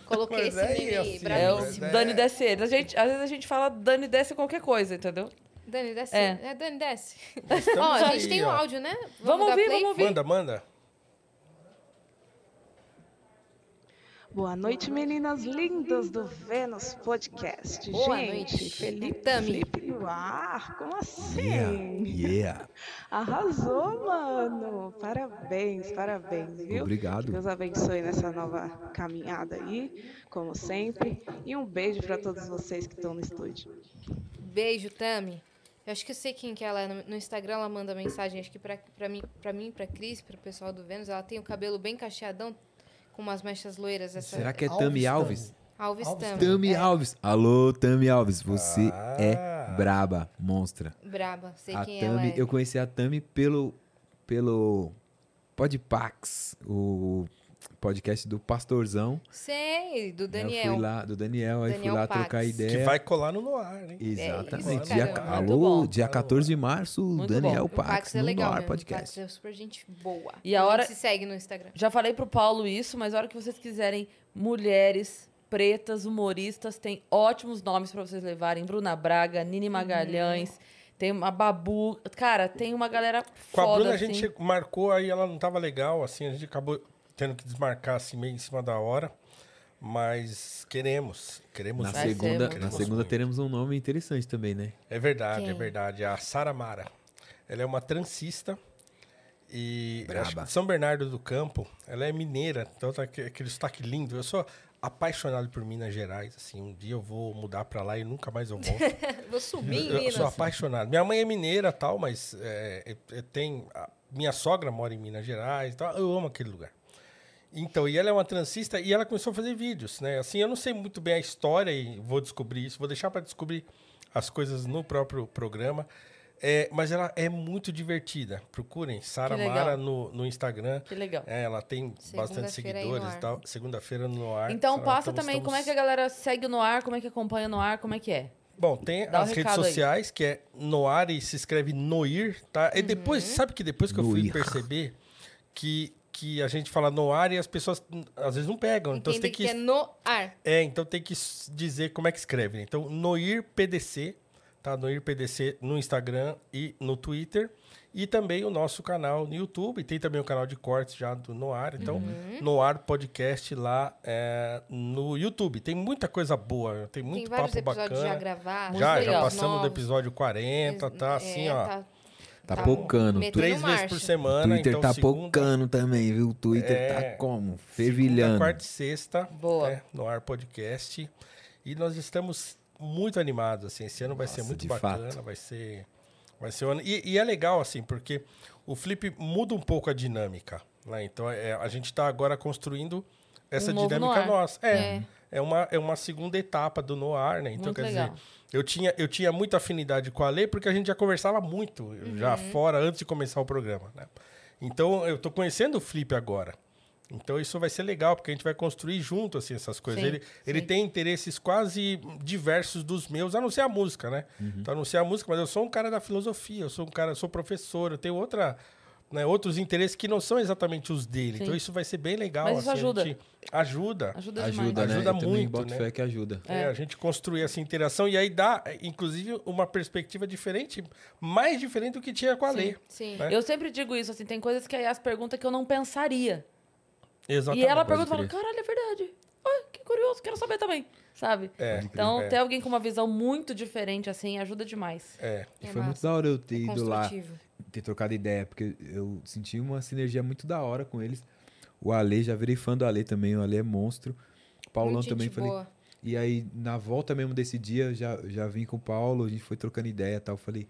coloquei Mas esse é meme assim, É o Mas é- Dani desce ele. A gente, às vezes a gente fala Dani desce qualquer coisa, entendeu? Dani, desce. É. É, Dani, desce. Ó, a aí, gente tem um ó. áudio, né? Vamos dar ouvir, play? vamos ouvir. Manda, manda. Boa noite, meninas lindas do Vênus Podcast. Boa Gente, noite. Felipe, Tami. Felipe no ar, como assim? Yeah, yeah. Arrasou, mano. Parabéns, parabéns, viu? Obrigado. Que Deus abençoe nessa nova caminhada aí, como sempre. E um beijo para todos vocês que estão no estúdio. Beijo, Tami. Eu acho que eu sei quem que ela é. No- Instagram ela manda mensagem, acho que pra, pra mim, pra mim, pra Cris, pro pessoal do Vênus, ela tem o cabelo bem cacheadão, com umas mechas loiras. Essa, Será que é Alves Tami. Alves? Alves Alves Tami. Tami É, Alves. Alô, Tami Alves. Você Ah. é braba, monstra. Braba, sei a quem Tami, ela é. eu conheci a Tami pelo pelo Podpax, o podcast do Pastorzão. Sei, do Eu Daniel. fui lá, do Daniel, aí Daniel fui lá Pax. trocar Que ideia. vai colar no Noir, hein? Exatamente. isso, dia, alô, dia 14 de março, Muito Daniel bom. O Pax, Pax é no legal Noir mesmo. O Pax Podcast. é super gente boa. E a hora- gente se segue no Instagram. Já falei pro Paulo isso, mas a hora que vocês quiserem mulheres pretas, humoristas, tem ótimos nomes pra vocês levarem. Bruna Braga, Nini Magalhães, tem uma Babu. Cara, tem uma galera Com a foda, Bruna a assim. gente marcou, aí ela não tava legal, assim, a gente acabou tendo que desmarcar assim meio em cima da hora. Mas queremos, queremos Na segunda, muito na queremos segunda muito. teremos um nome interessante também, né? É verdade, é Quem? verdade. A Sara Mara. Ela é uma transista E São Bernardo do Campo, ela é mineira, então tá aque- aquele sotaque lindo. Eu sou apaixonado por Minas Gerais, assim, um dia eu vou mudar pra lá e nunca mais eu volto. Vou subir em eu, eu Minas. sou apaixonado. Minha mãe é mineira tal, mas é, é- é- a- minha sogra mora em Minas Gerais, tal. Eu amo aquele lugar. Então, e ela é uma transista e ela começou a fazer vídeos, né? Assim, eu não sei muito bem a história e vou descobrir isso, vou deixar para descobrir as coisas no próprio programa. É, mas ela é muito divertida. Procurem Sara. Mara no, no Instagram. Que legal. É, ela tem bastante seguidores e tal. Segunda-feira no ar. Então Só passa estamos- também como é estamos- que a galera segue no ar, como é que acompanha no ar, como é que é. Bom, tem Dá um as redes recado aí. sociais, que é Noar e se escreve Noir, tá? E depois, Uhum. sabe que depois que eu fui Noir. perceber que, que a gente fala Noar e as pessoas às vezes não pegam. Então você tem que... que. é no ar. É, então tem que dizer como é que escreve. né? Então, Noir PDC, tá? Noir PDC no Instagram e no Twitter. E também o nosso canal no YouTube. Tem também o canal de cortes já do Noar. Então, Uhum. Noar Podcast lá é, no YouTube. Tem muita coisa boa. Tem muito Tem papo bacana. já gravados. Já, já passamos do episódio 40, tá assim, É, ó. Tá, Tá pocando. metendo Três vezes marcha. por O semana. Twitter então, tá segunda, pocando também, viu? O Twitter É, tá como? Segunda, Fervilhando. quarta e sexta. Boa. né, no Ar Podcast. E nós estamos muito animados, assim. Esse ano vai ser muito bacana. fato. Vai ser... Vai ser um ano... E, e é legal, assim, porque o Flip muda um pouco a dinâmica. Né? Então, é, a gente está agora construindo essa Um dinâmica Noir. nossa. É, É. é. uma, é uma segunda etapa do Noir, né? Então, Muito quer legal. dizer, eu tinha, eu tinha muita afinidade com a Lê, porque a gente já conversava muito, já fora, antes de começar o programa, né? Então, eu tô conhecendo o Flip agora. Então, isso vai ser legal, porque a gente vai construir junto, assim, essas coisas. Sim, ele, ele tem interesses quase diversos dos meus, a não ser a música, né? Então, a não ser a música, mas eu sou um cara da filosofia, eu sou um cara, sou professor, eu tenho outra... Né, outros interesses que não são exatamente os dele. Sim. Então isso vai ser bem legal. Mas isso assim, a ajuda. gente ajuda. Ajuda demais. Ajuda, né? Ajuda muito, boto né? fé que ajuda. É, a gente construir essa interação e aí dá, é, inclusive, uma perspectiva diferente, mais diferente do que tinha com a Lê. Sim. né? Eu sempre digo isso, assim, tem coisas que aí as perguntas que eu não pensaria. Exatamente. E ela pergunta e fala, caralho, é verdade. Ai, que curioso, quero saber também. Sabe? É, Então, é. ter alguém com uma visão muito diferente, assim, ajuda demais. É. E É foi muito massa. da hora eu ter É ido lá. Ter trocado ideia, porque eu senti uma sinergia muito da hora com eles. O Ale, já virei fã do Ale também, o Ale é monstro. O Paulão Muito também, falei. boa. E aí, na volta mesmo desse dia, já, já vim com o Paulo, a gente foi trocando ideia e tal. Falei,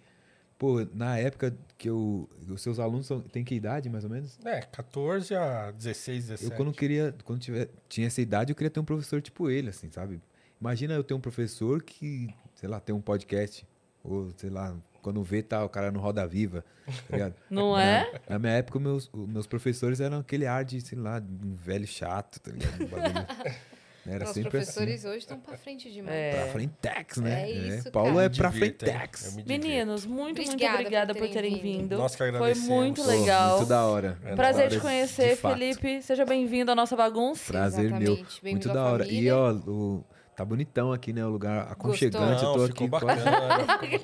pô, na época que eu. Os seus alunos são, têm que idade, mais ou menos? É, 14 a 16, 17. Eu quando queria, quando tiver, tinha essa idade, eu queria ter um professor tipo ele, assim, sabe? Imagina eu ter um professor que, sei lá, tem um podcast, ou sei lá, quando vê tá o cara no Roda Viva, tá ligado? Não Na- é? Na minha época, meus, meus professores eram aquele ar de, sei lá, um velho chato, tá ligado? Um bagulho- Era Os sempre professores hoje estão pra frente demais. É. assim. Pra frentex, né? É isso, Paulo cara. é pra frentex. Meninos, muito, muito Obrigada obrigada por por terem terem vindo. Nós que Foi agradecemos. muito Pô, legal. Muito da hora. É Prazer te conhecer, de fato. Felipe. Seja bem-vindo à nossa bagunça. Prazer Exatamente. meu. Muito da hora. E família. ó, o, tá bonitão aqui, né? O lugar aconchegante. Não, eu tô ficou aqui bacana.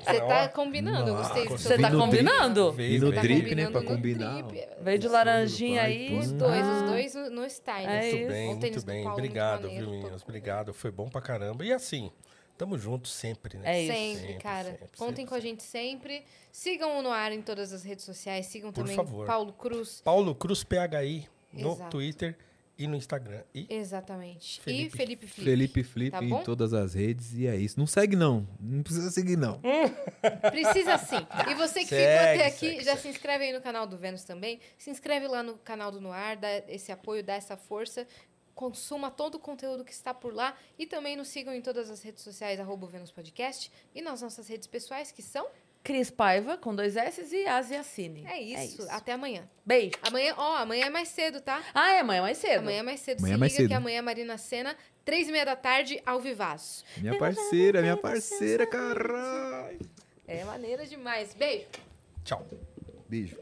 Você tá combinando, eu gostei. Você tá combinando? Veio, E no drip, né? Pra combinar. Veio de laranjinha aí. Os dois, Ah. os dois no, no style. É Muito isso. bem, muito bem. Paulo, muito Obrigado, maneiro, viu, meninos? Obrigado. Foi bom pra caramba. E assim, tamo junto sempre, né? É isso. Sempre, Sempre, cara. sempre, Contem sempre, com a gente sempre. Sigam o no ar em todas as redes sociais. Sigam Por também favor. Paulo Cruz. Paulo Cruz PHI no Exato. Twitter e no Instagram. E Exatamente. Felipe. E Felipe Flip. Felipe Flip Tá em todas as redes. E é isso. Não segue, não. Não precisa seguir, não. Precisa sim. E você que ficou Segue, até aqui, segue, já segue. se inscreve aí no canal do Vênus também. Se inscreve lá no canal do Noir, dá esse apoio, dá essa força. Consuma todo o conteúdo que está por lá. E também nos sigam em todas as redes sociais, arroba Vênus Podcast. E nas nossas redes pessoais, que são... Cris Paiva, com dois S e Asiacine. É isso. Até amanhã. Beijo. Amanhã, ó, amanhã é mais cedo, tá? Ah, é amanhã mais cedo. Amanhã é mais cedo. Amanhã Se é mais liga cedo. que amanhã é Marina Sena, três e meia da tarde, ao vivaço. Minha parceira, minha parceira, caralho. É maneira demais. Beijo. tchau. Beijo.